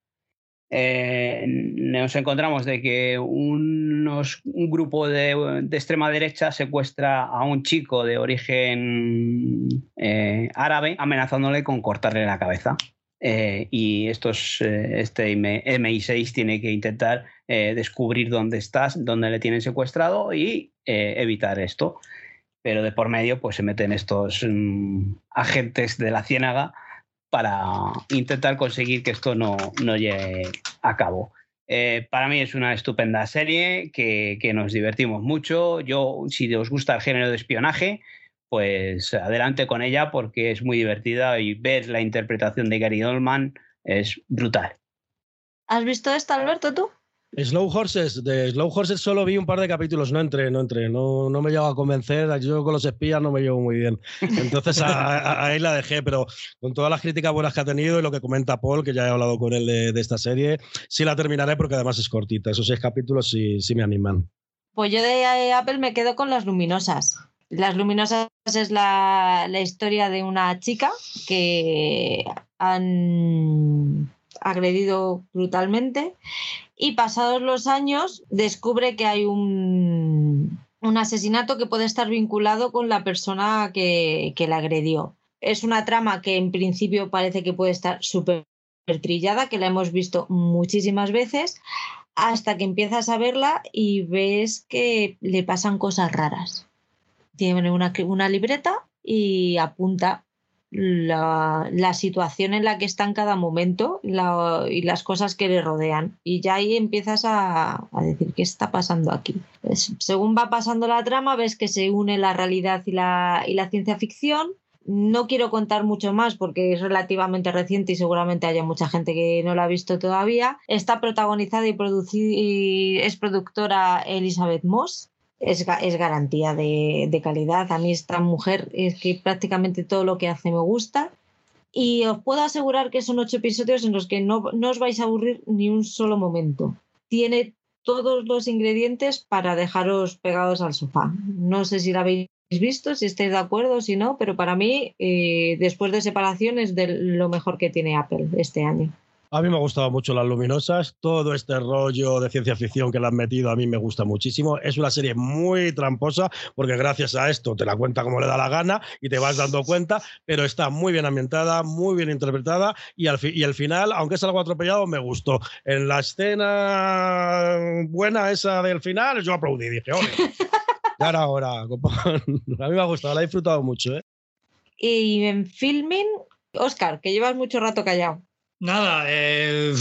Eh, nos encontramos de que unos, un grupo de, extrema derecha secuestra a un chico de origen eh, árabe amenazándole con cortarle la cabeza. Eh, y estos, este MI6 tiene que intentar descubrir dónde estás, dónde le tienen secuestrado y evitar esto. Pero de por medio pues se meten estos mm, agentes de la ciénaga para intentar conseguir que esto no, no llegue a cabo. Eh, para mí es una estupenda serie que, que, nos divertimos mucho. Yo, si os gusta el género de espionaje, pues adelante con ella porque es muy divertida y ver la interpretación de Gary Oldman es brutal. ¿Has visto esta, Alberto, tú? Slow Horses, de Slow Horses solo vi un par de capítulos, no entré, no entré, no, no me llevo a convencer, yo con los espías no me llevo muy bien. Entonces ahí la dejé, pero con todas las críticas buenas que ha tenido y lo que comenta Paul, que ya he hablado con él de, esta serie, sí la terminaré porque además es cortita, esos seis capítulos sí, sí me animan. Pues yo de Apple me quedo con Las Luminosas. Las Luminosas es la, la historia de una chica que han agredido brutalmente y pasados los años descubre que hay un, un asesinato que puede estar vinculado con la persona que, que la agredió. Es una trama que en principio parece que puede estar súper trillada, que la hemos visto muchísimas veces, hasta que empiezas a verla y ves que le pasan cosas raras. Tiene una, una libreta y apunta la, la, situación en la que está en cada momento y las cosas que le rodean. Y ya ahí empiezas a, a decir qué está pasando aquí. Según va pasando la trama, ves que se une la realidad y la, y la ciencia ficción. No quiero contar mucho más porque es relativamente reciente y seguramente haya mucha gente que no la ha visto todavía. Está protagonizada y, y es productora Elizabeth Moss, es, es garantía de, de, calidad. A mí esta mujer es que prácticamente todo lo que hace me gusta. Y os puedo asegurar que son ocho episodios en los que no, no os vais a aburrir ni un solo momento. Tiene todos los ingredientes para dejaros pegados al sofá. No sé si la habéis visto, si estáis de acuerdo, si no, pero para mí, eh, después de separación, es de lo mejor que tiene Apple este año. A mí me ha gustado mucho Las Luminosas, todo este rollo de ciencia ficción que le han metido a mí me gusta muchísimo. Es una serie muy tramposa porque gracias a esto te la cuenta como le da la gana y te vas dando cuenta, pero está muy bien ambientada, muy bien interpretada y al, y el final, aunque es algo atropellado, me gustó. En la escena buena esa del final, yo aplaudí, dije, oye, [LAUGHS] ya era hora, [LAUGHS] a mí me ha gustado, la he disfrutado mucho. ¿eh? Y en filming, Oscar, que llevas mucho rato callado. Nada, eh,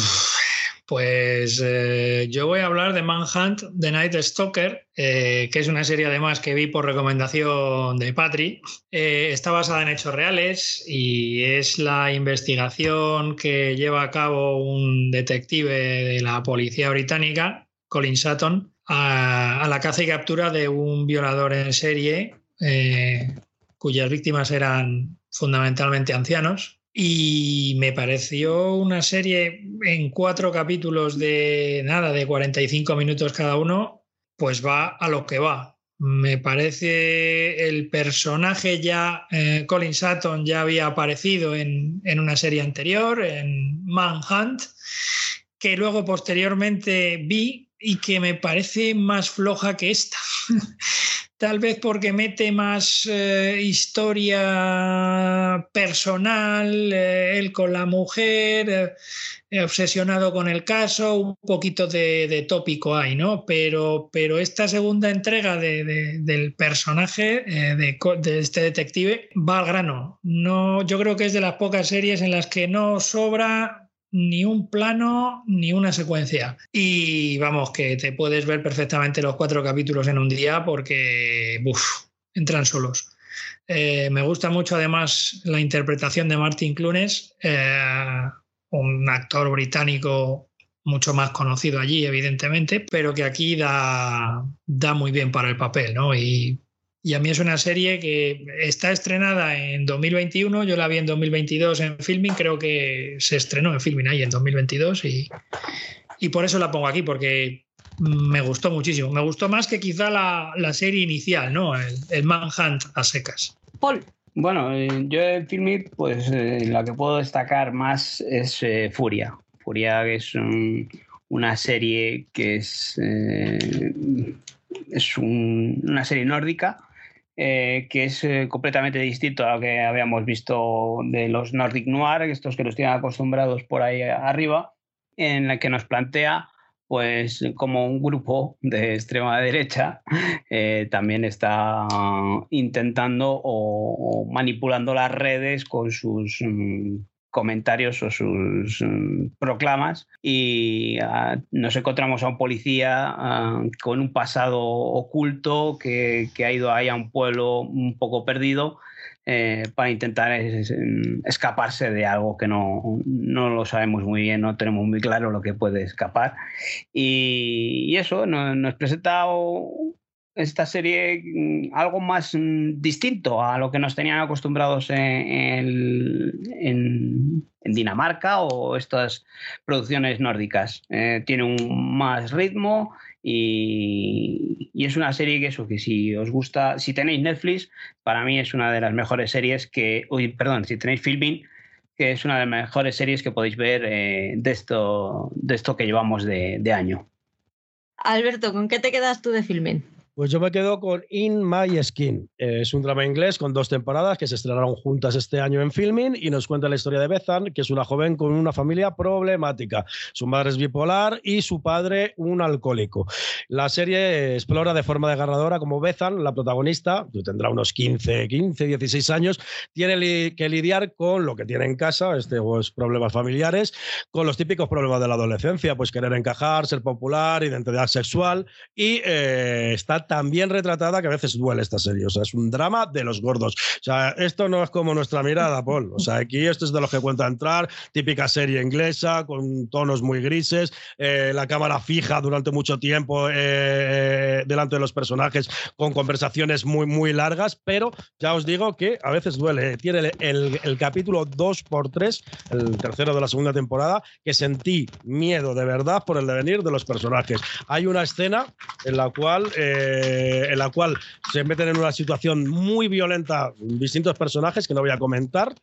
pues eh, yo voy a hablar de Manhunt, The Night Stalker, eh, que es una serie además que vi por recomendación de Patri. Está basada en hechos reales y es la investigación que lleva a cabo un detective de la policía británica, Colin Sutton, a la caza y captura de un violador en serie cuyas víctimas eran fundamentalmente ancianos y me pareció una serie en cuatro capítulos de nada, de 45 minutos cada uno, pues va a lo que va. Me parece el personaje ya, eh, Colin Sutton ya había aparecido en, en una serie anterior, en Manhunt, que luego posteriormente vi y que me parece más floja que esta. [LAUGHS] tal vez porque mete más eh, historia personal, eh, él con la mujer, eh, obsesionado con el caso, un poquito de, de tópico hay, ¿no? Pero, pero esta segunda entrega de, de, del personaje, de, de, este detective, va al grano. No, yo creo que es de las pocas series en las que no sobra ni un plano ni una secuencia. Y vamos, que te puedes ver perfectamente los cuatro capítulos en un día porque uf, entran solos. Eh, me gusta mucho además la interpretación de Martin Clunes, eh, un actor británico mucho más conocido allí, evidentemente, pero que aquí da, da muy bien para el papel, ¿no? Y a mí es una serie que está estrenada en 2021, yo la vi en 2022 en Filming, creo que se estrenó en Filming ahí en 2022 y, y por eso la pongo aquí, porque me gustó muchísimo. Me gustó más que quizá la, la serie inicial, ¿no? El, el, Manhunt a secas. Paul. Bueno, eh, yo en Filming, pues eh, la que puedo destacar más es eh, Furia. Furia es un, una serie que es, eh, es un, una serie nórdica eh, que es eh, completamente distinto a lo que habíamos visto de los Nordic Noir, estos que nos tienen acostumbrados por ahí arriba, en la que nos plantea pues como un grupo de extrema derecha eh, también está intentando o, o, manipulando las redes con sus mm, comentarios o sus um, proclamas y uh, nos encontramos a un policía uh, con un pasado oculto que, que, ha ido ahí a un pueblo un poco perdido eh, para intentar es, es, escaparse de algo que no, no, lo sabemos muy bien, no tenemos muy claro lo que puede escapar. Y, y eso nos, nos presenta esta serie mm, algo más mm, distinto a lo que nos tenían acostumbrados en, Dinamarca o estas producciones nórdicas. Eh, tiene un más ritmo y, es una serie que eso, que si os gusta, si tenéis Netflix, para mí es una de las mejores series que, uy, perdón, si tenéis Filming, que es una de las mejores series que podéis ver eh, de, esto, de esto que llevamos de, de año. Alberto, ¿con qué te quedas tú de filmen? Pues yo me quedo con In My Skin. Es un drama inglés con dos temporadas que se estrenaron juntas este año en filming y nos cuenta la historia de Bethan, que es una joven con una familia problemática. Su madre es bipolar y su padre un alcohólico. La serie explora de forma desgarradora cómo Bethan, la protagonista, que tendrá unos 15, 15, 16 años, tiene que lidiar con lo que tiene en casa, estos pues, problemas familiares, con los típicos problemas de la adolescencia, pues querer encajar, ser popular, identidad sexual y eh, está también retratada que a veces duele esta serie. O sea, es un drama de los gordos. O sea, esto no es como nuestra mirada, Paul. O sea, aquí esto es de los que cuenta entrar, típica serie inglesa, con tonos muy grises, eh, la cámara fija durante mucho tiempo eh, eh, delante de los personajes, con conversaciones muy, muy largas, pero ya os digo que a veces duele. Tiene el, el capítulo 2x3, el tercero de la segunda temporada, que sentí miedo de verdad por el devenir de los personajes. Hay una escena en la cual en la cual se meten en una situación muy violenta distintos personajes que no voy a comentar.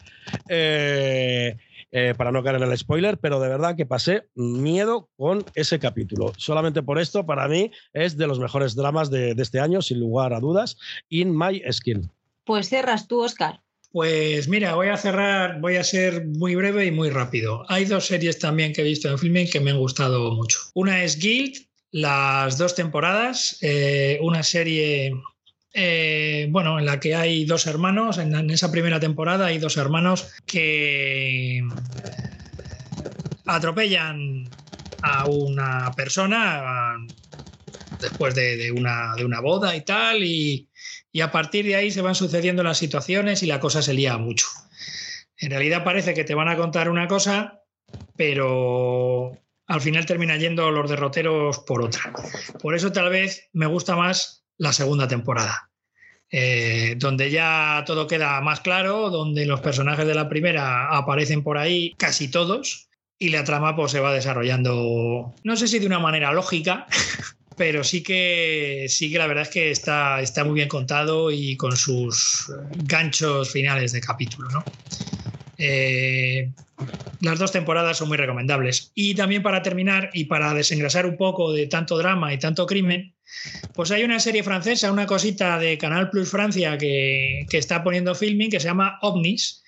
Eh, eh, para no caer en el spoiler, pero de verdad que pasé miedo con ese capítulo. Solamente por esto, para mí, es de los mejores dramas de, de este año, sin lugar a dudas, In My Skin. Pues cierras tú, Oscar. Pues mira, voy a cerrar, voy a ser muy breve y muy rápido. Hay dos series también que he visto en filming que me han gustado mucho. Una es Guild, las dos temporadas, eh, una serie, eh, bueno, en la que hay dos hermanos, en, esa primera temporada hay dos hermanos que atropellan a una persona después de, de, una, de una, boda y tal, y, y a partir de ahí se van sucediendo las situaciones y la cosa se lía mucho. En realidad parece que te van a contar una cosa, pero al final termina yendo los derroteros por otra. Por eso tal vez me gusta más la segunda temporada, eh, donde ya todo queda más claro, donde los personajes de la primera aparecen por ahí casi todos y la trama pues, se va desarrollando, no sé si de una manera lógica, [LAUGHS] pero sí que, sí que la verdad es que está, está muy bien contado y con sus ganchos finales de capítulo. ¿no? Eh, las dos temporadas son muy recomendables. Y también para terminar y para desengrasar un poco de tanto drama y tanto crimen, pues hay una serie francesa, una cosita de Canal Plus Francia que, que está poniendo filming que se llama OVNIS,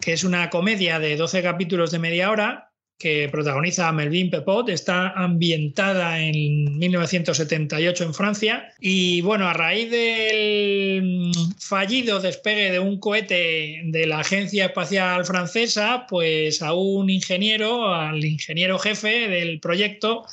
que es una comedia de 12 capítulos de media hora que protagoniza Melvin Pepot, está ambientada en 1978 en Francia. Y bueno, a raíz del fallido despegue de un cohete de la Agencia Espacial Francesa, pues a un ingeniero, al ingeniero jefe del proyecto,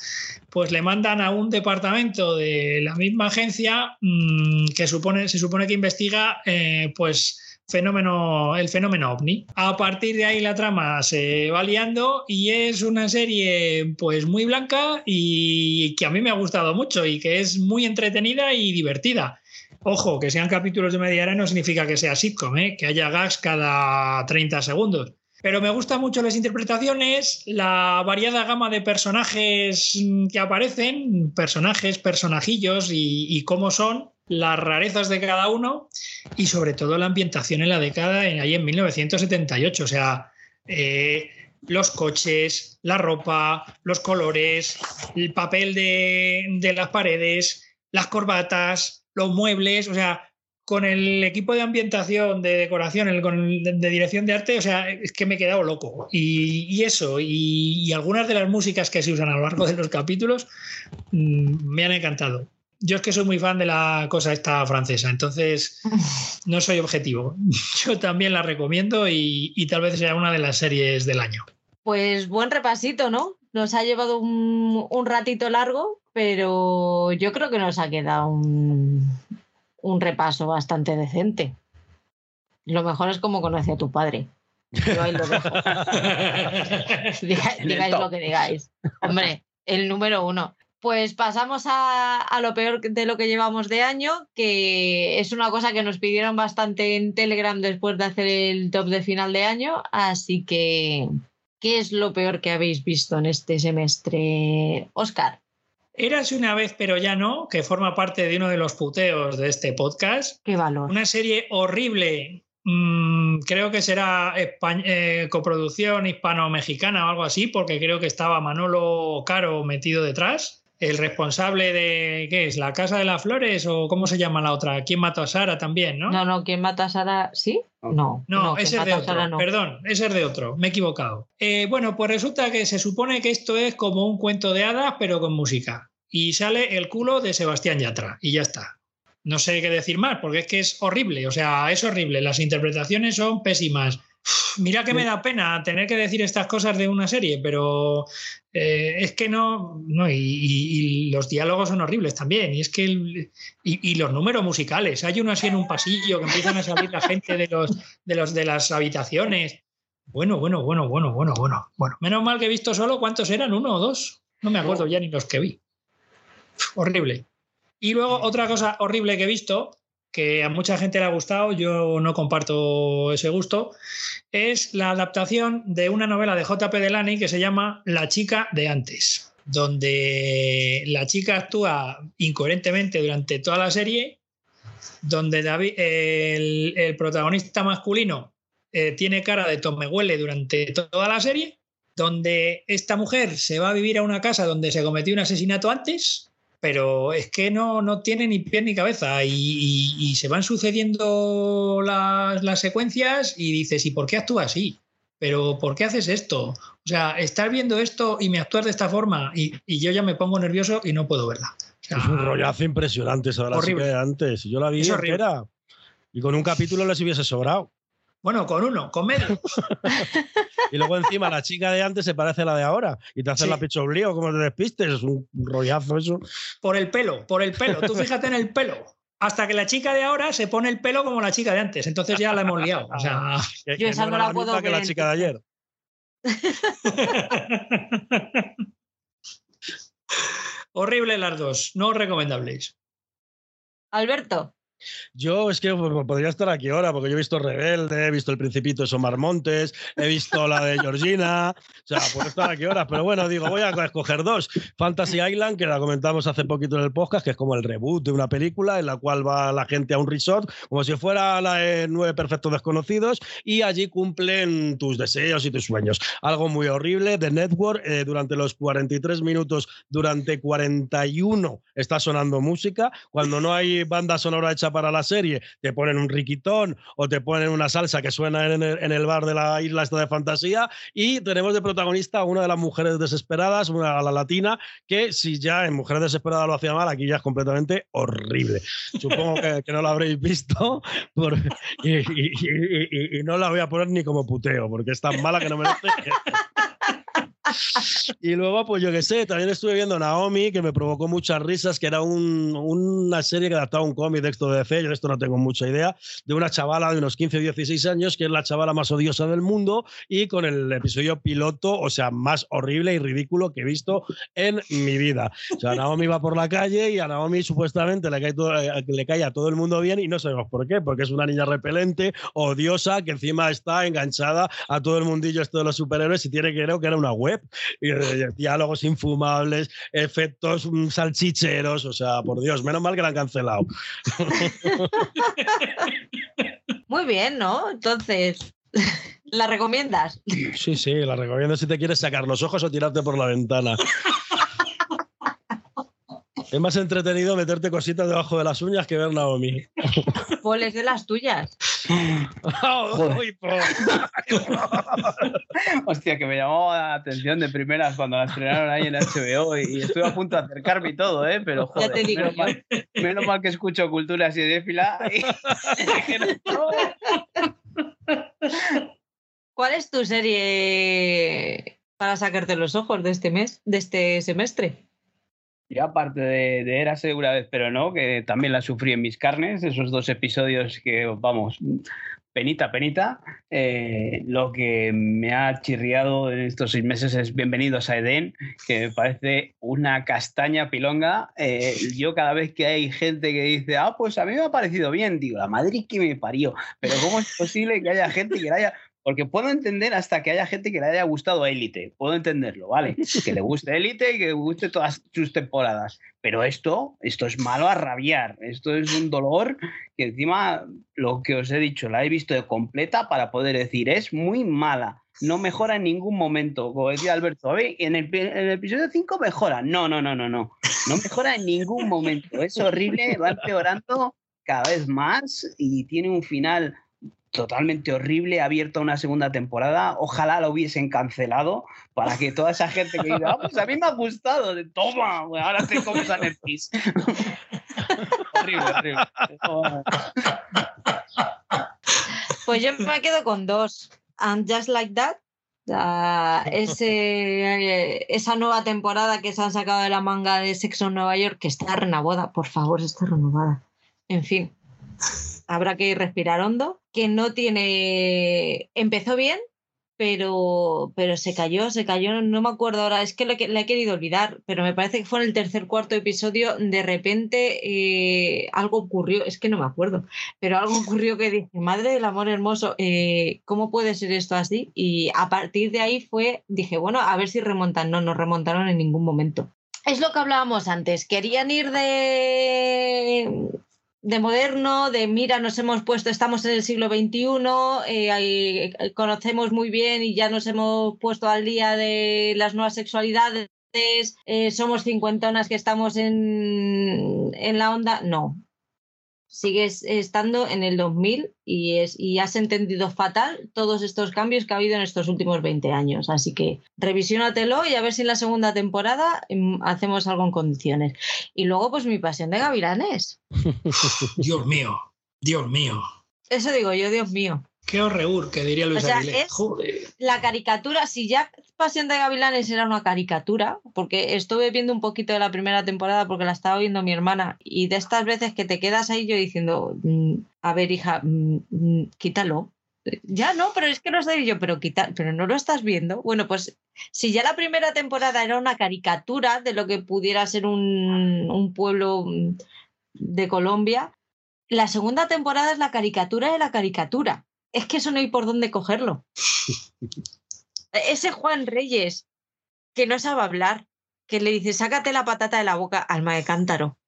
pues le mandan a un departamento de la misma agencia mmm, que supone, se supone que investiga eh, pues fenómeno, el fenómeno ovni. A partir de ahí la trama se va liando y es una serie pues muy blanca y que a mí me ha gustado mucho y que es muy entretenida y divertida. Ojo, que sean capítulos de media hora no significa que sea sitcom, ¿eh? que haya gags cada 30 segundos. Pero me gustan mucho las interpretaciones, la variada gama de personajes que aparecen, personajes, personajillos y, y cómo son, las rarezas de cada uno y sobre todo la ambientación en la década, en, ahí en 1978. O sea, eh, los coches, la ropa, los colores, el papel de, de, las paredes, las corbatas, los muebles, o sea, con el equipo de ambientación, de decoración, el, con de, dirección de arte, o sea, es que me he quedado loco. Y, eso, y, algunas de las músicas que se usan a lo largo de los capítulos mmm, me han encantado yo es que soy muy fan de la cosa esta francesa, entonces [LAUGHS] no soy objetivo. [LAUGHS] Yo también la recomiendo y, y, tal vez sea una de las series del año. Pues buen repasito, ¿no? Nos ha llevado un, un ratito largo, pero yo creo que nos ha quedado un, un repaso bastante decente. Lo mejor es como conoce a tu padre. Yo ahí lo dejo. [LAUGHS] digáis lo que digáis. Hombre, el número uno. Pues pasamos a, a, lo peor de lo que llevamos de año, que es una cosa que nos pidieron bastante en Telegram después de hacer el top de final de año. Así que, ¿qué es lo peor que habéis visto en este semestre, Oscar? Érase una vez, pero ya no, que forma parte de uno de los puteos de este podcast. Qué valor. Una serie horrible mm, creo que será eh, coproducción hispano-mexicana o algo así, porque creo que estaba Manolo Caro metido detrás. El responsable de, ¿qué es? ¿La Casa de las Flores o cómo se llama la otra? ¿Quién mató a Sara también, no? No, no, ¿quién mata a Sara? ¿Sí? No. No, ¿quién ese es de otro. Sara no. Perdón, ese es de otro. Me he equivocado. Eh, bueno, pues resulta que se supone que esto es como un cuento de hadas, pero con música. Y sale el culo de Sebastián Yatra. Y ya está. No sé qué decir más, porque es que es horrible. O sea, es horrible. Las interpretaciones son pésimas. Mira que me da pena tener que decir estas cosas de una serie, pero eh, es que no. no y, y- y los diálogos son horribles también. Y es que. el- y, y los números musicales. Hay uno así en un pasillo que empiezan a salir la gente de los de los de las habitaciones. Bueno, bueno, bueno, bueno, bueno, bueno. Bueno, menos mal que he visto solo cuántos eran, uno o dos. No me acuerdo ya ni los que vi. Horrible. Y luego otra cosa horrible que he visto, que a mucha gente le ha gustado, yo no comparto ese gusto, es la adaptación de una novela de J.P. Delany que se llama La chica de antes, donde la chica actúa incoherentemente durante toda la serie, donde el, protagonista masculino eh, tiene cara de tomehuele durante to- toda la serie, donde esta mujer se va a vivir a una casa donde se cometió un asesinato antes, pero es que no, no tiene ni pie ni cabeza y, y- y se van sucediendo las, las secuencias y dices, ¿y por qué actúa así? ¿Pero por qué haces esto? O sea, estar viendo esto y me actúas de esta forma y, y yo ya me pongo nervioso y no puedo verla. O sea, Es un rollazo impresionante esa de la Horrible. de antes. Yo la vi Es horrible. entera. Y con un capítulo les hubiese sobrado. Bueno, con uno, con medio. [LAUGHS] Y luego encima la chica de antes se parece a la de ahora. Y te hace Sí. la pecho oblío, como te despistes. Es un rollazo eso. Por el pelo, por el pelo. Tú fíjate en el pelo. Hasta que la chica de ahora se pone el pelo como la chica de antes. Entonces ya la hemos liado. O sea, [LAUGHS] Que, Yo que esa no la la puedo misma que la ver, chica de ayer. [LAUGHS] horrible las dos. No recomendables. Alberto, Yo es que pues, podría estar aquí ahora, porque yo he visto Rebelde, he visto El Principito de Somar Montes, he visto la de Georgina, o sea, puedo estar aquí ahora, pero bueno, digo, voy a escoger dos. Fantasy Island, que la comentamos hace poquito en el podcast, que es como el reboot de una película en la cual va la gente a un resort, como si fuera la de Nueve Perfectos Desconocidos, y allí cumplen tus deseos y tus sueños. Algo muy horrible, The Network, eh, durante los 43 minutos, durante 41 está sonando música, cuando no hay banda sonora hecha para la serie, te ponen un riquitón o te ponen una salsa que suena en el, en el bar de la isla esta de fantasía y tenemos de protagonista a una de las mujeres desesperadas, una a la latina, que si ya en Mujeres Desesperadas lo hacía mal, aquí ya es completamente horrible. Supongo que, que no la habréis visto por- y- y- y- y no la voy a poner ni como puteo, porque es tan mala que no merece. Y luego, pues yo qué sé, también estuve viendo Naomi, que me provocó muchas risas, que era un- una serie que adaptaba un cómic de esto de DC, yo de esto no tengo mucha idea, de una chavala de unos 15 o 16 años, que es la chavala más odiosa del mundo, y con el episodio piloto, o sea, más horrible y ridículo que he visto en mi vida. O sea, Naomi va por la calle y a Naomi supuestamente le cae, todo- eh, le cae a todo el mundo bien y no sabemos por qué, porque es una niña repelente, odiosa, que encima está enganchada a todo el mundillo esto de los superhéroes y tiene que creo que era una web y, diálogos infumables, efectos mm, salchicheros, o sea, por Dios, menos mal que la han cancelado. [LAUGHS] muy bien, ¿no? Entonces, [LAUGHS] ¿la recomiendas? Sí, sí, la recomiendo si te quieres sacar los ojos o tirarte por la ventana. [LAUGHS] Es más entretenido meterte cositas debajo de las uñas que ver Naomi. [LAUGHS] Poles de las tuyas. [LAUGHS] Uy, po. [LAUGHS] Hostia, que me llamó la atención de primeras cuando la estrenaron ahí en HBO y, y estuve a punto de acercarme y todo, ¿eh? Pero Ya joder, te digo menos, mal, menos mal que escucho cultura y que no- ¿Cuál es tu serie para sacarte los ojos de este mes, de este semestre? Y aparte de, de Era segura vez, pero no, que también la sufrí en mis carnes, esos dos episodios que, vamos, penita, penita. eh, lo que me ha chirriado en estos seis meses es Bienvenidos a Edén, que me parece una castaña pilonga. Eh, yo cada vez que hay gente que dice, ah, pues a mí me ha parecido bien, digo, la Madrid que me parió, pero ¿cómo es posible que haya gente que la haya Porque puedo entender hasta que haya gente que le haya gustado Élite. Puedo entenderlo, ¿vale? Que le guste Élite y que le guste todas sus temporadas. Pero esto, esto es malo a rabiar. Esto es un dolor que encima, lo que os he dicho, la he visto de completa para poder decir, es muy mala. No mejora en ningún momento. Como decía Alberto, en el, en el episodio 5 mejora. No, no, no, no, no. No mejora en ningún momento. Es horrible, va empeorando cada vez más y tiene un final totalmente horrible, abierto a una segunda temporada. Ojalá lo hubiesen cancelado para que toda esa gente que diga, ah, pues a mí me ha gustado, de toma, ahora te comes a Netflix. [LAUGHS] horrible, horrible. Pues yo me quedo con dos. And Just Like That. ese, esa nueva temporada que se han sacado de la manga de Sexo en Nueva York, que está renovada, por favor, está renovada. En fin, habrá que respirar hondo, que no tiene... Empezó bien, pero, pero se cayó, se cayó, no me acuerdo ahora, es que le, he querido olvidar, pero me parece que fue en el tercer, cuarto episodio, de repente eh, algo ocurrió, es que no me acuerdo, pero algo ocurrió que dije, madre del amor hermoso, eh, ¿cómo puede ser esto así? Y a partir de ahí fue, dije, bueno, a ver si remontan, no, no remontaron en ningún momento. Es lo que hablábamos antes, querían ir de de moderno, de mira, nos hemos puesto, estamos en el siglo XXI, eh, eh, conocemos muy bien y ya nos hemos puesto al día de las nuevas sexualidades, eh, somos cincuentonas que estamos en, en la onda. No, sigues estando en el 2000 y, es, y has entendido fatal todos estos cambios que ha habido en estos últimos 20 años. Así que revisiónatelo y a ver si en la segunda temporada em, hacemos algo en condiciones. Y luego, pues mi pasión de gavilanes. [LAUGHS] Dios mío, Dios mío. Eso digo yo, Dios mío. Qué horreur, que diría Luis o sea, La caricatura, si ya Pasión de Gavilanes era una caricatura, porque estuve viendo un poquito de la primera temporada porque la estaba viendo mi hermana, y de estas veces que te quedas ahí yo diciendo, mm, a ver, hija, mm, mm, quítalo. Ya no, pero es que no sé yo, pero quita, pero no lo estás viendo. Bueno, pues si ya la primera temporada era una caricatura de lo que pudiera ser un, un pueblo de Colombia, la segunda temporada es la caricatura de la caricatura es que eso no hay por dónde cogerlo. [LAUGHS] Ese Juan Reyes que no sabe hablar, que le dice, sácate la patata de la boca, alma de cántaro.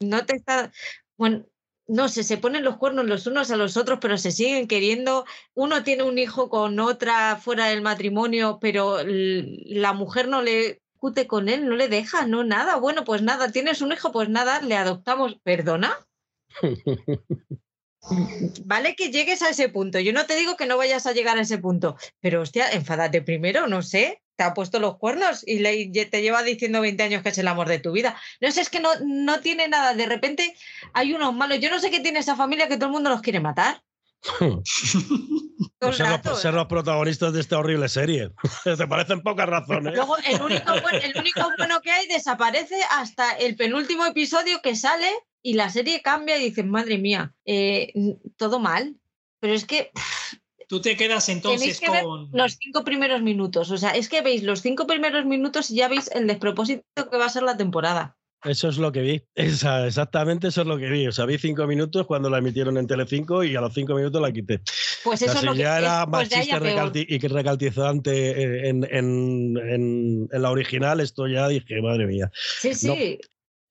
No te está. Bueno, no sé, se ponen los cuernos los unos a los otros, pero se siguen queriendo. Uno tiene un hijo con otra fuera del matrimonio, pero la mujer no le cute con él, no le deja, no nada. Bueno, pues nada, tienes un hijo, pues nada, le adoptamos. ¿Perdona? [LAUGHS] Vale que llegues a ese punto. Yo no te digo que no vayas a llegar a ese punto, pero hostia, enfádate primero, no sé. Te ha puesto los cuernos y te lleva diciendo 20 años que es el amor de tu vida. No sé, es que no, no tiene nada. De repente hay unos malos. Yo no sé qué tiene esa familia que todo el mundo los quiere matar. [LAUGHS] Ser, los, los, protagonistas de esta horrible serie. [LAUGHS] Te parecen pocas razones. Luego, el único, el único bueno que hay desaparece hasta el penúltimo episodio que sale y la serie cambia y dices, madre mía, eh, todo mal. Pero es que. Tú te quedas entonces con. los cinco primeros minutos. O sea, es que veis los cinco primeros minutos y ya veis el despropósito que va a ser la temporada. Eso es lo que vi. exactamente eso es lo que vi. O sea, vi cinco minutos cuando la emitieron en Telecinco y a los cinco minutos la quité. Pues eso es lo ya era pues más chiste y que recaltizante en, en, en, la original, esto ya dije, madre mía. Sí, sí.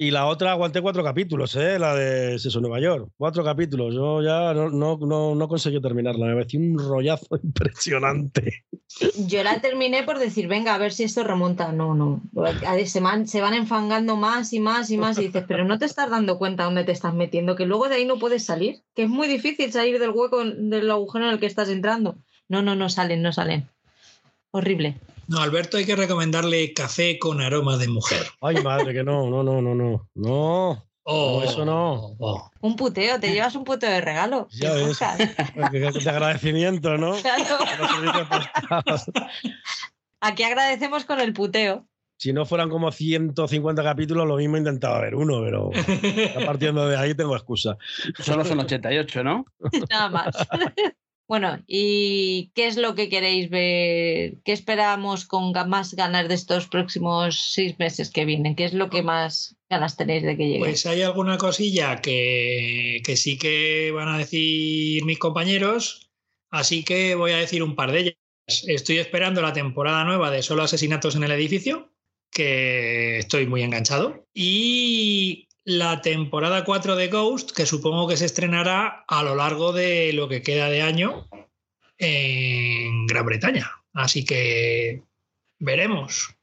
Y la otra aguanté cuatro capítulos, ¿eh? la de Seso Nueva York. Cuatro capítulos. Yo ya no, no, no, no conseguí terminarla. Me pareció un rollazo [LAUGHS] impresionante. Yo la terminé por decir, venga, a ver si esto remonta. No, no. Se van, se van enfangando más y más y más. Y dices, pero no te estás dando cuenta dónde te estás metiendo, que luego de ahí no puedes salir. Que es muy difícil salir del hueco, del agujero en el que estás entrando. No, no, no salen, no salen. Horrible. No, Alberto hay que recomendarle café con aroma de mujer. Ay, madre, que no, no, no, no, no. No. Oh, eso no. Oh. Un puteo, te llevas un puteo de regalo. Ya ves. De agradecimiento, ¿no? Aquí agradecemos con el puteo. Si no fueran como 150 capítulos, lo mismo intentaba ver uno, pero a partiendo de ahí tengo excusa. Solo son 88, ¿no? Nada más. Bueno, ¿y qué es lo que queréis ver? ¿Qué esperamos con más ganas de estos próximos seis meses que vienen? ¿Qué es lo que más ganas tenéis de que llegue? Pues hay alguna cosilla que, que sí que van a decir mis compañeros, así que voy a decir un par de ellas. Estoy esperando la temporada nueva de Solo Asesinatos en el Edificio, que estoy muy enganchado. Y la temporada 4 de Ghost, que supongo que se estrenará a lo largo de lo que queda de año en Gran Bretaña. Así que veremos.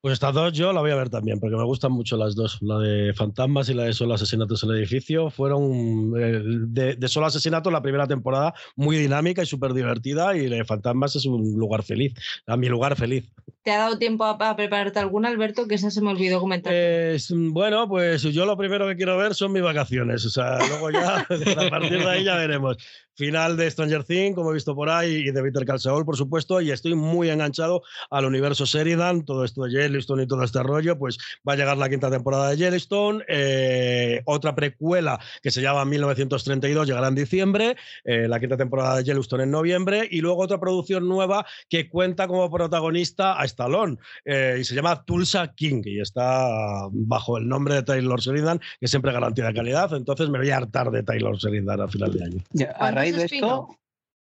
Pues estas dos yo la voy a ver también, porque me gustan mucho las dos. La de Fantasmas y la de Solo Asesinatos en el Edificio. Fueron eh, de, de, Solo Asesinatos la primera temporada muy dinámica y súper divertida. Y la de Fantasmas es un lugar feliz, a mi lugar feliz. ¿Te ha dado tiempo a, a prepararte alguna, Alberto? Que esa se me olvidó comentar. Eh, bueno, pues yo lo primero que quiero ver son mis vacaciones. O sea, luego ya, [LAUGHS] a partir de ahí ya veremos final de Stranger Things, como he visto por ahí, y de Peter Call Saul, por supuesto, y estoy muy enganchado al universo Sheridan, todo esto de Yellowstone y todo este rollo, pues va a llegar la quinta temporada de Yellowstone, eh, otra precuela que se llama 1932 llegará en diciembre, eh, la quinta temporada de Yellowstone en noviembre, y luego otra producción nueva que cuenta como protagonista a Stallone, eh, y se llama Tulsa King, y está bajo el nombre de Taylor Sheridan, que siempre garantía de calidad, entonces me voy a hartar de Taylor Sheridan a final de año. Ya, a raíz de esto.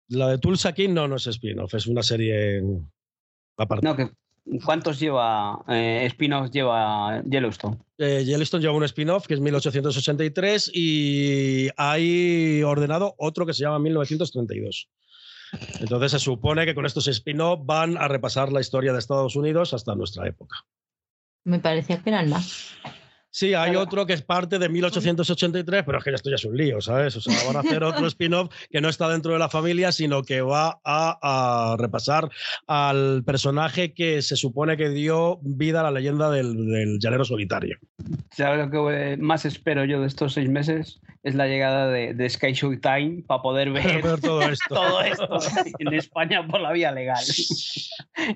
La de Tulsa King no, no es spin-off, es una serie aparte. No, que, ¿Cuántos lleva eh, spin-offs lleva Yellowstone? Eh, Yellowstone lleva un spin-off que es 1883 y hay ordenado otro que se llama 1932. Entonces se supone que con estos spin-off van a repasar la historia de Estados Unidos hasta nuestra época. Me parecía que eran más. Sí, hay otro que es parte de 1883, pero es que esto ya es un lío, ¿sabes? O sea, van a hacer otro [LAUGHS] spin-off que no está dentro de la familia, sino que va a, a, repasar al personaje que se supone que dio vida a la leyenda del, del llanero solitario. ¿Sabes lo que más espero yo de estos seis meses? Es la llegada de, de Sky Showtime para poder [LAUGHS] ver, ver todo esto. [LAUGHS] todo esto en España por la vía legal.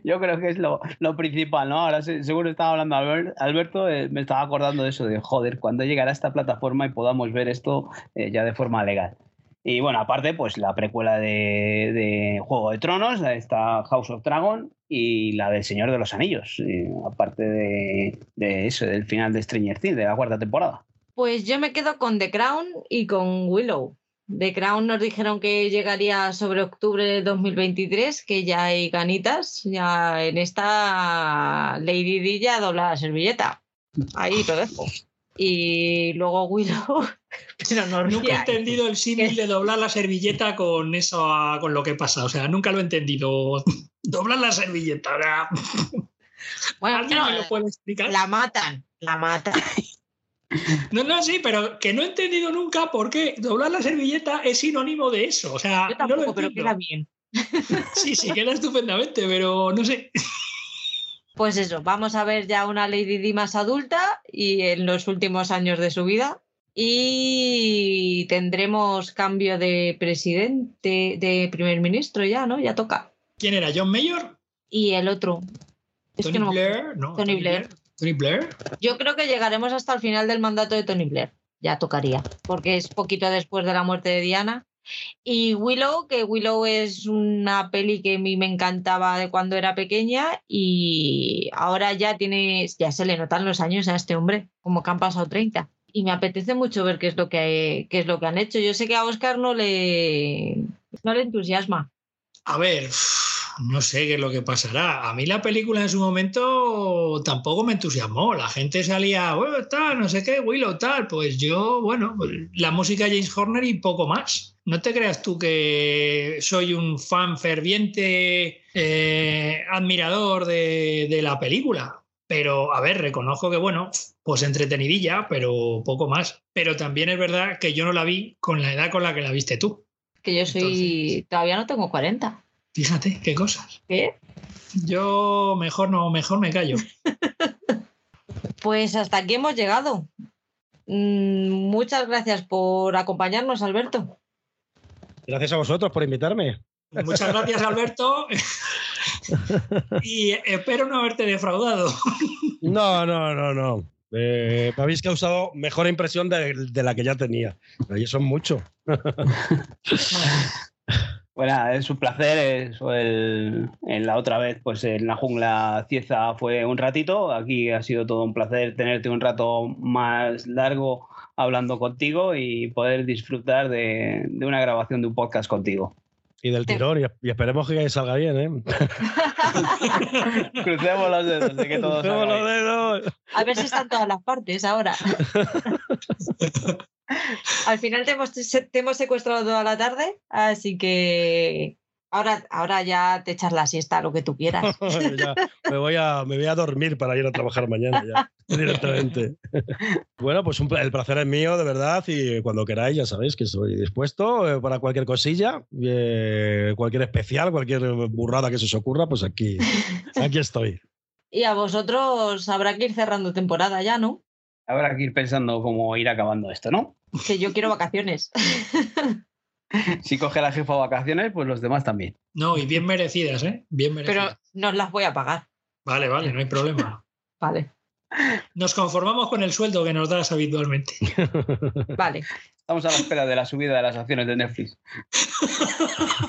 Yo creo que es lo, lo principal, ¿no? Ahora seguro estaba hablando Albert, Alberto, eh, me estaba acordando de eso, de joder, cuando llegará esta plataforma y podamos ver esto eh, ya de forma legal. Y bueno, aparte, pues la precuela de, de, Juego de Tronos, esta House of Dragon y la del Señor de los Anillos, aparte de, eso, del final de Stranger Things, de la cuarta temporada. Pues yo me quedo con The Crown y con Willow. The Crown nos dijeron que llegaría sobre octubre de 2023, que ya hay ganitas, ya en esta Lady Di ya la servilleta. Ahí lo dejo. Y luego Willow, [LAUGHS] pero no Nunca he entendido el símil de doblar la servilleta con eso, con lo que pasa. O sea, nunca lo he entendido. [LAUGHS] doblar la servilleta. [LAUGHS] Bueno, ¿Alguien no, me lo puede explicar? La matan, la matan. No, no, sí, pero que no he entendido nunca por qué doblar la servilleta es sinónimo de eso. O sea, Yo tampoco, no lo pero queda bien. Sí, sí, queda estupendamente, pero no sé. Pues eso, vamos a ver ya una Lady Di más adulta y en los últimos años de su vida. Y tendremos cambio de presidente, de primer ministro ya, ¿no? Ya toca. ¿Quién era? ¿John Mayor? Y el otro. Es ¿Tony que no. Blair? No, Tony Blair. ¿Tony Blair? Yo creo que llegaremos hasta el final del mandato de Tony Blair. Ya tocaría, porque es poquito después de la muerte de Diana. Y Willow, que Willow es una peli que a mí me encantaba de cuando era pequeña y ahora ya tiene, ya se le notan los años a este hombre, como que han pasado 30. Y me apetece mucho ver qué es lo que, qué es lo que han hecho. Yo sé que a Oscar no le, no le entusiasma. A ver, no sé qué es lo que pasará. A mí la película en su momento tampoco me entusiasmó. La gente salía, bueno, tal, no sé qué, Willow, tal. Pues yo, bueno, la música de James Horner y poco más. No te creas tú que soy un fan ferviente, eh, admirador de, de la película. Pero, a ver, reconozco que, bueno, pues entretenidilla, pero poco más. Pero también es verdad que yo no la vi con la edad con la que la viste tú. Que yo soy, Entonces- todavía no tengo 40. Fíjate, qué cosas. ¿Qué? Yo mejor no, mejor me callo. [LAUGHS] Pues hasta aquí hemos llegado. Mm, muchas gracias por acompañarnos, Alberto. Gracias a vosotros por invitarme. Muchas gracias, Alberto. [LAUGHS] y espero no haberte defraudado. No, no, no, no. Eh, me habéis causado mejor impresión de, de la que ya tenía. Y eso es mucho. [LAUGHS] Bueno, es un placer. Eso el, en la otra vez, pues en la jungla Cieza fue un ratito. Aquí ha sido todo un placer tenerte un rato más largo hablando contigo y poder disfrutar de, de una grabación de un podcast contigo. Y del tirón, y, esperemos que salga bien, ¿eh? [LAUGHS] Crucemos los dedos de que todo Crucemos salga los bien. dedos. A ver si están todas las partes ahora. [LAUGHS] Al final te hemos, te hemos secuestrado toda la tarde, así que ahora, ahora ya te echas la siesta, lo que tú quieras. [LAUGHS] Ya, me, voy a, me voy a dormir para ir a trabajar mañana ya, [LAUGHS] directamente. Bueno, pues un el placer es mío, de verdad, y cuando queráis ya sabéis que estoy dispuesto eh, para cualquier cosilla, eh, cualquier especial, cualquier burrada que se os ocurra, pues aquí, [LAUGHS] aquí estoy. Y a vosotros habrá que ir cerrando temporada ya, ¿no? Habrá que ir pensando cómo ir acabando esto, ¿no? Que yo quiero vacaciones. [LAUGHS] Si coge la jefa vacaciones, pues los demás también. No, y bien merecidas, ¿eh? Bien Pero merecidas. no os las voy a pagar. Vale, vale, no hay problema. [LAUGHS] Vale, Nos conformamos con el sueldo que nos das habitualmente. [LAUGHS] vale. Estamos a la espera de la subida de las acciones de Netflix.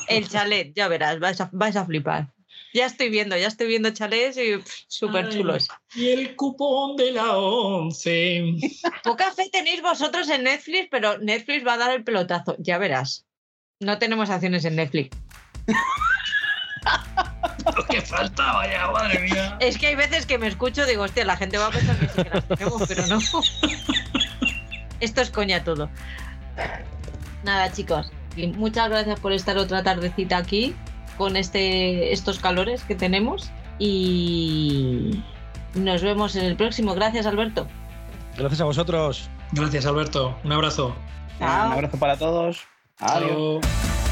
El chalet, ya verás, vais a, vais a flipar. Ya estoy viendo, ya estoy viendo chalets y súper chulos. Y el cupón de la 11. Poca fe tenéis vosotros en Netflix, pero Netflix va a dar el pelotazo, ya verás. No tenemos acciones en Netflix. [LAUGHS] Lo que faltaba ya, madre mía. Es que hay veces que me escucho y digo, hostia, la gente va a pensar que sí que las tenemos, pero no. [LAUGHS] Esto es coña todo. Nada, chicos, muchas gracias por estar otra tardecita aquí con este, estos calores que tenemos y nos vemos en el próximo. Gracias, Alberto. Gracias a vosotros. Gracias, Alberto. Un abrazo. Chao. Un abrazo para todos. Adiós. Chao.